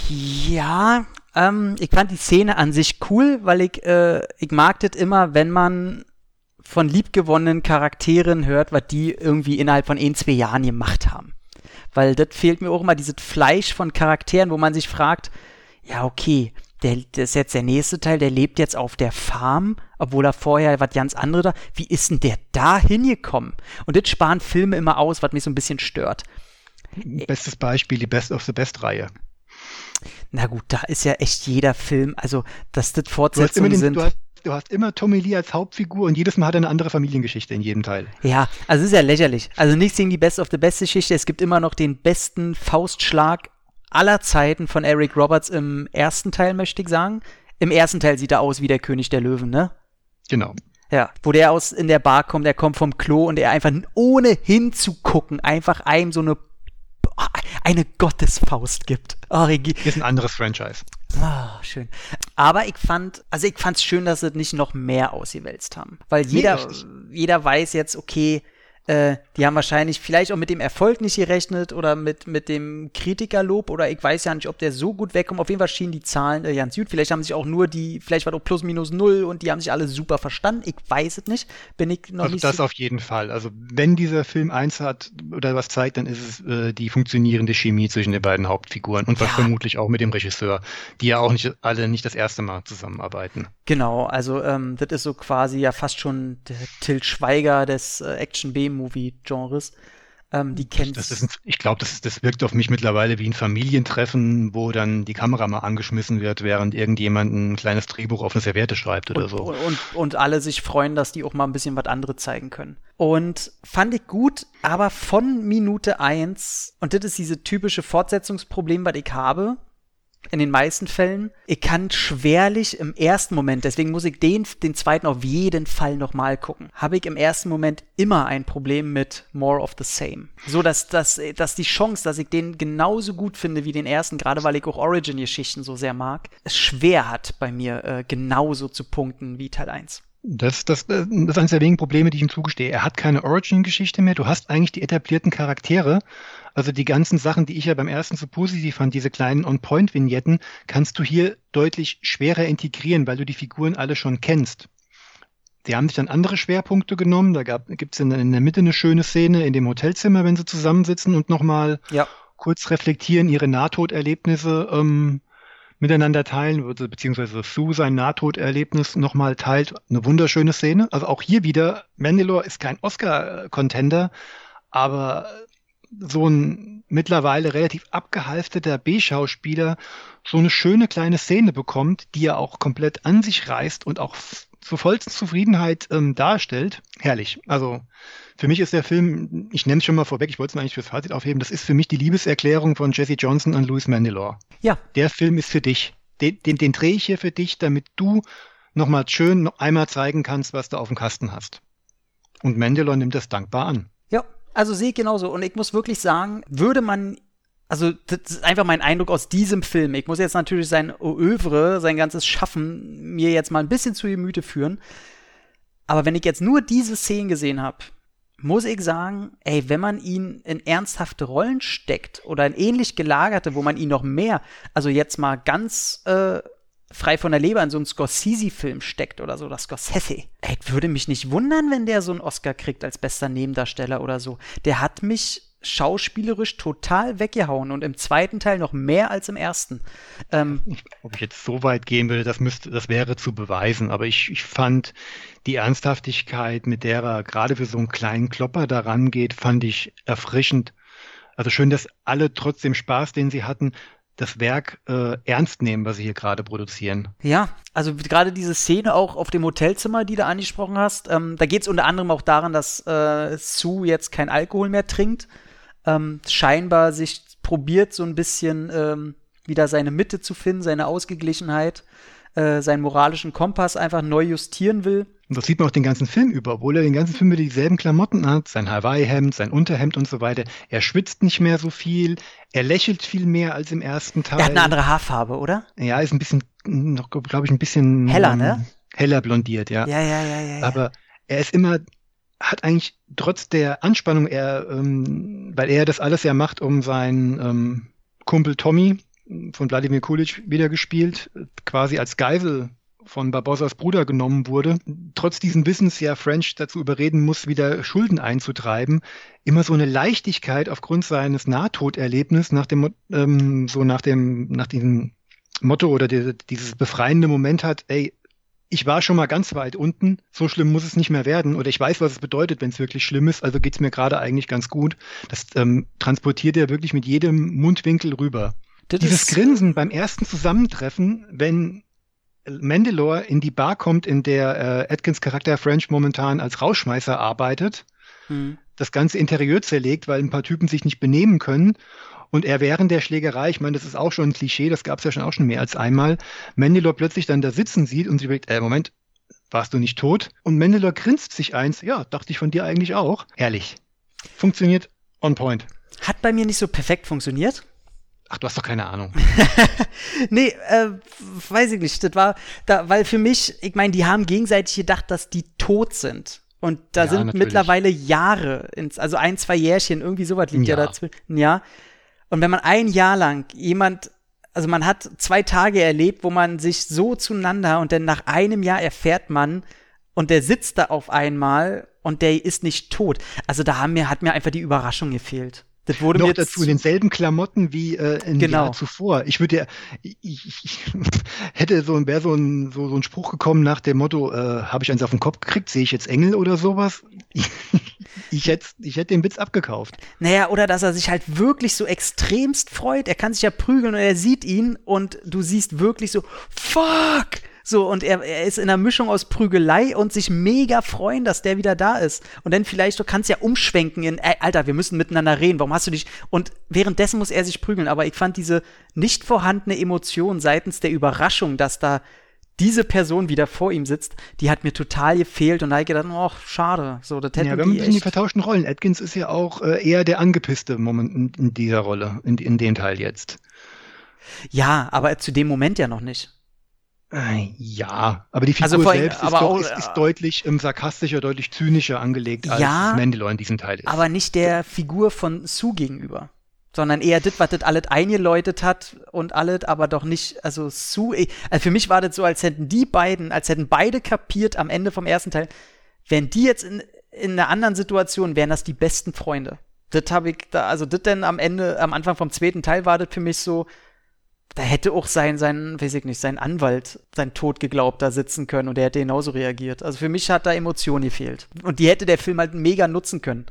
Ja, ähm, ich fand die Szene an sich cool, weil ich, äh, ich mag das immer, wenn man von liebgewonnenen Charakteren hört, was die irgendwie innerhalb von ein, zwei Jahren gemacht haben. Weil das fehlt mir auch immer, dieses Fleisch von Charakteren, wo man sich fragt, ja, okay, der, das ist jetzt der nächste Teil, der lebt jetzt auf der Farm, obwohl er vorher was ganz anderes da. Wie ist denn der da hingekommen? Und das sparen Filme immer aus, was mich so ein bisschen stört. Bestes Beispiel, die Best of the Best-Reihe. Na gut, da ist ja echt jeder Film, also dass das Fortsetzungen den, sind. Du hast du hast immer Tommy Lee als Hauptfigur und jedes Mal hat er eine andere Familiengeschichte in jedem Teil. Ja, also es ist ja lächerlich. Also nichts gegen die Best of the Best Geschichte. Es gibt immer noch den besten Faustschlag aller Zeiten von Eric Roberts im ersten Teil, möchte ich sagen. Im ersten Teil sieht er aus wie der König der Löwen, ne? Genau. Ja, wo der aus in der Bar kommt, der kommt vom Klo und er einfach ohne hinzugucken einfach einem so eine eine Gottesfaust gibt. Oh, ist ein anderes Franchise. Ah, schön. Aber ich fand, also ich fand es schön, dass sie nicht noch mehr ausgewälzt haben. Weil jeder, nee, jeder weiß jetzt, okay, äh, die haben wahrscheinlich vielleicht auch mit dem Erfolg nicht gerechnet oder mit, mit dem Kritikerlob oder ich weiß ja nicht, ob der so gut wegkommt. Auf jeden Fall schienen die Zahlen äh, ganz gut. Vielleicht haben sich auch nur die, vielleicht war doch plus minus null und die haben sich alle super verstanden. Ich weiß es nicht. Bin ich noch also nicht das so auf jeden Fall. Also wenn dieser Film eins hat oder was zeigt, dann ist es äh, die funktionierende Chemie zwischen den beiden Hauptfiguren und was ja. vermutlich auch mit dem Regisseur, die ja auch nicht alle nicht das erste Mal zusammenarbeiten. Genau, also ähm, das ist so quasi ja fast schon der Till Schweiger des äh, Action-B-Movie-Genres. Ähm, die kennt das ist ein, Ich glaube, das, das wirkt auf mich mittlerweile wie ein Familientreffen, wo dann die Kamera mal angeschmissen wird, während irgendjemand ein kleines Drehbuch auf eine Serviette schreibt oder und, so. Und, und alle sich freuen, dass die auch mal ein bisschen was anderes zeigen können. Und fand ich gut, aber von Minute eins und das ist diese typische Fortsetzungsproblem, was ich habe, in den meisten Fällen. Ich kann schwerlich im ersten Moment, deswegen muss ich den, den zweiten auf jeden Fall nochmal gucken, habe ich im ersten Moment immer ein Problem mit More of the Same. So, dass, dass, dass die Chance, dass ich den genauso gut finde wie den ersten, gerade weil ich auch Origin-Geschichten so sehr mag, es schwer hat bei mir äh, genauso zu punkten wie Teil 1 Das, das, das ist eines der wenigen Probleme, die ich ihm zugestehe. Er hat keine Origin-Geschichte mehr. Du hast eigentlich die etablierten Charaktere. Also die ganzen Sachen, die ich ja beim ersten so positiv fand, diese kleinen On-Point-Vignetten, kannst du hier deutlich schwerer integrieren, weil du die Figuren alle schon kennst. Die haben sich dann andere Schwerpunkte genommen. Da gibt es in, in, der Mitte eine schöne Szene in dem Hotelzimmer, wenn sie zusammensitzen und nochmal ja. kurz reflektieren, ihre Nahtoderlebnisse ähm, miteinander teilen, beziehungsweise Sue sein Nahtoderlebnis nochmal teilt. Eine wunderschöne Szene. Also auch hier wieder, Mandalore ist kein Oscar-Contender, aber so ein mittlerweile relativ abgehalfterter B-Schauspieler so eine schöne kleine Szene bekommt, die er auch komplett an sich reißt und auch zur vollsten Zufriedenheit ähm, darstellt. Herrlich. Also für mich ist der Film, ich nenne es schon mal vorweg, ich wollte es mir eigentlich fürs Fazit aufheben, das ist für mich die Liebeserklärung von Jesse Johnson an Louis Mandylor. Ja. Der Film ist für dich. Den, den, den drehe ich hier für dich, damit du nochmal schön noch einmal zeigen kannst, was du auf dem Kasten hast. Und Mandylor nimmt das dankbar an. Also sehe ich genauso. Und ich muss wirklich sagen, würde man also das ist einfach mein Eindruck aus diesem Film. Ich muss jetzt natürlich sein Oeuvre, sein ganzes Schaffen mir jetzt mal ein bisschen zu Gemüte führen. Aber wenn ich jetzt nur diese Szenen gesehen habe, muss ich sagen, ey, wenn man ihn in ernsthafte Rollen steckt oder in ähnlich gelagerte, wo man ihn noch mehr, also jetzt mal ganz äh, frei von der Leber in so einen Scorsese-Film steckt oder so, oder Scorsese. Ey, würde mich nicht wundern, wenn der so einen Oscar kriegt als bester Nebendarsteller oder so. Der hat mich schauspielerisch total weggehauen und im zweiten Teil noch mehr als im ersten. Ähm, Ob ich jetzt so weit gehen würde, das müsste, das wäre zu beweisen, aber ich, ich fand die Ernsthaftigkeit, mit der er gerade für so einen kleinen Klopper daran geht, fand ich erfrischend. Also schön, dass alle trotzdem Spaß, den sie hatten, das Werk äh, ernst nehmen, was sie hier gerade produzieren. Ja, also gerade diese Szene auch auf dem Hotelzimmer, die du angesprochen hast, ähm, da geht es unter anderem auch daran, dass äh, Sue jetzt kein Alkohol mehr trinkt ähm, scheinbar sich probiert, so ein bisschen ähm, wieder seine Mitte zu finden, seine Ausgeglichenheit, äh, seinen moralischen Kompass einfach neu justieren will. Und das sieht man auch den ganzen Film über, obwohl er den ganzen Film über dieselben Klamotten hat, sein Hawaii-Hemd, sein Unterhemd und so weiter. Er schwitzt nicht mehr so viel, er lächelt viel mehr als im ersten Teil. Er hat eine andere Haarfarbe, oder? Ja, ist ein bisschen, noch, glaube ich, ein bisschen heller, ne? Heller blondiert, ja. Ja, ja, ja, ja. Aber er ist immer hat eigentlich trotz der Anspannung, er, ähm, weil er das alles ja macht, um seinen ähm, Kumpel Tommy von Wladimir Kulic wieder gespielt, quasi als Geisel von Barbossas Bruder genommen wurde, trotz diesen Wissens ja French dazu überreden muss, wieder Schulden einzutreiben, immer so eine Leichtigkeit aufgrund seines Nahtoderlebnisses nach dem, ähm, so nach dem, nach diesem Motto oder die, dieses befreiende Moment hat, ey, ich war schon mal ganz weit unten, so schlimm muss es nicht mehr werden. Oder ich weiß, was es bedeutet, wenn es wirklich schlimm ist, also geht es mir gerade eigentlich ganz gut. Das ähm, transportiert er wirklich mit jedem Mundwinkel rüber. Das Dieses Grinsen beim ersten Zusammentreffen, wenn Mandalore in die Bar kommt, in der äh, Atkins Charakter French momentan als Rauschmeißer arbeitet, hm. das ganze Interieur zerlegt, weil ein paar Typen sich nicht benehmen können und er während der Schlägerei, ich meine, das ist auch schon ein Klischee, das gab es ja schon auch schon mehr als einmal, Mandalore plötzlich dann da sitzen sieht und sie überlegt, äh, Moment, warst du nicht tot? Und Mandalore grinst sich eins, ja, dachte ich von dir eigentlich auch. Herrlich. Funktioniert on point. Hat bei mir nicht so perfekt funktioniert. Ach, du hast doch keine Ahnung. nee, äh, weiß ich nicht. Das war, da, weil für mich, ich meine, die haben gegenseitig gedacht, dass die tot sind. Und da ja, sind natürlich. mittlerweile Jahre, ins, also ein, zwei Jährchen, irgendwie sowas liegt ja, ja dazwischen. Ja. Und wenn man ein Jahr lang jemand, also man hat zwei Tage erlebt, wo man sich so zueinander und dann nach einem Jahr erfährt man, und der sitzt da auf einmal und der ist nicht tot. Also da haben mir, hat mir einfach die Überraschung gefehlt. Das wurde noch dazu in denselben Klamotten wie äh, in genau. Jahr zuvor. Ich würde ja, ich, ich, hätte so wäre so ein so, so ein Spruch gekommen nach dem Motto, äh, habe ich eins auf den Kopf gekriegt, sehe ich jetzt Engel oder sowas? ich hätte ich hätte den Witz abgekauft. Naja, oder dass er sich halt wirklich so extremst freut. Er kann sich ja prügeln und er sieht ihn und du siehst wirklich so, fuck! So, und er, er ist in einer Mischung aus Prügelei und sich mega freuen, dass der wieder da ist. Und dann vielleicht, du kannst ja umschwenken in, ey, Alter, wir müssen miteinander reden, warum hast du dich. Und währenddessen muss er sich prügeln. Aber ich fand diese nicht vorhandene Emotion seitens der Überraschung, dass da diese Person wieder vor ihm sitzt, die hat mir total gefehlt und da habe ich gedacht, oh, schade. So, das hätten ja, wir haben ein bisschen die vertauschten Rollen. Atkins ist ja auch äh, eher der angepisste Moment in, in dieser Rolle, in, in dem Teil jetzt. Ja, aber zu dem Moment ja noch nicht. Äh, ja, aber die Figur Also vor allem- selbst ist, doch, ist, ist deutlich ähm, sarkastischer, deutlich zynischer angelegt, als Ja, Mandalore in diesem Teil ist. Aber nicht der Figur von Sue gegenüber. Sondern eher das, was das alles eingeläutet hat und alles, aber doch nicht, also Sue, eh, also für mich war das so, als hätten die beiden, als hätten beide kapiert am Ende vom ersten Teil, wären die jetzt in, in einer anderen Situation, wären das die besten Freunde. Das habe ich da, also das denn am Ende, am Anfang vom zweiten Teil war das für mich so, da hätte auch sein, sein, weiß ich nicht, sein Anwalt sein Tod geglaubt da sitzen können und der hätte genauso reagiert. Also für mich hat da Emotion gefehlt. Und die hätte der Film halt mega nutzen können.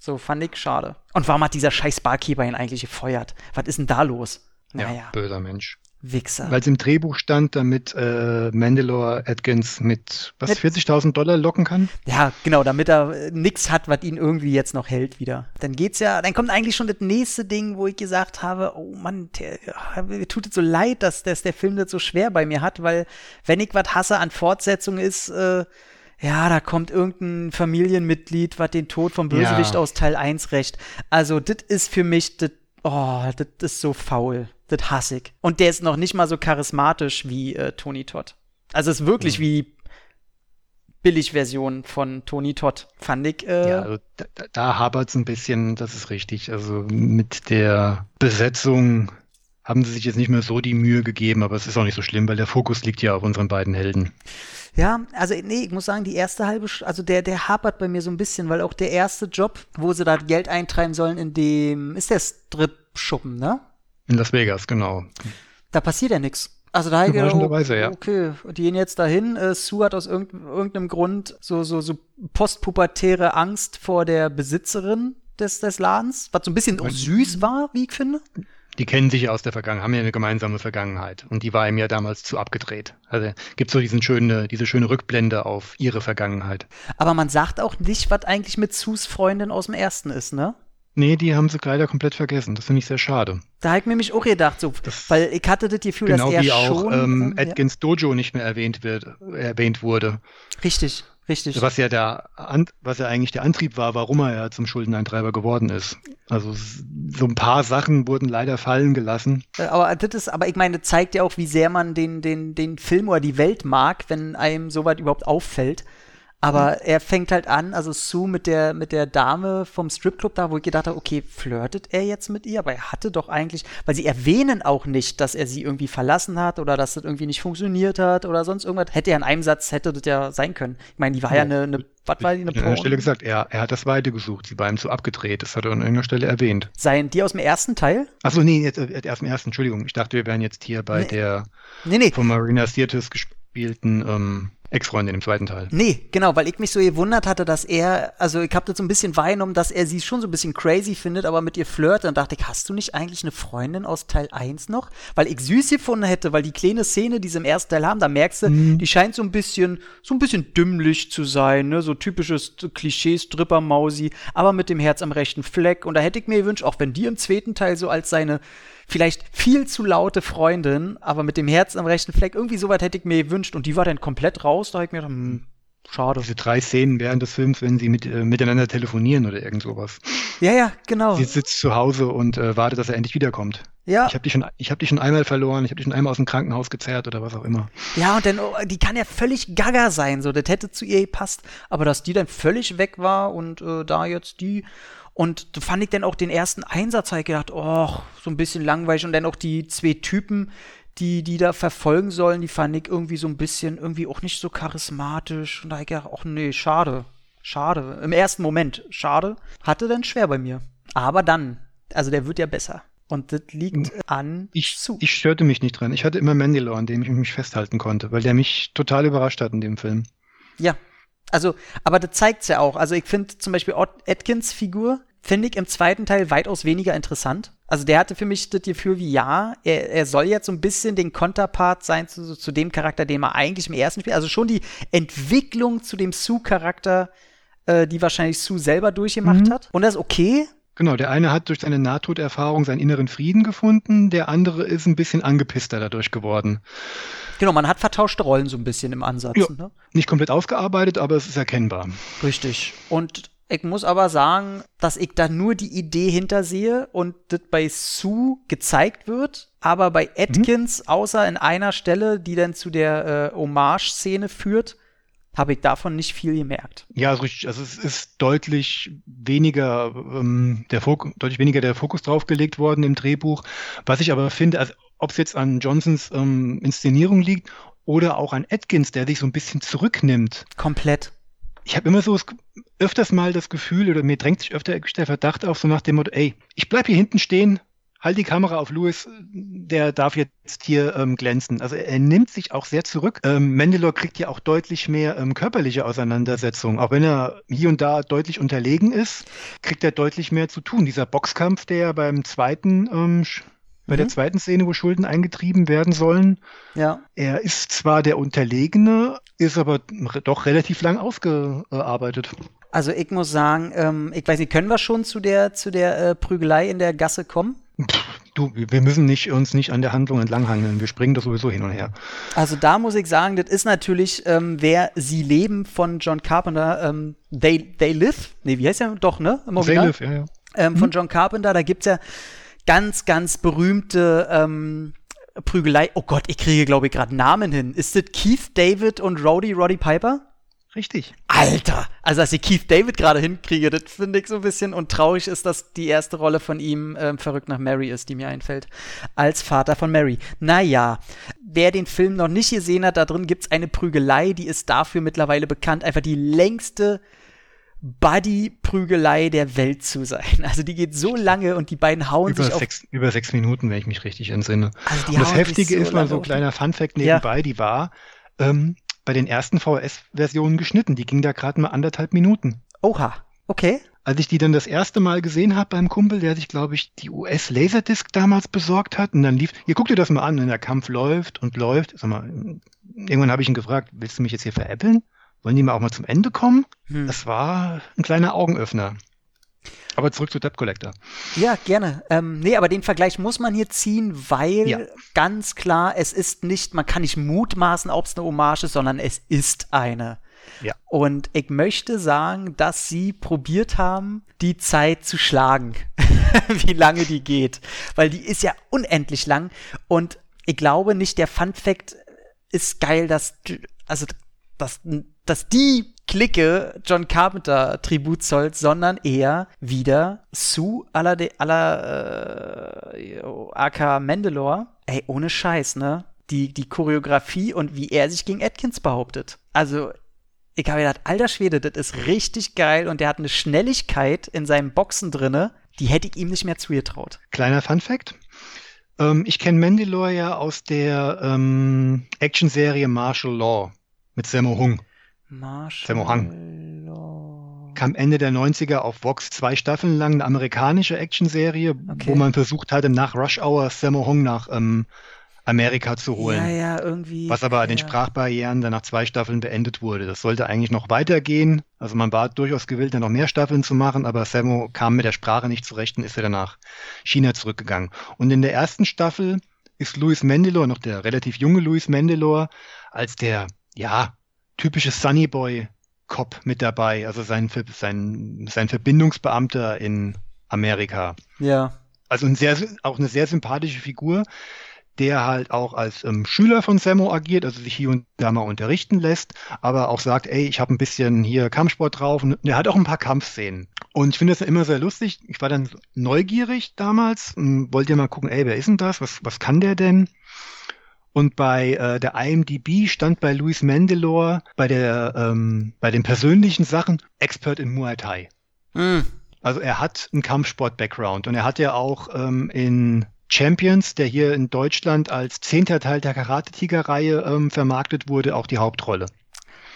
So fand ich schade. Und warum hat dieser scheiß Barkeeper ihn eigentlich gefeuert? Was ist denn da los? ja, Naja, böser Mensch. Wichser. Weil es im Drehbuch stand, damit äh, Mandalore Atkins mit was Mit- 40.000 Dollar locken kann. Ja, genau, damit er äh, nix hat, was ihn irgendwie jetzt noch hält wieder. Dann geht's ja, dann kommt eigentlich schon das nächste Ding, wo ich gesagt habe, oh Mann, der, ja, mir tut es so leid, dass, dass der Film das so schwer bei mir hat, weil wenn ich was hasse an Fortsetzung ist, äh, ja, da kommt irgendein Familienmitglied, was den Tod vom Bösewicht Ja. aus Teil 1 rächt. Also, das ist für mich, das, oh, das ist so faul. Das hasse ich. Und der ist noch nicht mal so charismatisch wie äh, Tony Todd. Also, es ist wirklich wie Billigversion von Tony Todd, fand ich. Äh, Ja, also da, da- hapert es ein bisschen, das ist richtig. Also mit der Besetzung haben sie sich jetzt nicht mehr so die Mühe gegeben, aber es ist auch nicht so schlimm, weil der Fokus liegt ja auf unseren beiden Helden. Ja, also nee, ich muss sagen, die erste halbe, also der, der hapert bei mir so ein bisschen, weil auch der erste Job, wo sie da Geld eintreiben sollen, in dem, ist der Strip-Schuppen, ne? In Las Vegas, genau. Da passiert ja nichts. Also da gedacht, ja. okay, die gehen jetzt dahin. Äh, Sue hat aus irgend, irgendeinem Grund so, so, so postpubertäre Angst vor der Besitzerin des, des Ladens, was so ein bisschen auch süß war, wie ich finde. Die kennen sich ja aus der Vergangenheit, haben ja eine gemeinsame Vergangenheit. Und die war ihm ja damals zu abgedreht. Also gibt so diesen schöne, diese schöne Rückblende auf ihre Vergangenheit. Aber man sagt auch nicht, was eigentlich mit Sues Freundin aus dem ersten ist, ne? Nee, die haben sie leider komplett vergessen. Das finde ich sehr schade. Da habe ich mir nämlich auch gedacht, so, Das- weil ich hatte das Gefühl, Genau dass er wie auch schon. ähm, äh, ja, Atkins Dojo nicht mehr erwähnt wird, erwähnt wurde. richtig, richtig. Was ja der An was ja eigentlich der Antrieb war, warum er ja zum Schuldeneintreiber geworden ist. Also so ein paar Sachen wurden leider fallen gelassen. Äh, Aber das ist, aber ich meine, das zeigt ja auch, wie sehr man den, den, den Film oder die Welt mag, wenn einem sowas überhaupt auffällt. Aber er fängt halt an, also Sue mit der, mit der Dame vom Stripclub da, wo ich gedacht habe, okay, flirtet er jetzt mit ihr? Aber er hatte doch eigentlich, weil sie erwähnen auch nicht, dass er sie irgendwie verlassen hat oder dass das irgendwie nicht funktioniert hat oder sonst irgendwas. Hätte er in einem Satz, hätte das ja sein können. Ich meine, die war ja Ja. eine, eine was war die, eine An der Porn? Stelle gesagt, er, er hat das Weite gesucht, sie war ihm zu abgedreht. Das hat er an irgendeiner Stelle erwähnt. Seien die aus dem ersten Teil? Achso, nee, jetzt, äh, erst im ersten, Entschuldigung. Ich dachte, wir wären jetzt hier bei Nee. der Nee, nee. von Marina Sirtis gespielten ähm, Ex-Freundin im zweiten Teil. Nee, genau, weil ich mich so gewundert hatte, dass er, also ich habe das so ein bisschen wahrgenommen, dass er sie schon so ein bisschen crazy findet, aber mit ihr flirtet. Und dachte ich, hast du nicht eigentlich eine Freundin aus Teil 1 noch? Weil ich süß gefunden hätte, weil die kleine Szene, die sie im ersten Teil haben, da merkst du, die scheint so ein bisschen, so ein bisschen dümmlich zu sein, ne, so typisches Klischee-Stripper-Mausi, aber mit dem Herz am rechten Fleck. Und da hätte ich mir gewünscht, auch wenn die im zweiten Teil so als seine vielleicht viel zu laute Freundin, aber mit dem Herz am rechten Fleck, irgendwie soweit hätte ich mir gewünscht und die war dann komplett raus, da habe ich mir gedacht, hm, schade. Diese drei Szenen während des Films, wenn sie mit, äh, miteinander telefonieren oder irgend sowas. Ja, ja, genau. Sie sitzt zu Hause und äh, wartet, dass er endlich wiederkommt. Ja, Ich habe dich, schon- ich hab dich schon einmal verloren, ich habe dich schon einmal aus dem Krankenhaus gezerrt oder was auch immer. ja, und dann, oh, die kann ja völlig gaga sein, so, das hätte zu ihr gepasst, aber dass die dann völlig weg war und äh, da jetzt die, und da fand ich dann auch den ersten Einsatz, habe ich gedacht, oh, so ein bisschen langweilig und dann auch die zwei Typen, die, die da verfolgen sollen, die fand ich irgendwie so ein bisschen, irgendwie auch nicht so charismatisch und da ich gedacht, ach nee, schade, schade, im ersten Moment, schade, hatte dann schwer bei mir, aber dann, also der wird ja besser. Und das liegt an Ich, zu. ich störte mich nicht dran. Ich hatte immer Mandalore, an dem ich mich festhalten konnte, weil der mich total überrascht hat in dem Film. Ja, also, aber das zeigt's ja auch. Also ich finde zum Beispiel Atkins Figur, finde ich im zweiten Teil weitaus weniger interessant. Also der hatte für mich das Gefühl wie, ja, er, er soll jetzt so ein bisschen den Konterpart sein zu, zu dem Charakter, den man eigentlich im ersten Spiel, also schon die Entwicklung zu dem Sue-Charakter, äh, die wahrscheinlich Sue selber durchgemacht hat. Und das ist okay. Genau, der eine hat durch seine Nahtoderfahrung seinen inneren Frieden gefunden, der andere ist ein bisschen angepisster dadurch geworden. Genau, man hat vertauschte Rollen so ein bisschen im Ansatz. Ja. Ne? Nicht komplett ausgearbeitet, aber es ist erkennbar. Richtig. Und Ich muss aber sagen, dass ich da nur die Idee hintersehe und das bei Sue gezeigt wird, aber bei Atkins, mhm. außer in einer Stelle, die dann zu der äh, Hommage-Szene führt, habe ich davon nicht viel gemerkt. Ja, also, also es ist deutlich weniger, ähm, der Fok deutlich weniger der Fokus drauf gelegt worden im Drehbuch. Was ich aber finde, also, ob es jetzt an Johnsons ähm, Inszenierung liegt oder auch an Atkins, der sich so ein bisschen zurücknimmt. Komplett. Ich habe immer so öfters mal das Gefühl, oder mir drängt sich öfter der Verdacht auf, so nach dem Motto, ey, ich bleib hier hinten stehen, halt die Kamera auf Louis, der darf jetzt hier ähm, glänzen. Also er nimmt sich auch sehr zurück. Ähm, Mendelor kriegt ja auch deutlich mehr ähm, körperliche Auseinandersetzungen. Auch wenn er hier und da deutlich unterlegen ist, kriegt er deutlich mehr zu tun. Dieser Boxkampf, der beim zweiten ähm, bei mhm. der zweiten Szene, wo Schulden eingetrieben werden sollen. Ja. Er ist zwar der Unterlegene, ist aber doch relativ lang ausgearbeitet. Also ich muss sagen, ähm, ich weiß nicht, können wir schon zu der, zu der äh, Prügelei in der Gasse kommen? Du, wir müssen nicht, uns nicht an der Handlung entlanghangeln. Wir springen das sowieso hin und her. Also da muss ich sagen, das ist natürlich, ähm, wer Sie leben von John Carpenter, ähm, They, They Live, nee, wie heißt der? Doch, ne? Im They Live, ja, ja. Ähm, von hm? John Carpenter, da gibt es ja ganz, ganz berühmte ähm, Prügelei. Oh Gott, ich kriege, glaube ich, gerade Namen hin. Ist das Keith David und Roddy Roddy Piper? Richtig. Alter! Also, dass ich Keith David gerade hinkriege, das finde ich so ein bisschen. Und traurig ist, dass die erste Rolle von ihm ähm, verrückt nach Mary ist, die mir einfällt. Als Vater von Mary. Naja, wer den Film noch nicht gesehen hat, da drin gibt es eine Prügelei, die ist dafür mittlerweile bekannt. Einfach die längste Buddy-Prügelei der Welt zu sein. Also die geht so lange und die beiden hauen über sich sechs, auf über sechs Minuten, wenn ich mich richtig entsinne. Also und das Heftige so ist mal so ein kleiner Funfact nebenbei, ja. die war ähm, bei den ersten VHS-Versionen geschnitten. Die ging da gerade mal anderthalb Minuten. Oha, okay. Als ich die dann das erste Mal gesehen habe beim Kumpel, der sich, glaube ich, die US-Laserdisc damals besorgt hat, und dann lief, hier guck dir das mal an, und der Kampf läuft und läuft. Sag mal, irgendwann habe ich ihn gefragt, willst du mich jetzt hier veräppeln? Wollen die mal auch mal zum Ende kommen? Hm. Das war ein kleiner Augenöffner. Aber zurück zu Debt Collector. Ja, gerne. Ähm, nee, aber den Vergleich muss man hier ziehen, weil ja. ganz klar, es ist nicht, man kann nicht mutmaßen, ob es eine Hommage ist, sondern es ist eine. Ja. Und ich möchte sagen, dass sie probiert haben, die Zeit zu schlagen, wie lange die geht. Weil die ist ja unendlich lang. Und ich glaube nicht, der Fun Fact ist geil, dass, also, dass dass die Clique John Carpenter Tribut zollt, sondern eher wieder Sue aller aller äh, AK Mandalore. Ey, ohne Scheiß, ne? Die, die Choreografie und wie er sich gegen Atkins behauptet. Also, ich habe gedacht, alter Schwede, das ist richtig geil und der hat eine Schnelligkeit in seinem Boxen drinne, die hätte ich ihm nicht mehr zugetraut. Kleiner Fun Fact. Ähm, ich kenne Mandalore ja aus der ähm, Actionserie Martial Law mit Sammo Hung. Sammo Hang. Kam Ende der 90er auf Vox zwei Staffeln lang eine amerikanische Actionserie, okay. wo man versucht hatte, nach Rush Hour Sammo Hung nach ähm, Amerika zu holen. Ja, ja, irgendwie. Was aber an den Sprachbarrieren dann nach zwei Staffeln beendet wurde. Das sollte eigentlich noch weitergehen. Also man war durchaus gewillt, dann noch mehr Staffeln zu machen, aber Sammo kam mit der Sprache nicht zurecht und ist er dann nach China zurückgegangen. Und in der ersten Staffel ist Louis Mendelor, noch der relativ junge Louis Mendelor, als der, ja, typische Sunny Boy Cop mit dabei, also sein, sein, sein Verbindungsbeamter in Amerika. Ja. Also ein sehr, auch eine sehr sympathische Figur, der halt auch als ähm, Schüler von Sammo agiert, also sich hier und da mal unterrichten lässt, aber auch sagt, ey, ich habe ein bisschen hier Kampfsport drauf und er hat auch ein paar Kampfszenen. Und ich finde das immer sehr lustig. Ich war dann neugierig damals und wollte ja mal gucken, ey, wer ist denn das? Was, was kann der denn? Und bei äh, der IMDb stand bei Luis Mendelor bei der ähm, bei den persönlichen Sachen Expert in Muay Thai. Mm. Also er hat einen Kampfsport-Background und er hat ja auch ähm, in Champions, der hier in Deutschland als zehnter Teil der Karate-Tiger-Reihe ähm, vermarktet wurde, auch die Hauptrolle.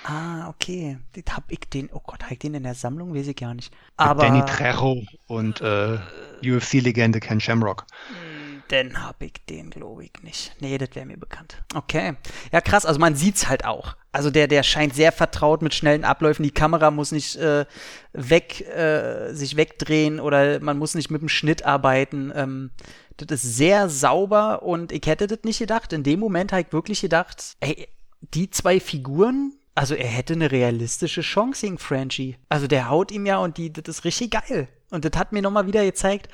Ah, okay. Das hab ich den, oh Gott, hab ich den in der Sammlung? Weiß ich gar nicht. Aber. Danny Trejo und äh, UFC-Legende Ken Shamrock. Mm dann hab ich den, glaube ich, nicht. Nee, das wäre mir bekannt. Okay. Ja, krass. Also man sieht's halt auch. Also der, der scheint sehr vertraut mit schnellen Abläufen. Die Kamera muss nicht äh, weg, äh, sich wegdrehen oder man muss nicht mit dem Schnitt arbeiten. Ähm, das ist sehr sauber und ich hätte das nicht gedacht. In dem Moment habe ich wirklich gedacht, ey, die zwei Figuren, Also er hätte eine realistische Chance gegen Franchi. Also der haut ihm ja und die, das ist richtig geil. Und das hat mir nochmal wieder gezeigt,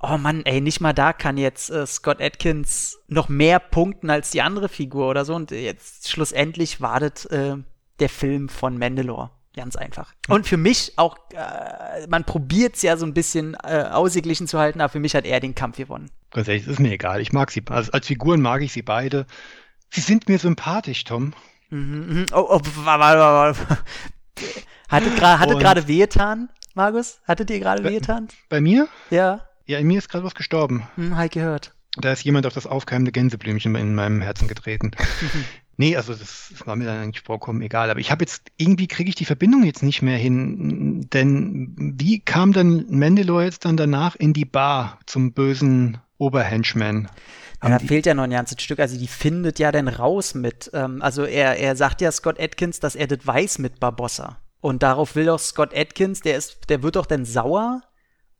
oh Mann, ey, nicht mal da kann jetzt äh, Scott Atkins noch mehr punkten als die andere Figur oder so. Und jetzt schlussendlich wartet äh, der Film von Mandalore. Ganz einfach. Und für mich auch, äh, man probiert es ja so ein bisschen äh, ausgeglichen zu halten, aber für mich hat er den Kampf gewonnen. Ganz ehrlich, ist mir egal. Ich mag sie. Also als Figuren mag ich sie beide. Sie sind mir sympathisch, Tom. Mhm, mhm. Oh, oh, Hatte gerade wehgetan, Markus? Hattet ihr gerade wehgetan? Bei mir? Ja. Ja, in mir ist gerade was gestorben. Hm, halt gehört. Da ist jemand auf das aufkeimende Gänseblümchen in meinem Herzen getreten. nee, also das war mir dann eigentlich vollkommen egal. Aber ich habe jetzt, irgendwie kriege ich die Verbindung jetzt nicht mehr hin. Denn wie kam dann Mandalore jetzt dann danach in die Bar zum bösen Oberhenchman? Ja, da fehlt ja noch ein ganzes Stück. Also die findet ja dann raus mit. Ähm, also er, er sagt ja Scott Atkins, dass er das weiß mit Barbossa. Und darauf will doch Scott Atkins, der ist, der wird doch dann sauer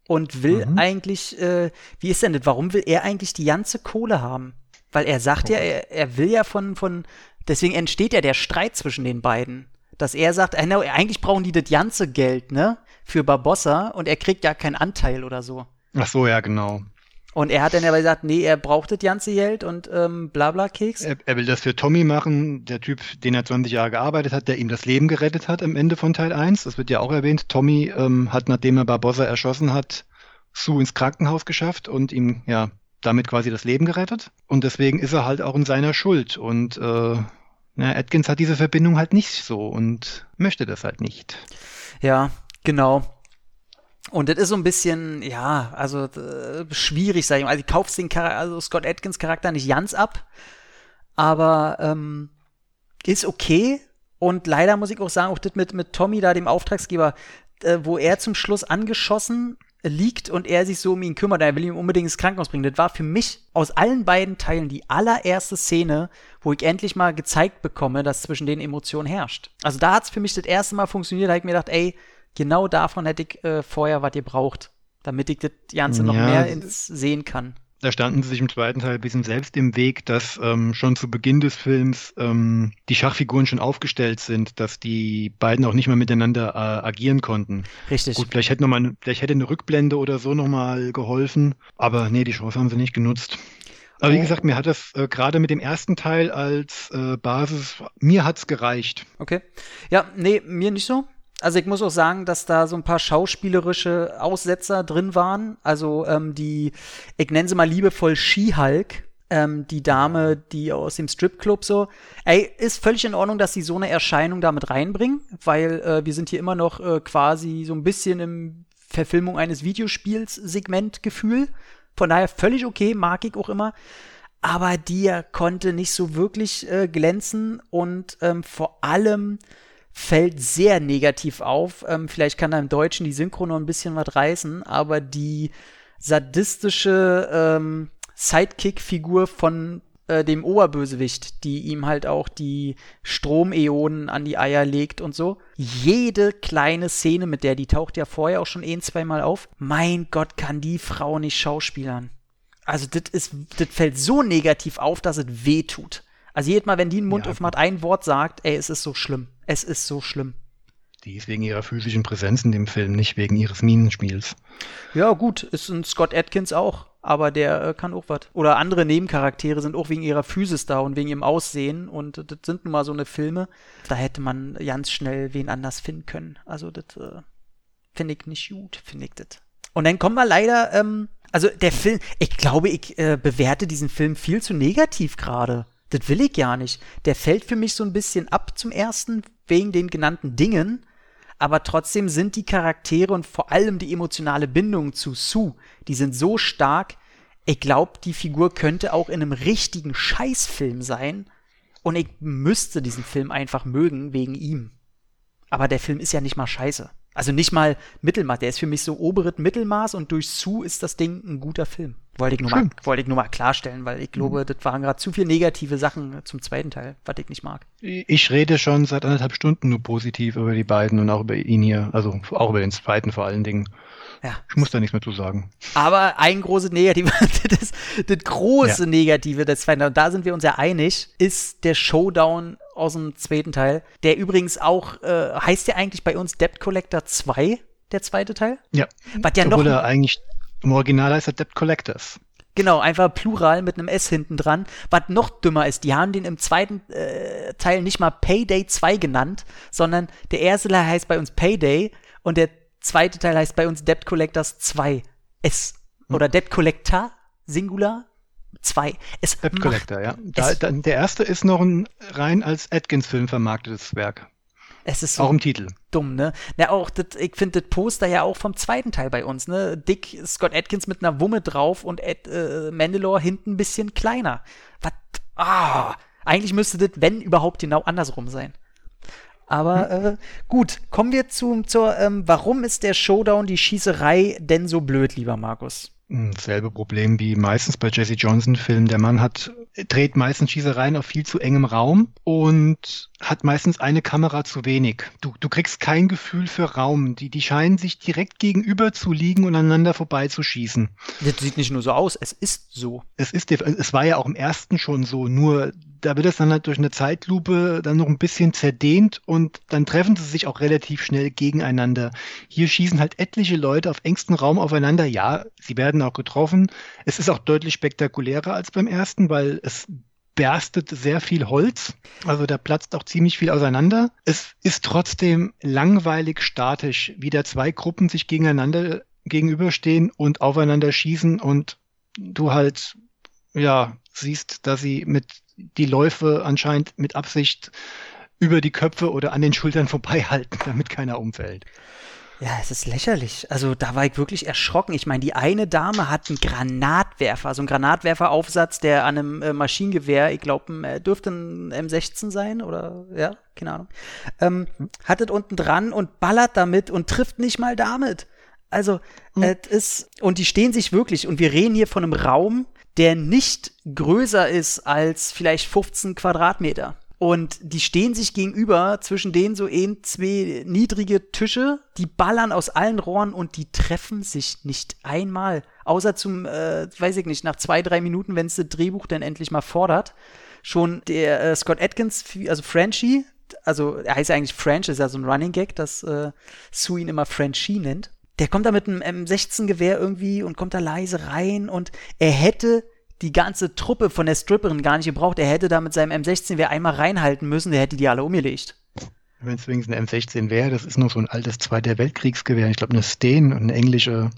und will mhm. eigentlich, äh, wie ist denn das? Warum will er eigentlich die ganze Kohle haben? Weil er sagt oh. ja, er, er will ja von, von, deswegen entsteht ja der Streit zwischen den beiden. Dass er sagt, äh, eigentlich brauchen die das ganze Geld, ne? Für Barbossa und er kriegt ja keinen Anteil oder so. Ach so, ja, genau. Und er hat dann aber gesagt, nee, er braucht das ganze Geld und ähm, bla bla Keks. Er, er, will das für Tommy machen, der Typ, den er 20 Jahre gearbeitet hat, der ihm das Leben gerettet hat am Ende von Teil 1. Das wird ja auch erwähnt. Tommy ähm, hat, nachdem er Barbossa erschossen hat, Sue ins Krankenhaus geschafft und ihm ja damit quasi das Leben gerettet. Und deswegen ist er halt auch in seiner Schuld. Und äh, na, Atkins hat diese Verbindung halt nicht so und möchte das halt nicht. Ja, genau. Und das ist so ein bisschen, ja, also äh, schwierig, sag ich mal. Also ich kauf's den Char also Scott Atkins Charakter nicht ganz ab, aber ähm, ist okay. Und leider muss ich auch sagen, auch das mit, mit Tommy da, dem Auftragsgeber, äh, wo er zum Schluss angeschossen liegt und er sich so um ihn kümmert, er will ihn unbedingt ins Krankenhaus bringen. Das war für mich aus allen beiden Teilen die allererste Szene, wo ich endlich mal gezeigt bekomme, dass zwischen den Emotionen herrscht. Also da hat's für mich das erste Mal funktioniert, da habe ich mir gedacht, ey, genau davon hätte ich äh, vorher was ihr braucht, damit ich das Ganze noch ja, mehr ins sehen kann. Da standen sie sich im zweiten Teil ein bisschen selbst im Weg, dass ähm, schon zu Beginn des Films ähm, die Schachfiguren schon aufgestellt sind, dass die beiden auch nicht mehr miteinander äh, agieren konnten. Richtig. Gut, vielleicht hätte, noch mal, vielleicht hätte eine Rückblende oder so nochmal geholfen, aber nee, die Chance haben sie nicht genutzt. Aber wie oh. gesagt, mir hat das äh, gerade mit dem ersten Teil als äh, Basis, mir hat's gereicht. Okay. Ja, nee, mir nicht so also ich muss auch sagen, dass da so ein paar schauspielerische Aussetzer drin waren. Also ähm, die, ich nenne sie mal liebevoll She-Hulk, ähm, die Dame, die aus dem Stripclub so. Ey, ist völlig in Ordnung, dass sie so eine Erscheinung damit reinbringen, weil äh, wir sind hier immer noch äh, quasi so ein bisschen im Verfilmung eines Videospiels Segmentgefühl. Von daher völlig okay, mag ich auch immer. Aber die konnte nicht so wirklich äh, glänzen und ähm, vor allem fällt sehr negativ auf. Ähm, vielleicht kann da im Deutschen die Synchro noch ein bisschen was reißen, aber die sadistische ähm, Sidekick-Figur von äh, dem Oberbösewicht, die ihm halt auch die Stromeonen an die Eier legt und so. Jede kleine Szene mit der, die taucht ja vorher auch schon ein, zweimal auf. Mein Gott, kann die Frau nicht schauspielern. Also, das ist, das fällt so negativ auf, dass es weh tut. Also jedes Mal, wenn die einen Mund ja, aufmacht, ein Wort sagt, ey, es ist so schlimm. Es ist so schlimm. Die ist wegen ihrer physischen Präsenz in dem Film, nicht wegen ihres Minenspiels. Ja, gut, ist ein Scott Atkins auch, aber der äh, kann auch was. Oder andere Nebencharaktere sind auch wegen ihrer Physis da und wegen ihrem Aussehen und das sind nun mal so eine Filme. Da hätte man ganz schnell wen anders finden können. Also das äh, finde ich nicht gut, finde ich das. Und dann kommen wir leider, ähm, also der Film, ich glaube, ich äh, bewerte diesen Film viel zu negativ gerade. Das will ich gar nicht. Der fällt für mich so ein bisschen ab zum ersten, wegen den genannten Dingen. Aber trotzdem sind die Charaktere und vor allem die emotionale Bindung zu Sue, die sind so stark. Ich glaube, die Figur könnte auch in einem richtigen Scheißfilm sein. Und ich müsste diesen Film einfach mögen wegen ihm. Aber der Film ist ja nicht mal scheiße. Also nicht mal Mittelmaß. Der ist für mich so oberes Mittelmaß und durch Sue ist das Ding ein guter Film. Wollte ich, nur mal, wollte ich nur mal klarstellen, weil ich glaube, mhm. das waren gerade zu viele negative Sachen zum zweiten Teil, was ich nicht mag. Ich rede schon seit anderthalb Stunden nur positiv über die beiden und auch über ihn hier, also auch über den zweiten vor allen Dingen. Ja. Ich muss da nichts mehr zu sagen. Aber ein großes Negative, das, das große ja. Negative des zweiten und da sind wir uns ja einig, ist der Showdown aus dem zweiten Teil, der übrigens auch, äh, heißt ja eigentlich bei uns Debt Collector 2, der zweite Teil? Ja. Was ja Obwohl noch, er eigentlich im Original heißt er Debt Collectors. Genau, einfach Plural mit einem S hinten dran. Was noch dümmer ist, die haben den im zweiten äh, Teil nicht mal Payday 2 genannt, sondern der erste Teil heißt bei uns Payday und der zweite Teil heißt bei uns Debt Collectors 2 S. Hm. Oder Debt Collector Singular 2. Es Debt Collector, ja. Da, da, der erste ist noch ein rein als Atkins-Film vermarktetes Werk. Es ist so auch im Titel. dumm, ne? Na, auch das, ich finde das Poster ja auch vom zweiten Teil bei uns, ne? Dick Scott Atkins mit einer Wumme drauf und Ed, äh, Mandalore hinten ein bisschen kleiner. Was? Ah, eigentlich müsste das, wenn überhaupt, genau andersrum sein. Aber hm. äh, gut, kommen wir zu, zur, ähm, warum ist der Showdown, die Schießerei denn so blöd, lieber Markus? Hm, selbe Problem wie meistens bei Jesse Johnson-Filmen. Der Mann hat, dreht meistens Schießereien auf viel zu engem Raum und hat meistens eine Kamera zu wenig. Du, du kriegst kein Gefühl für Raum. Die, die scheinen sich direkt gegenüber zu liegen und aneinander vorbeizuschießen. Das sieht nicht nur so aus, es ist so. Es ist, es war ja auch im ersten schon so, nur da wird es dann halt durch eine Zeitlupe dann noch ein bisschen zerdehnt und dann treffen sie sich auch relativ schnell gegeneinander. Hier schießen halt etliche Leute auf engstem Raum aufeinander. Ja, sie werden auch getroffen. Es ist auch deutlich spektakulärer als beim ersten, weil es berstet sehr viel Holz. Also da platzt auch ziemlich viel auseinander. Es ist trotzdem langweilig statisch, wie da zwei Gruppen sich gegeneinander gegenüberstehen und aufeinander schießen und du halt, ja, siehst, dass sie mit die Läufe anscheinend mit Absicht über die Köpfe oder an den Schultern vorbei halten, damit keiner umfällt. Ja, es ist lächerlich. Also da war ich wirklich erschrocken. Ich meine, die eine Dame hat einen Granatwerfer, also einen Granatwerferaufsatz, der an einem äh, Maschinengewehr, ich glaube, äh, dürfte ein M16 sein oder ja, keine Ahnung, ähm, hattet unten dran und ballert damit und trifft nicht mal damit. Also, mhm. es ist, und die stehen sich wirklich, und wir reden hier von einem Raum, der nicht größer ist als vielleicht 15 Quadratmeter. Und die stehen sich gegenüber, zwischen denen so ein, zwei niedrige Tische, die ballern aus allen Rohren und die treffen sich nicht einmal. Außer zum, äh, weiß ich nicht, nach zwei, drei Minuten, wenn es das Drehbuch dann endlich mal fordert. Schon der äh, Scott Atkins, also Frenchie, also er heißt eigentlich French, ist ja so ein Running Gag, dass äh, Sue ihn immer Frenchie nennt. Der kommt da mit einem M16-Gewehr irgendwie und kommt da leise rein und er hätte die ganze Truppe von der Stripperin gar nicht gebraucht. Er hätte da mit seinem M16 wer einmal reinhalten müssen, der hätte die alle umgelegt. Wenn es wenigstens ein M16 wäre, das ist noch so ein altes Zweiter Weltkriegsgewehr. Ich glaube, eine Steen, eine englische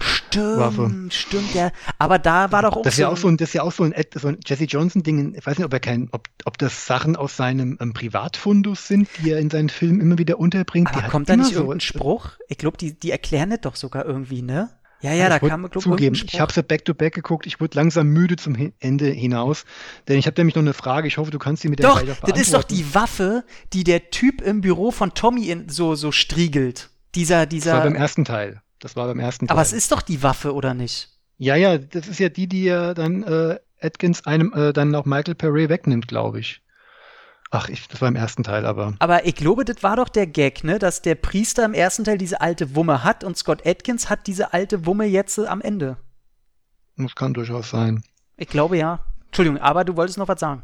stimmt, Waffe. Stimmt, ja. Aber da war doch auch das ist so ja auch so ein, Das ist ja auch so ein, so ein Jesse Johnson-Ding. Ich weiß nicht, ob, er kein, ob, ob das Sachen aus seinem ähm, Privatfundus sind, die er in seinen Filmen immer wieder unterbringt. Aber kommt da nicht so irgendein Spruch? Ich glaube, die, die erklären das doch sogar irgendwie, ne? Ja, ja, da kam glaub, zugeben. Ich habe sie back-to-back geguckt. Ich wurde langsam müde zum Ende hinaus, denn ich habe nämlich noch eine Frage. Ich hoffe, du kannst sie mit der Doch, das ist doch die Waffe, die der Typ im Büro von Tommy in, so so striegelt. Dieser dieser. Das war beim ersten Teil. Das war beim ersten Teil. Aber es ist doch die Waffe oder nicht? Ja, ja, das ist ja die, die ja dann äh, Atkins einem äh, dann auch Michael Perret wegnimmt, glaube ich. Ach, ich, das war im ersten Teil, aber. Aber ich glaube, das war doch der Gag, ne? Dass der Priester im ersten Teil diese alte Wumme hat und Scott Atkins hat diese alte Wumme jetzt äh, am Ende. Das kann durchaus sein. Ich glaube ja. Entschuldigung, aber du wolltest noch was sagen.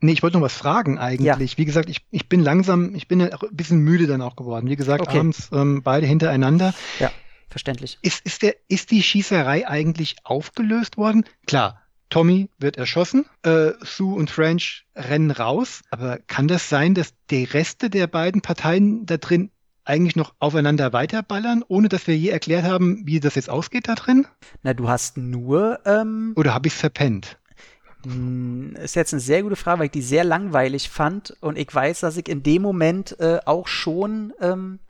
Nee, ich wollte noch was fragen eigentlich. Ja. Wie gesagt, ich, ich bin langsam, ich bin ein bisschen müde dann auch geworden. Wie gesagt, okay. abends ähm, beide hintereinander. Ja, verständlich. Ist, ist, der, ist die Schießerei eigentlich aufgelöst worden? Klar, Tommy wird erschossen, äh, Sue und French rennen raus. Aber kann das sein, dass die Reste der beiden Parteien da drin eigentlich noch aufeinander weiterballern, ohne dass wir je erklärt haben, wie das jetzt ausgeht da drin? Na, du hast nur. Ähm, Oder habe ich es verpennt? Hm, ist jetzt eine sehr gute Frage, weil ich die sehr langweilig fand und ich weiß, dass ich in dem Moment äh, auch schon ähm,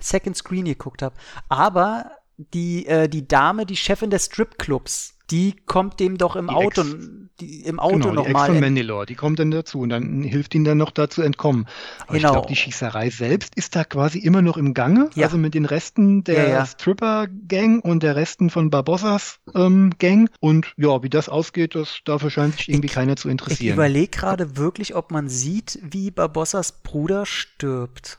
Second Screen geguckt habe. Aber die, äh, die Dame, die Chefin des Stripclubs, die kommt dem doch im Die Auto, Ex- die, im Auto genau, die Ex nochmal. von Mandalore, die kommt dann dazu und dann hilft ihnen dann noch dazu entkommen. Aber Genau. ich glaube, die Schießerei selbst ist da quasi immer noch im Gange. Ja. Also mit den Resten der Ja, ja. Stripper-Gang und der Resten von Barbossas ähm, Gang. Und ja, wie das ausgeht, das dafür scheint sich irgendwie Ich- keiner zu Ich interessieren. überlege gerade wirklich, ob man sieht, wie Barbossas Bruder stirbt.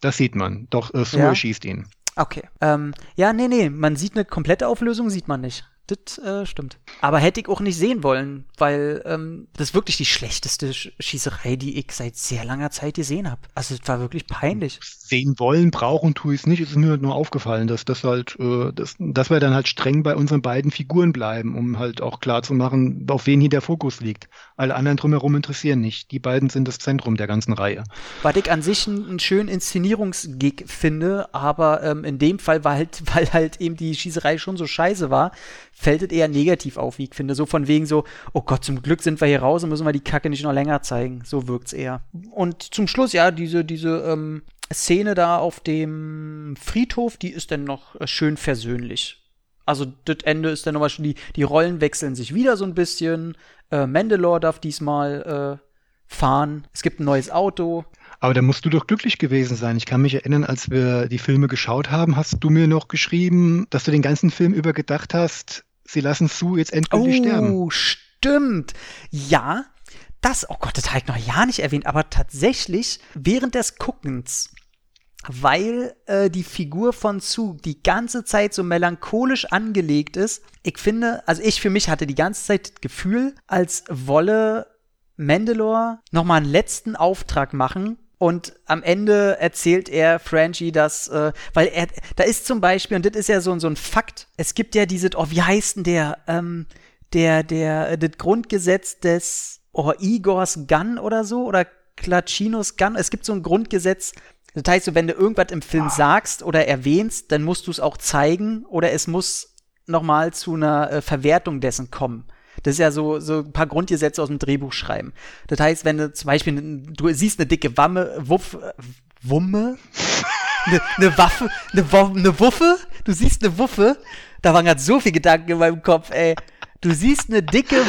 Das sieht man. Doch äh, Sue schießt ihn. Okay. Ähm, ja, nee, nee, man sieht eine komplette Auflösung, sieht man nicht. Das äh, stimmt. Aber hätte ich auch nicht sehen wollen, weil ähm, das ist wirklich die schlechteste Sch Schießerei, die ich seit sehr langer Zeit gesehen habe. Also es war wirklich peinlich. Sehen wollen, brauchen tue ich es nicht. Es ist mir halt nur aufgefallen, dass das halt, äh, dass, dass wir dann halt streng bei unseren beiden Figuren bleiben, um halt auch klar zu machen, auf wen hier der Fokus liegt. Alle anderen drumherum interessieren nicht. Die beiden sind das Zentrum der ganzen Reihe. Was ich an sich einen, einen schönen Inszenierungsgig finde, aber ähm, in dem Fall, weil halt, weil halt eben die Schießerei schon so scheiße war, fällt es eher negativ auf, wie ich finde. So von wegen so, oh Gott, zum Glück sind wir hier raus und müssen wir die Kacke nicht noch länger zeigen. So wirkt's eher. Und zum Schluss, ja, diese, diese ähm, Szene da auf dem Friedhof, die ist dann noch äh, schön versöhnlich. Also das Ende ist dann nochmal schon, die, die Rollen wechseln sich wieder so ein bisschen. Äh, Mandalore darf diesmal äh, fahren. Es gibt ein neues Auto. Aber da musst du doch glücklich gewesen sein. Ich kann mich erinnern, als wir die Filme geschaut haben, hast du mir noch geschrieben, dass du den ganzen Film über gedacht hast, sie lassen Sue jetzt endgültig sterben. Oh, stimmt. Ja, das, oh Gott, das habe ich noch ja nicht erwähnt, aber tatsächlich während des Guckens, weil äh, die Figur von Sue die ganze Zeit so melancholisch angelegt ist, ich finde, also ich für mich hatte die ganze Zeit das Gefühl, als wolle Mandalore nochmal einen letzten Auftrag machen und am Ende erzählt er Franchi, dass, äh, weil er, da ist zum Beispiel, und das ist ja so, so ein Fakt, es gibt ja diese, oh, wie heißt denn der, ähm, der, der, äh, das Grundgesetz des, oh, Igors Gun oder so, oder Klachinos Gun, es gibt so ein Grundgesetz, das heißt, so, wenn du irgendwas im Film sagst oder erwähnst, dann musst du es auch zeigen oder es muss nochmal zu einer äh, Verwertung dessen kommen. Das ist ja so, so ein paar Grundgesetze aus dem Drehbuch schreiben. Das heißt, wenn du zum Beispiel, du siehst eine dicke Wamme, Wuff, Wumme? Eine ne Waffe, eine Wo ne Wuffe? Du siehst eine Wuffe? Da waren gerade so viele Gedanken in meinem Kopf, ey. Du siehst eine dicke,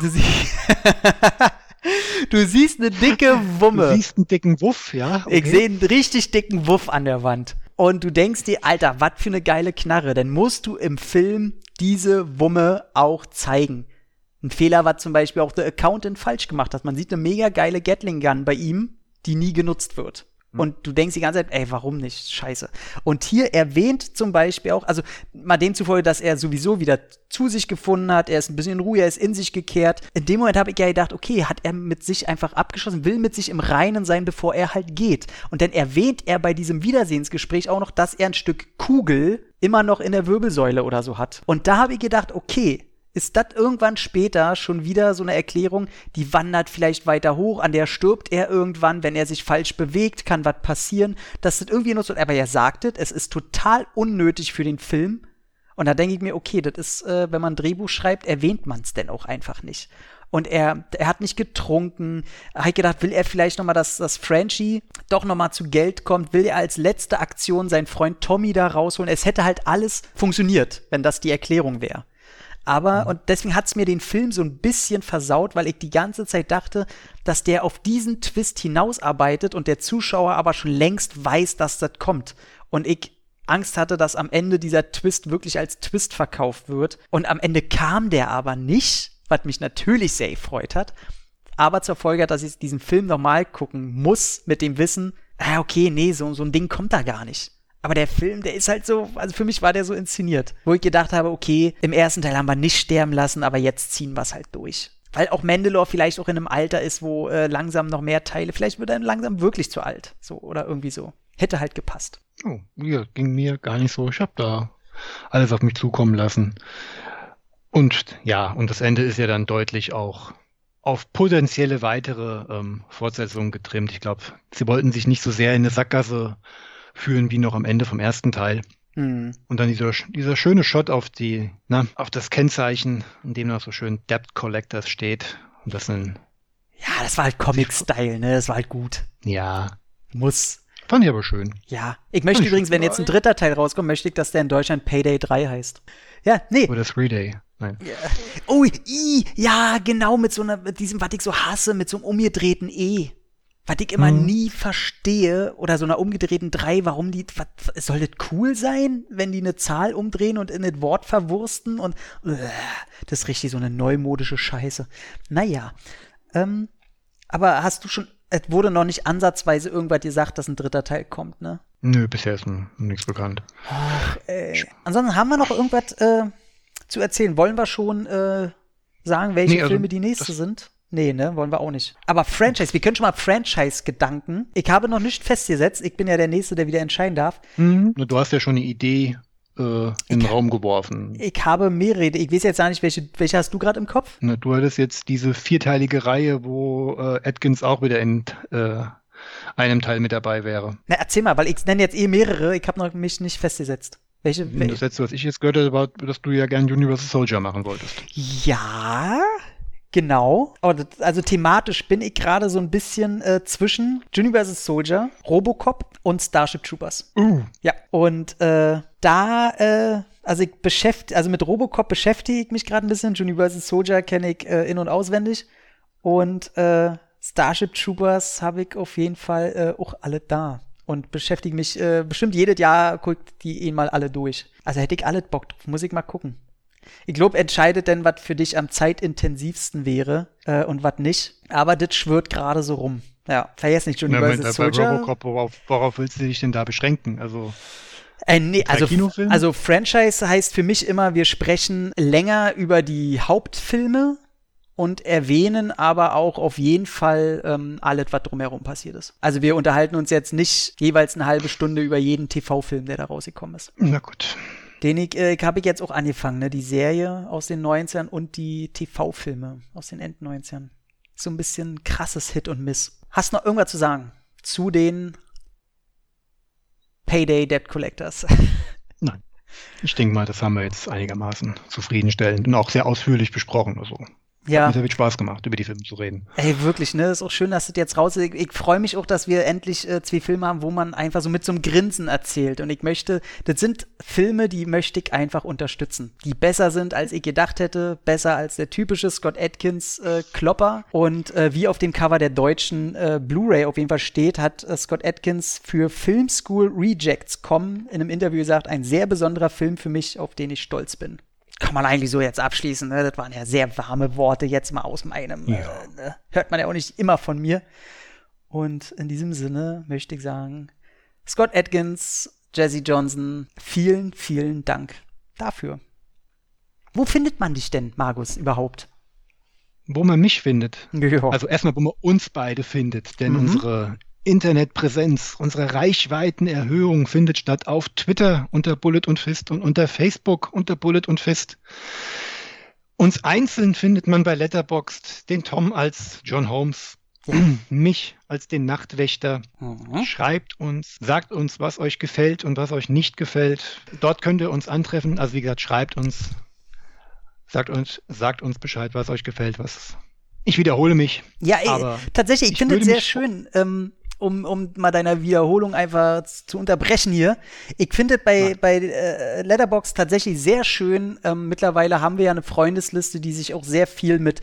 du, sie du siehst eine dicke Wumme. Du siehst einen dicken Wuff, ja? Ich sehe einen richtig dicken Wuff an der Wand. Und du denkst dir, Alter, was für eine geile Knarre. Dann musst du im Film diese Wumme auch zeigen. Ein Fehler, was zum Beispiel auch der Accountant falsch gemacht hat. Man sieht eine mega geile Gatling Gun bei ihm, die nie genutzt wird. Und du denkst die ganze Zeit, ey, warum nicht? Scheiße. Und hier erwähnt zum Beispiel auch, also mal demzufolge, dass er sowieso wieder zu sich gefunden hat, er ist ein bisschen in Ruhe, er ist in sich gekehrt. In dem Moment habe ich ja gedacht, okay, hat er mit sich einfach abgeschlossen, will mit sich im Reinen sein, bevor er halt geht. Und dann erwähnt er bei diesem Wiedersehensgespräch auch noch, dass er ein Stück Kugel immer noch in der Wirbelsäule oder so hat. Und da habe ich gedacht, okay, ist das irgendwann später schon wieder so eine Erklärung, die wandert vielleicht weiter hoch, an der stirbt er irgendwann, wenn er sich falsch bewegt, kann was passieren. Das ist irgendwie nur so, aber er sagt es, es ist total unnötig für den Film. Und da denke ich mir, okay, das ist, äh, wenn man ein Drehbuch schreibt, erwähnt man es denn auch einfach nicht. Und er, er hat nicht getrunken. Habe ich gedacht, will er vielleicht noch mal, dass, dass Franchi doch noch mal zu Geld kommt? Will er als letzte Aktion seinen Freund Tommy da rausholen? Es hätte halt alles funktioniert, wenn das die Erklärung wäre. Aber, und deswegen hat es mir den Film so ein bisschen versaut, weil ich die ganze Zeit dachte, dass der auf diesen Twist hinausarbeitet und der Zuschauer aber schon längst weiß, dass das kommt. Und ich Angst hatte, dass am Ende dieser Twist wirklich als Twist verkauft wird. Und am Ende kam der aber nicht, was mich natürlich sehr gefreut hat. Aber zur Folge hat, dass ich diesen Film nochmal gucken muss, mit dem Wissen, ah, okay, nee, so, so ein Ding kommt da gar nicht. Aber der Film, der ist halt so, also für mich war der so inszeniert, wo ich gedacht habe, okay, im ersten Teil haben wir nicht sterben lassen, aber jetzt ziehen wir es halt durch. Weil auch Mandalore vielleicht auch in einem Alter ist, wo äh, langsam noch mehr Teile, vielleicht wird er langsam wirklich zu alt. So, oder irgendwie so. Hätte halt gepasst. Oh, ja, ging mir gar nicht so. Ich habe da alles auf mich zukommen lassen. Und ja, und das Ende ist ja dann deutlich auch auf potenzielle weitere ähm, Fortsetzungen getrimmt. Ich glaube, sie wollten sich nicht so sehr in eine Sackgasse führen wie noch am Ende vom ersten Teil. Hm. Und dann dieser, dieser schöne Shot auf die, na, auf das Kennzeichen, in dem noch so schön Debt Collectors steht. Und das sind, Ja, das war halt Comic-Style, ne? Das war halt gut. ja, Muss. Fand ich aber schön. Ja, ich möchte Fand übrigens, wenn jetzt ein dritter Teil rauskommt, möchte ich, dass der in Deutschland Payday 3 heißt. Ja, nee. Oder Three Day. Nein. Oh, i, ja, genau, mit so einer, mit diesem, was ich so hasse, mit so einem umgedrehten E. Was ich immer Mhm. nie verstehe, oder so einer umgedrehten 3, warum die, was, soll das cool sein, wenn die eine Zahl umdrehen und in das Wort verwursten und, äh, das ist richtig so eine neumodische Scheiße. Naja, ähm, aber hast du schon, es wurde noch nicht ansatzweise irgendwas gesagt, dass ein dritter Teil kommt, ne? Nö, bisher ist nichts bekannt. Äh, ansonsten haben wir noch irgendwas äh, zu erzählen. Wollen wir schon äh, sagen, welche Nee, also Filme die nächste sind? Nee, ne, wollen wir auch nicht. Aber Franchise, wir können schon mal Franchise-Gedanken. Ich habe noch nicht festgesetzt. Ich bin ja der Nächste, der wieder entscheiden darf. Mhm. Du hast ja schon eine Idee äh, in den Raum geworfen. Ich habe mehrere. Ich weiß jetzt gar nicht, welche, welche hast du gerade im Kopf? Na, du hattest jetzt diese vierteilige Reihe, wo äh, Atkins auch wieder in äh, einem Teil mit dabei wäre. Na, erzähl mal, weil ich nenne jetzt eh mehrere. Ich habe noch mich nicht festgesetzt. Welche? Das Wel letzte, was ich jetzt gehört habe, war, dass du ja gern Universal Soldier machen wolltest. ja, genau. Das, also thematisch bin ich gerade so ein bisschen äh, zwischen Universal Soldier, Robocop und Starship Troopers. Uh. Ja, und äh, da, äh, also ich beschäftige, also mit Robocop beschäftige ich mich gerade ein bisschen. Universal Soldier kenne ich äh, in- und auswendig. Und äh, Starship Troopers habe ich auf jeden Fall äh, auch alle da. Und beschäftige mich äh, bestimmt jedes Jahr, guckt die eh mal alle durch. Also hätte ich alle Bock drauf, muss ich mal gucken. Ich glaube, entscheidet denn, was für dich am zeitintensivsten wäre äh, und was nicht. Aber das schwirrt gerade so rum. Ja, vergiss nicht, Na, Universal Moment, bei Soldier. Robocop, worauf, worauf willst du dich denn da beschränken? Also, Äh, nee, also, also Franchise heißt für mich immer, wir sprechen länger über die Hauptfilme und erwähnen aber auch auf jeden Fall ähm, alles, was drumherum passiert ist. Also wir unterhalten uns jetzt nicht jeweils eine halbe Stunde über jeden TV-Film, der da rausgekommen ist. na gut. Den ich, äh, habe ich jetzt auch angefangen, ne? Die Serie aus den 90ern und die TV-Filme aus den End 90ern. So ein bisschen krasses Hit und Miss. Hast noch irgendwas zu sagen zu den Payday Debt Collectors? Nein. Ich denke mal, das haben wir jetzt einigermaßen zufriedenstellend und auch sehr ausführlich besprochen. Also, ja. Hat mir viel Spaß gemacht, über die Filme zu reden. Ey, wirklich, ne? Ist auch schön, dass das jetzt raus ist. Ich, ich freue mich auch, dass wir endlich äh, zwei Filme haben, wo man einfach so mit so einem Grinsen erzählt. Und ich möchte, das sind Filme, die möchte ich einfach unterstützen. Die besser sind, als ich gedacht hätte. Besser als der typische Scott Atkins äh, Klopper. Und äh, wie auf dem Cover der deutschen äh, Blu-ray auf jeden Fall steht, hat äh, Scott Atkins für Film School Rejects.com in einem Interview gesagt, ein sehr besonderer Film für mich, auf den ich stolz bin kann man eigentlich so jetzt abschließen. Ne? Das waren ja sehr warme Worte jetzt mal aus meinem. Ja. Äh, ne? Hört man ja auch nicht immer von mir. Und in diesem Sinne möchte ich sagen, Scott Atkins, Jesse Johnson, vielen, vielen Dank dafür. Wo findet man dich denn, Markus, überhaupt? Wo man mich findet. Ja. Also erstmal, wo man uns beide findet, denn Mhm. unsere Internetpräsenz, unsere Reichweitenerhöhung findet statt auf Twitter unter Bullet und Fist und unter Facebook unter Bullet und Fist. Uns einzeln findet man bei Letterboxd, den Tom als John Holmes, mich als den Nachtwächter. Mhm. Schreibt uns, sagt uns, was euch gefällt und was euch nicht gefällt. Dort könnt ihr uns antreffen. Also wie gesagt, schreibt uns, sagt uns, sagt uns Bescheid, was euch gefällt, was. Ich wiederhole mich. Ja, ey, Aber tatsächlich, ich, ich finde es sehr schön, ähm, um, um mal deiner Wiederholung einfach zu unterbrechen hier. Ich finde bei, bei äh, Letterbox tatsächlich sehr schön. Ähm, mittlerweile haben wir ja eine Freundesliste, die sich auch sehr viel mit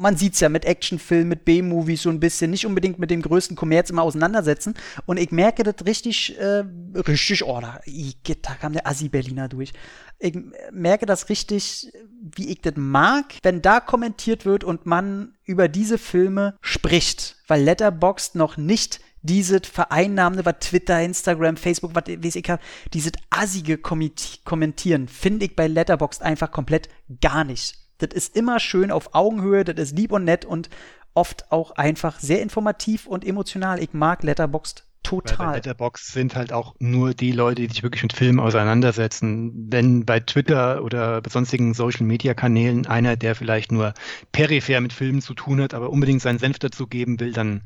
man sieht's ja mit Actionfilmen, mit B-Movies so ein bisschen, nicht unbedingt mit dem größten Kommerz immer auseinandersetzen. Und ich merke das richtig, äh, richtig, oh, da, ich, da kam der Assi-Berliner durch. Ich merke das richtig, wie ich das mag, wenn da kommentiert wird und man über diese Filme spricht, weil Letterboxd noch nicht diese vereinnahmende, was Twitter, Instagram, Facebook, was weiß ich hab, dieses assige Kommentieren finde ich bei Letterboxd einfach komplett gar nicht. Das ist immer schön auf Augenhöhe, das ist lieb und nett und oft auch einfach sehr informativ und emotional. Ich mag Letterboxd Weil bei total. Letterboxd sind halt auch nur die Leute, die sich wirklich mit Filmen auseinandersetzen. Wenn bei Twitter oder bei sonstigen Social Media Kanälen einer, der vielleicht nur peripher mit Filmen zu tun hat, aber unbedingt seinen Senf dazu geben will, dann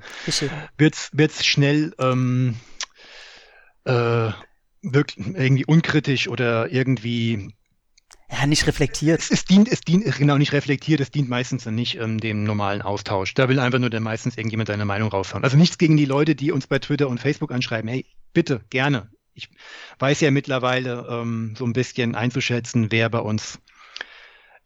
wird's wird's schnell ähm, äh, wirklich irgendwie unkritisch oder irgendwie Ja, nicht reflektiert. Es, es, dient, es dient, genau, nicht reflektiert, es dient meistens dann nicht ähm, dem normalen Austausch. Da will einfach nur dann meistens irgendjemand seine Meinung raushauen. Also nichts gegen die Leute, die uns bei Twitter und Facebook anschreiben. Hey, bitte, gerne. Ich weiß ja mittlerweile ähm, so ein bisschen einzuschätzen, wer bei uns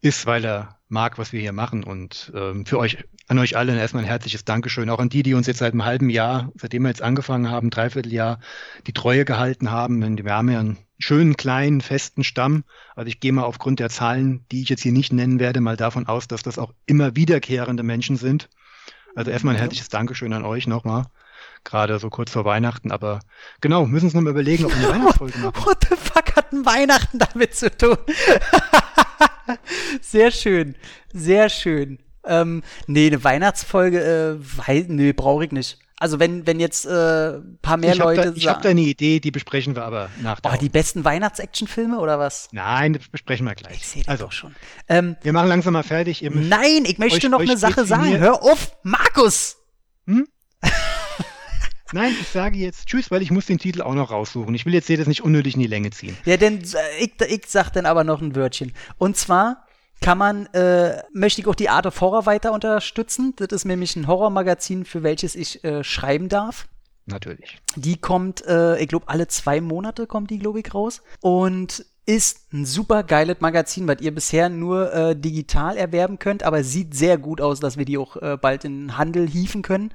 ist, weil er mag, was wir hier machen. Und ähm, für euch, an euch alle erstmal ein herzliches Dankeschön. Auch an die, die uns jetzt seit einem halben Jahr, seitdem wir jetzt angefangen haben, dreiviertel Jahr, die Treue gehalten haben. Wir haben ja einen schönen, kleinen, festen Stamm. Also ich gehe mal aufgrund der Zahlen, die ich jetzt hier nicht nennen werde, mal davon aus, dass das auch immer wiederkehrende Menschen sind. Also erstmal ein herzliches Dankeschön an euch nochmal. Gerade so kurz vor Weihnachten, aber genau, müssen uns noch mal überlegen, ob wir eine Weihnachtsfolge machen. What the fuck hat ein Weihnachten damit zu tun? sehr schön, sehr schön. Ähm, nee, eine Weihnachtsfolge, äh, nee, brauche ich nicht. Also wenn, wenn jetzt äh, ein paar mehr ich Leute Da, ich habe da eine Idee, die besprechen wir aber nach der Oh, die besten Weihnachts-Action-Filme oder was? Nein, das besprechen wir gleich. Ich sehe das also, doch schon. Ähm, wir machen langsam mal fertig. Nein, ich möchte euch- noch euch eine Sache sagen. Hör auf, Markus! nein, ich sage jetzt Tschüss, weil ich muss den Titel auch noch raussuchen. Ich will jetzt hier das nicht unnötig in die Länge ziehen. Ja, denn äh, ich, ich sag dann aber noch ein Wörtchen. Und zwar kann man, äh, möchte ich auch die Art of Horror weiter unterstützen. Das ist nämlich ein Horrormagazin, für welches ich äh, schreiben darf. Natürlich. Die kommt, äh, ich glaube, alle zwei Monate kommt die, glaube ich, raus. Und ist ein super geiles Magazin, was ihr bisher nur äh, digital erwerben könnt, aber sieht sehr gut aus, dass wir die auch äh, bald in den Handel hieven können.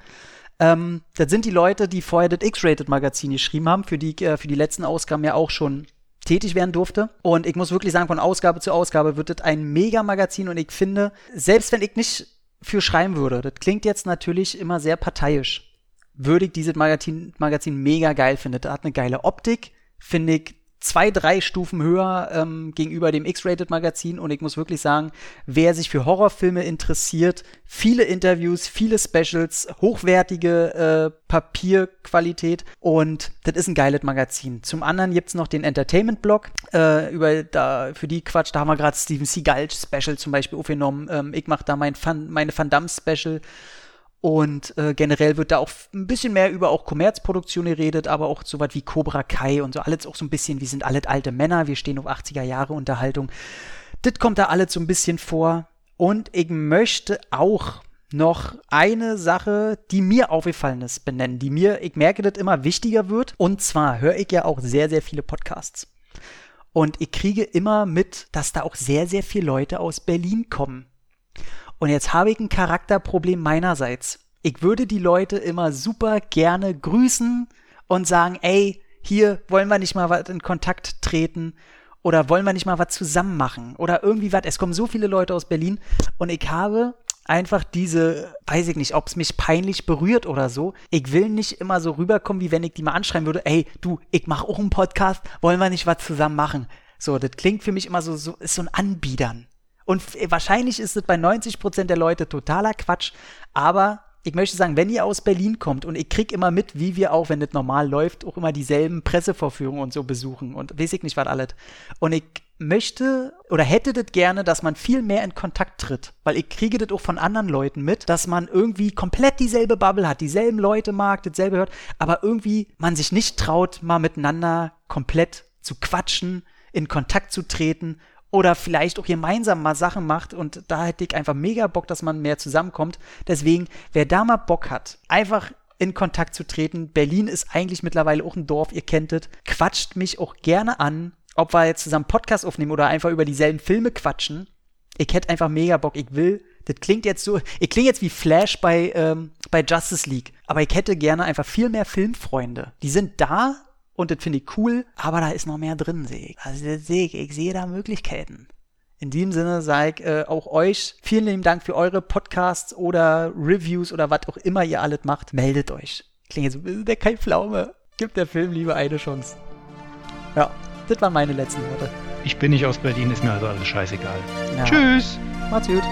Ähm, das sind die Leute, die vorher das X-Rated-Magazin geschrieben haben, für die äh, für die letzten Ausgaben ja auch schon tätig werden durfte. Und ich muss wirklich sagen, von Ausgabe zu Ausgabe wird das ein Mega-Magazin und ich finde, selbst wenn ich nicht für schreiben würde, das klingt jetzt natürlich immer sehr parteiisch, würde ich dieses Magazin, Magazin mega geil finden. Das hat eine geile Optik, finde ich zwei, drei Stufen höher ähm, gegenüber dem X-Rated-Magazin und ich muss wirklich sagen, wer sich für Horrorfilme interessiert, viele Interviews, viele Specials, hochwertige äh, Papierqualität und das ist ein geiles Magazin. Zum anderen gibt's noch den Entertainment-Blog, äh, über da, für die Quatsch, da haben wir gerade Steven Seagal-Special zum Beispiel aufgenommen. Ähm, ich mache da mein Van, meine Van Damme-Special und äh, generell wird da auch ein bisschen mehr über auch Kommerzproduktion geredet, aber auch so was wie Cobra Kai und so alles auch so ein bisschen, wir sind alle alte Männer, wir stehen auf 80er Jahre Unterhaltung. Das kommt da alles so ein bisschen vor. Und ich möchte auch noch eine Sache, die mir aufgefallen ist, benennen, die mir, ich merke, das immer wichtiger wird. Und zwar höre ich ja auch sehr, sehr viele Podcasts. Und ich kriege immer mit, dass da auch sehr, sehr viele Leute aus Berlin kommen. Und jetzt habe ich ein Charakterproblem meinerseits. Ich würde die Leute immer super gerne grüßen und sagen, ey, hier wollen wir nicht mal was in Kontakt treten oder wollen wir nicht mal was zusammen machen oder irgendwie was. Es kommen so viele Leute aus Berlin und ich habe einfach diese, weiß ich nicht, ob es mich peinlich berührt oder so. Ich will nicht immer so rüberkommen, wie wenn ich die mal anschreiben würde, ey, du, ich mache auch einen Podcast, wollen wir nicht was zusammen machen? So, das klingt für mich immer so, so ist so ein Anbiedern. Und wahrscheinlich ist es bei 90% der Leute totaler Quatsch, aber ich möchte sagen, wenn ihr aus Berlin kommt und ich krieg immer mit, wie wir auch, wenn das normal läuft, auch immer dieselben Pressevorführungen und so besuchen und weiß ich nicht was alles. Und ich möchte oder hätte das gerne, dass man viel mehr in Kontakt tritt, weil ich kriege das auch von anderen Leuten mit, dass man irgendwie komplett dieselbe Bubble hat, dieselben Leute mag, dasselbe hört, aber irgendwie man sich nicht traut, mal miteinander komplett zu quatschen, in Kontakt zu treten oder vielleicht auch gemeinsam mal Sachen macht und da hätte ich einfach mega Bock, dass man mehr zusammenkommt. Deswegen, wer da mal Bock hat, einfach in Kontakt zu treten. Berlin ist eigentlich mittlerweile auch ein Dorf, ihr kennt es. Quatscht mich auch gerne an, ob wir jetzt zusammen Podcast aufnehmen oder einfach über dieselben Filme quatschen. Ich hätte einfach mega Bock. Ich will, das klingt jetzt so, ich klinge jetzt wie Flash bei, ähm, bei Justice League, aber ich hätte gerne einfach viel mehr Filmfreunde. Die sind da und das finde ich cool, aber da ist noch mehr drin, sehe ich. Also das sehe ich, ich sehe da Möglichkeiten. In diesem Sinne sage ich äh, auch euch vielen lieben Dank für eure Podcasts oder Reviews oder was auch immer ihr alles macht. Meldet euch. Klingt jetzt so, der kein Pflaume. Gibt der Film lieber eine Chance. Ja, das waren meine letzten Worte. Ich bin nicht aus Berlin, ist mir also alles scheißegal. Ja. Tschüss! Macht's gut.